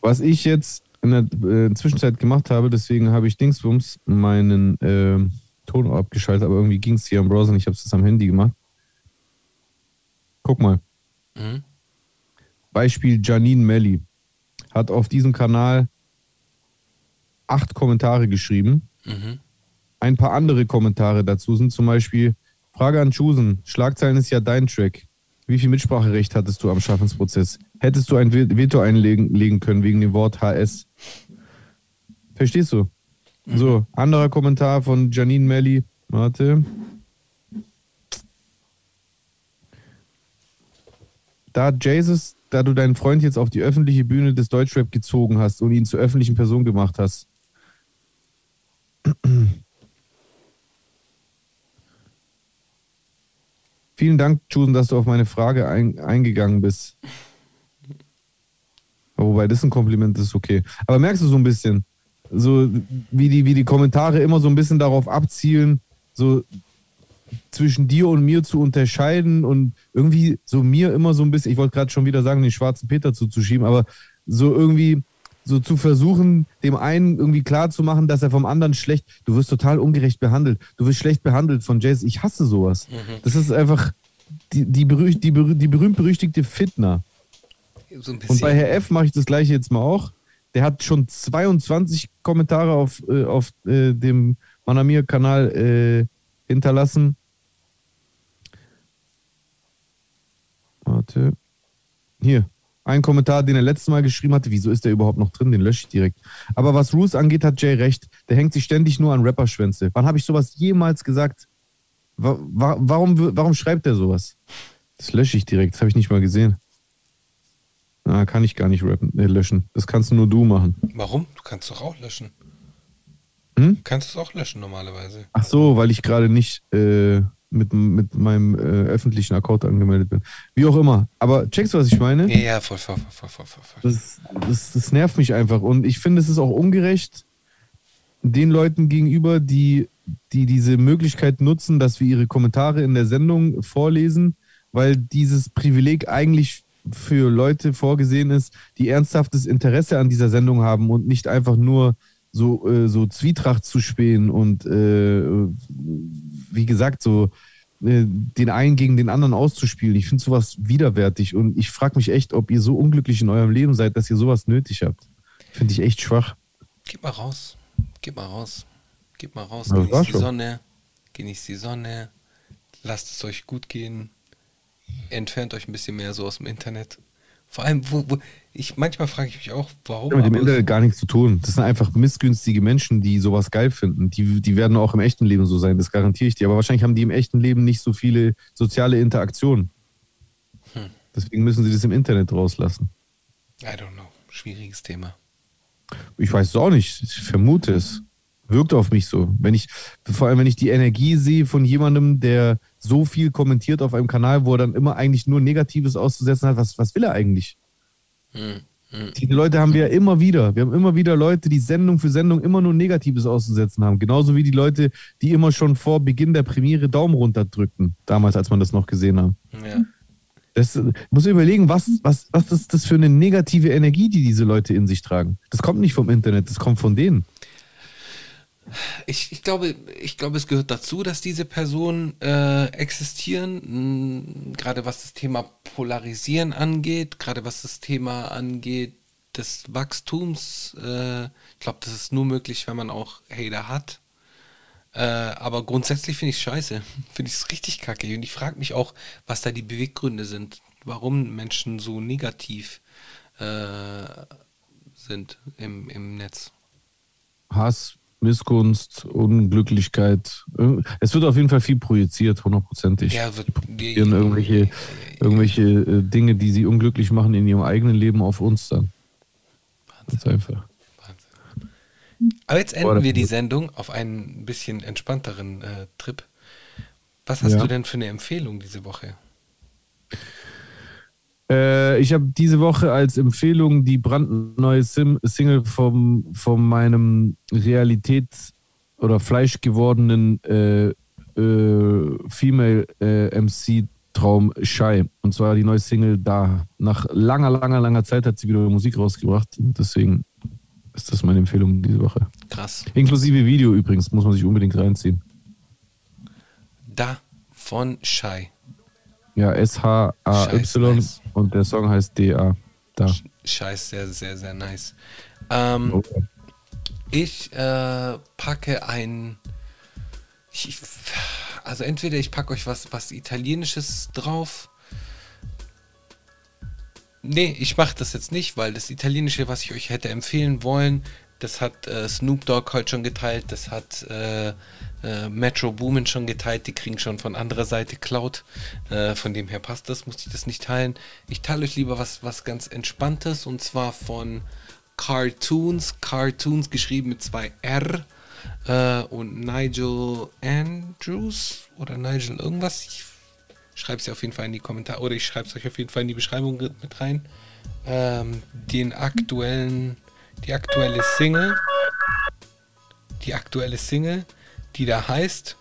Was ich jetzt in der äh, Zwischenzeit gemacht habe, deswegen habe ich Dingsbums meinen äh, Ton abgeschaltet, aber irgendwie ging es hier am Browser und ich habe es jetzt am Handy gemacht. Guck mal. Mhm. Beispiel Janine Melli hat auf diesem Kanal acht Kommentare geschrieben. Mhm. Ein paar andere Kommentare dazu sind zum Beispiel Frage an Chusen. Schlagzeilen ist ja dein Track. Wie viel Mitspracherecht hattest du am Schaffensprozess? Hättest du ein Veto einlegen legen können wegen dem Wort HS? Verstehst du? So, anderer Kommentar von Janine Melli. Warte. Da Jesus, da du deinen Freund jetzt auf die öffentliche Bühne des Deutschrap gezogen hast und ihn zur öffentlichen Person gemacht hast. Vielen Dank, Chusen, dass du auf meine Frage ein, eingegangen bist. Wobei das ein Kompliment ist, okay. Aber merkst du so ein bisschen, so wie die, wie die Kommentare immer so ein bisschen darauf abzielen, so zwischen dir und mir zu unterscheiden und irgendwie so mir immer so ein bisschen, ich wollte gerade schon wieder sagen, den schwarzen Peter zuzuschieben, aber so irgendwie so zu versuchen, dem einen irgendwie klar zu machen, dass er vom anderen schlecht, du wirst total ungerecht behandelt, du wirst schlecht behandelt von Jason. Ich hasse sowas. Das ist einfach die, die, berüh die, berüh die berühmt-berüchtigte Fitner. So Und bei. Herr F mache ich das gleiche jetzt mal auch. Der hat schon 22 Kommentare auf, äh, auf äh, dem Manamir-Kanal äh, hinterlassen. Warte. Hier. Ein Kommentar, den er letztes Mal geschrieben hatte. Wieso ist der überhaupt noch drin? Den lösche ich direkt. Aber was Roos angeht, hat Jay recht. Der hängt sich ständig nur an Rapperschwänze. Wann habe ich sowas jemals gesagt? Wa wa warum, warum schreibt er sowas? Das lösche ich direkt. Das habe ich nicht mal gesehen. Na, kann ich gar nicht rappen, äh, löschen. Das kannst nur du machen. Warum? Du kannst doch auch löschen. Hm? Du kannst es auch löschen normalerweise. Ach so, weil ich gerade nicht äh, mit, mit meinem äh, öffentlichen Account angemeldet bin. Wie auch immer. Aber checkst du, was ich meine? Ja, voll, voll, voll, voll, voll, voll. Das, das, das nervt mich einfach. Und ich finde, es ist auch ungerecht den Leuten gegenüber, die, die diese Möglichkeit nutzen, dass wir ihre Kommentare in der Sendung vorlesen, weil dieses Privileg eigentlich für Leute vorgesehen ist, die ernsthaftes Interesse an dieser Sendung haben und nicht einfach nur so, äh, so Zwietracht zu spähen und äh, wie gesagt, so äh, den einen gegen den anderen auszuspielen. Ich finde sowas widerwärtig und ich frage mich echt, ob ihr so unglücklich in eurem Leben seid, dass ihr sowas nötig habt. Finde ich echt schwach. Gib mal raus. Gib mal raus. Gib mal raus. Ja, Genießt die schon. Sonne. Genießt die Sonne. Lasst es euch gut gehen. Entfernt euch ein bisschen mehr so aus dem Internet. Vor allem, wo, wo ich manchmal frage ich mich auch, warum. Hat mit dem Internet gar nichts zu tun. Das sind einfach missgünstige Menschen, die sowas geil finden. Die, die werden auch im echten Leben so sein, das garantiere ich dir. Aber wahrscheinlich haben die im echten Leben nicht so viele soziale Interaktionen. Hm. Deswegen müssen sie das im Internet rauslassen. I don't know. Schwieriges Thema. Ich weiß es auch nicht. Ich vermute es. Wirkt auf mich so. Wenn ich, vor allem wenn ich die Energie sehe von jemandem, der so viel kommentiert auf einem Kanal, wo er dann immer eigentlich nur Negatives auszusetzen hat, was, was will er eigentlich? Hm. Hm. Die Leute haben wir ja immer wieder. Wir haben immer wieder Leute, die Sendung für Sendung immer nur Negatives auszusetzen haben. Genauso wie die Leute, die immer schon vor Beginn der Premiere Daumen runter drückten. Damals, als man das noch gesehen hat. Ja. Das muss überlegen, was, was, was ist das für eine negative Energie, die diese Leute in sich tragen. Das kommt nicht vom Internet, das kommt von denen. Ich, ich, glaube, ich glaube, es gehört dazu, dass diese Personen äh, existieren, mh, gerade was das Thema Polarisieren angeht, gerade was das Thema angeht des Wachstums. Äh, ich glaube, das ist nur möglich, wenn man auch Hater hat. Äh, aber grundsätzlich finde ich es scheiße. Finde ich es richtig kacke. Und ich frage mich auch, was da die Beweggründe sind, warum Menschen so negativ äh, sind im, im Netz. Hass, Missgunst, Unglücklichkeit. Irg- Es wird auf jeden Fall viel projiziert, hundertprozentig. Ja, wird Projizieren irgendwelche, irgendwelche äh, Dinge, die sie unglücklich machen in ihrem eigenen Leben auf uns dann. Ganz einfach. Wahnsinn. Aber jetzt Boah, enden das wir die wird- Sendung auf einen bisschen entspannteren äh, Trip. Was hast Ja. du denn für eine Empfehlung diese Woche? Äh, ich habe diese Woche als Empfehlung die brandneue Sim Single vom, von meinem Realität oder Fleisch gewordenen äh, äh, Female äh, MC Traum Shy. Und zwar die neue Single da. Nach langer, langer, langer Zeit hat sie wieder Musik rausgebracht. Deswegen ist das meine Empfehlung diese Woche. Krass. Inklusive Video übrigens, muss man sich unbedingt reinziehen. Da von Shy. Ja, S-H-A-Y nice. und der Song heißt D-A. Da. Scheiß, sehr, sehr, sehr nice. Ähm, Oh. Ich äh, packe ein. Ich- also entweder ich packe euch was, was Italienisches drauf. Nee, ich mache das jetzt nicht, weil das Italienische, was ich euch hätte empfehlen wollen, das hat äh, Snoop Dogg heute schon geteilt, das hat äh, äh, Metro Boomin schon geteilt, die kriegen schon von anderer Seite Cloud. Äh, von dem her passt das, muss ich das nicht teilen. Ich teile euch lieber was, was ganz Entspanntes und zwar von Cartoons, Cartoons geschrieben mit zwei R äh, und Nigel Andrews oder Nigel irgendwas. Ich schreibe es ja auf jeden Fall in die Kommentare oder ich schreibe es euch auf jeden Fall in die Beschreibung mit rein. Ähm, den aktuellen, die aktuelle Single, die aktuelle Single, die da heißt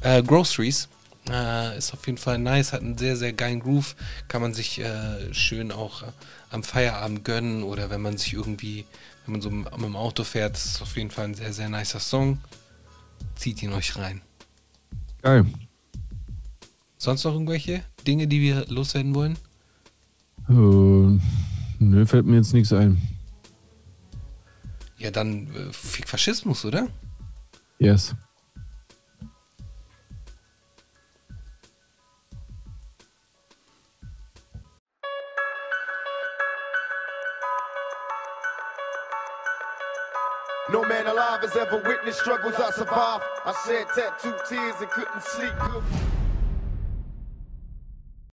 äh, Groceries. Äh, ist auf jeden Fall nice, hat einen sehr, sehr geilen Groove. Kann man sich äh, schön auch äh, am Feierabend gönnen oder wenn man sich irgendwie, wenn man so mit dem Auto fährt, ist auf jeden Fall ein sehr, sehr nicer Song. Zieht ihn euch rein. Geil. Sonst noch irgendwelche Dinge, die wir loswerden wollen? Äh, nö, fällt mir jetzt nichts ein. Ja, dann äh, Fick Faschismus, oder? Yes. No man alive has ever witnessed struggles I survived. I shed tattooed tears and couldn't sleep good.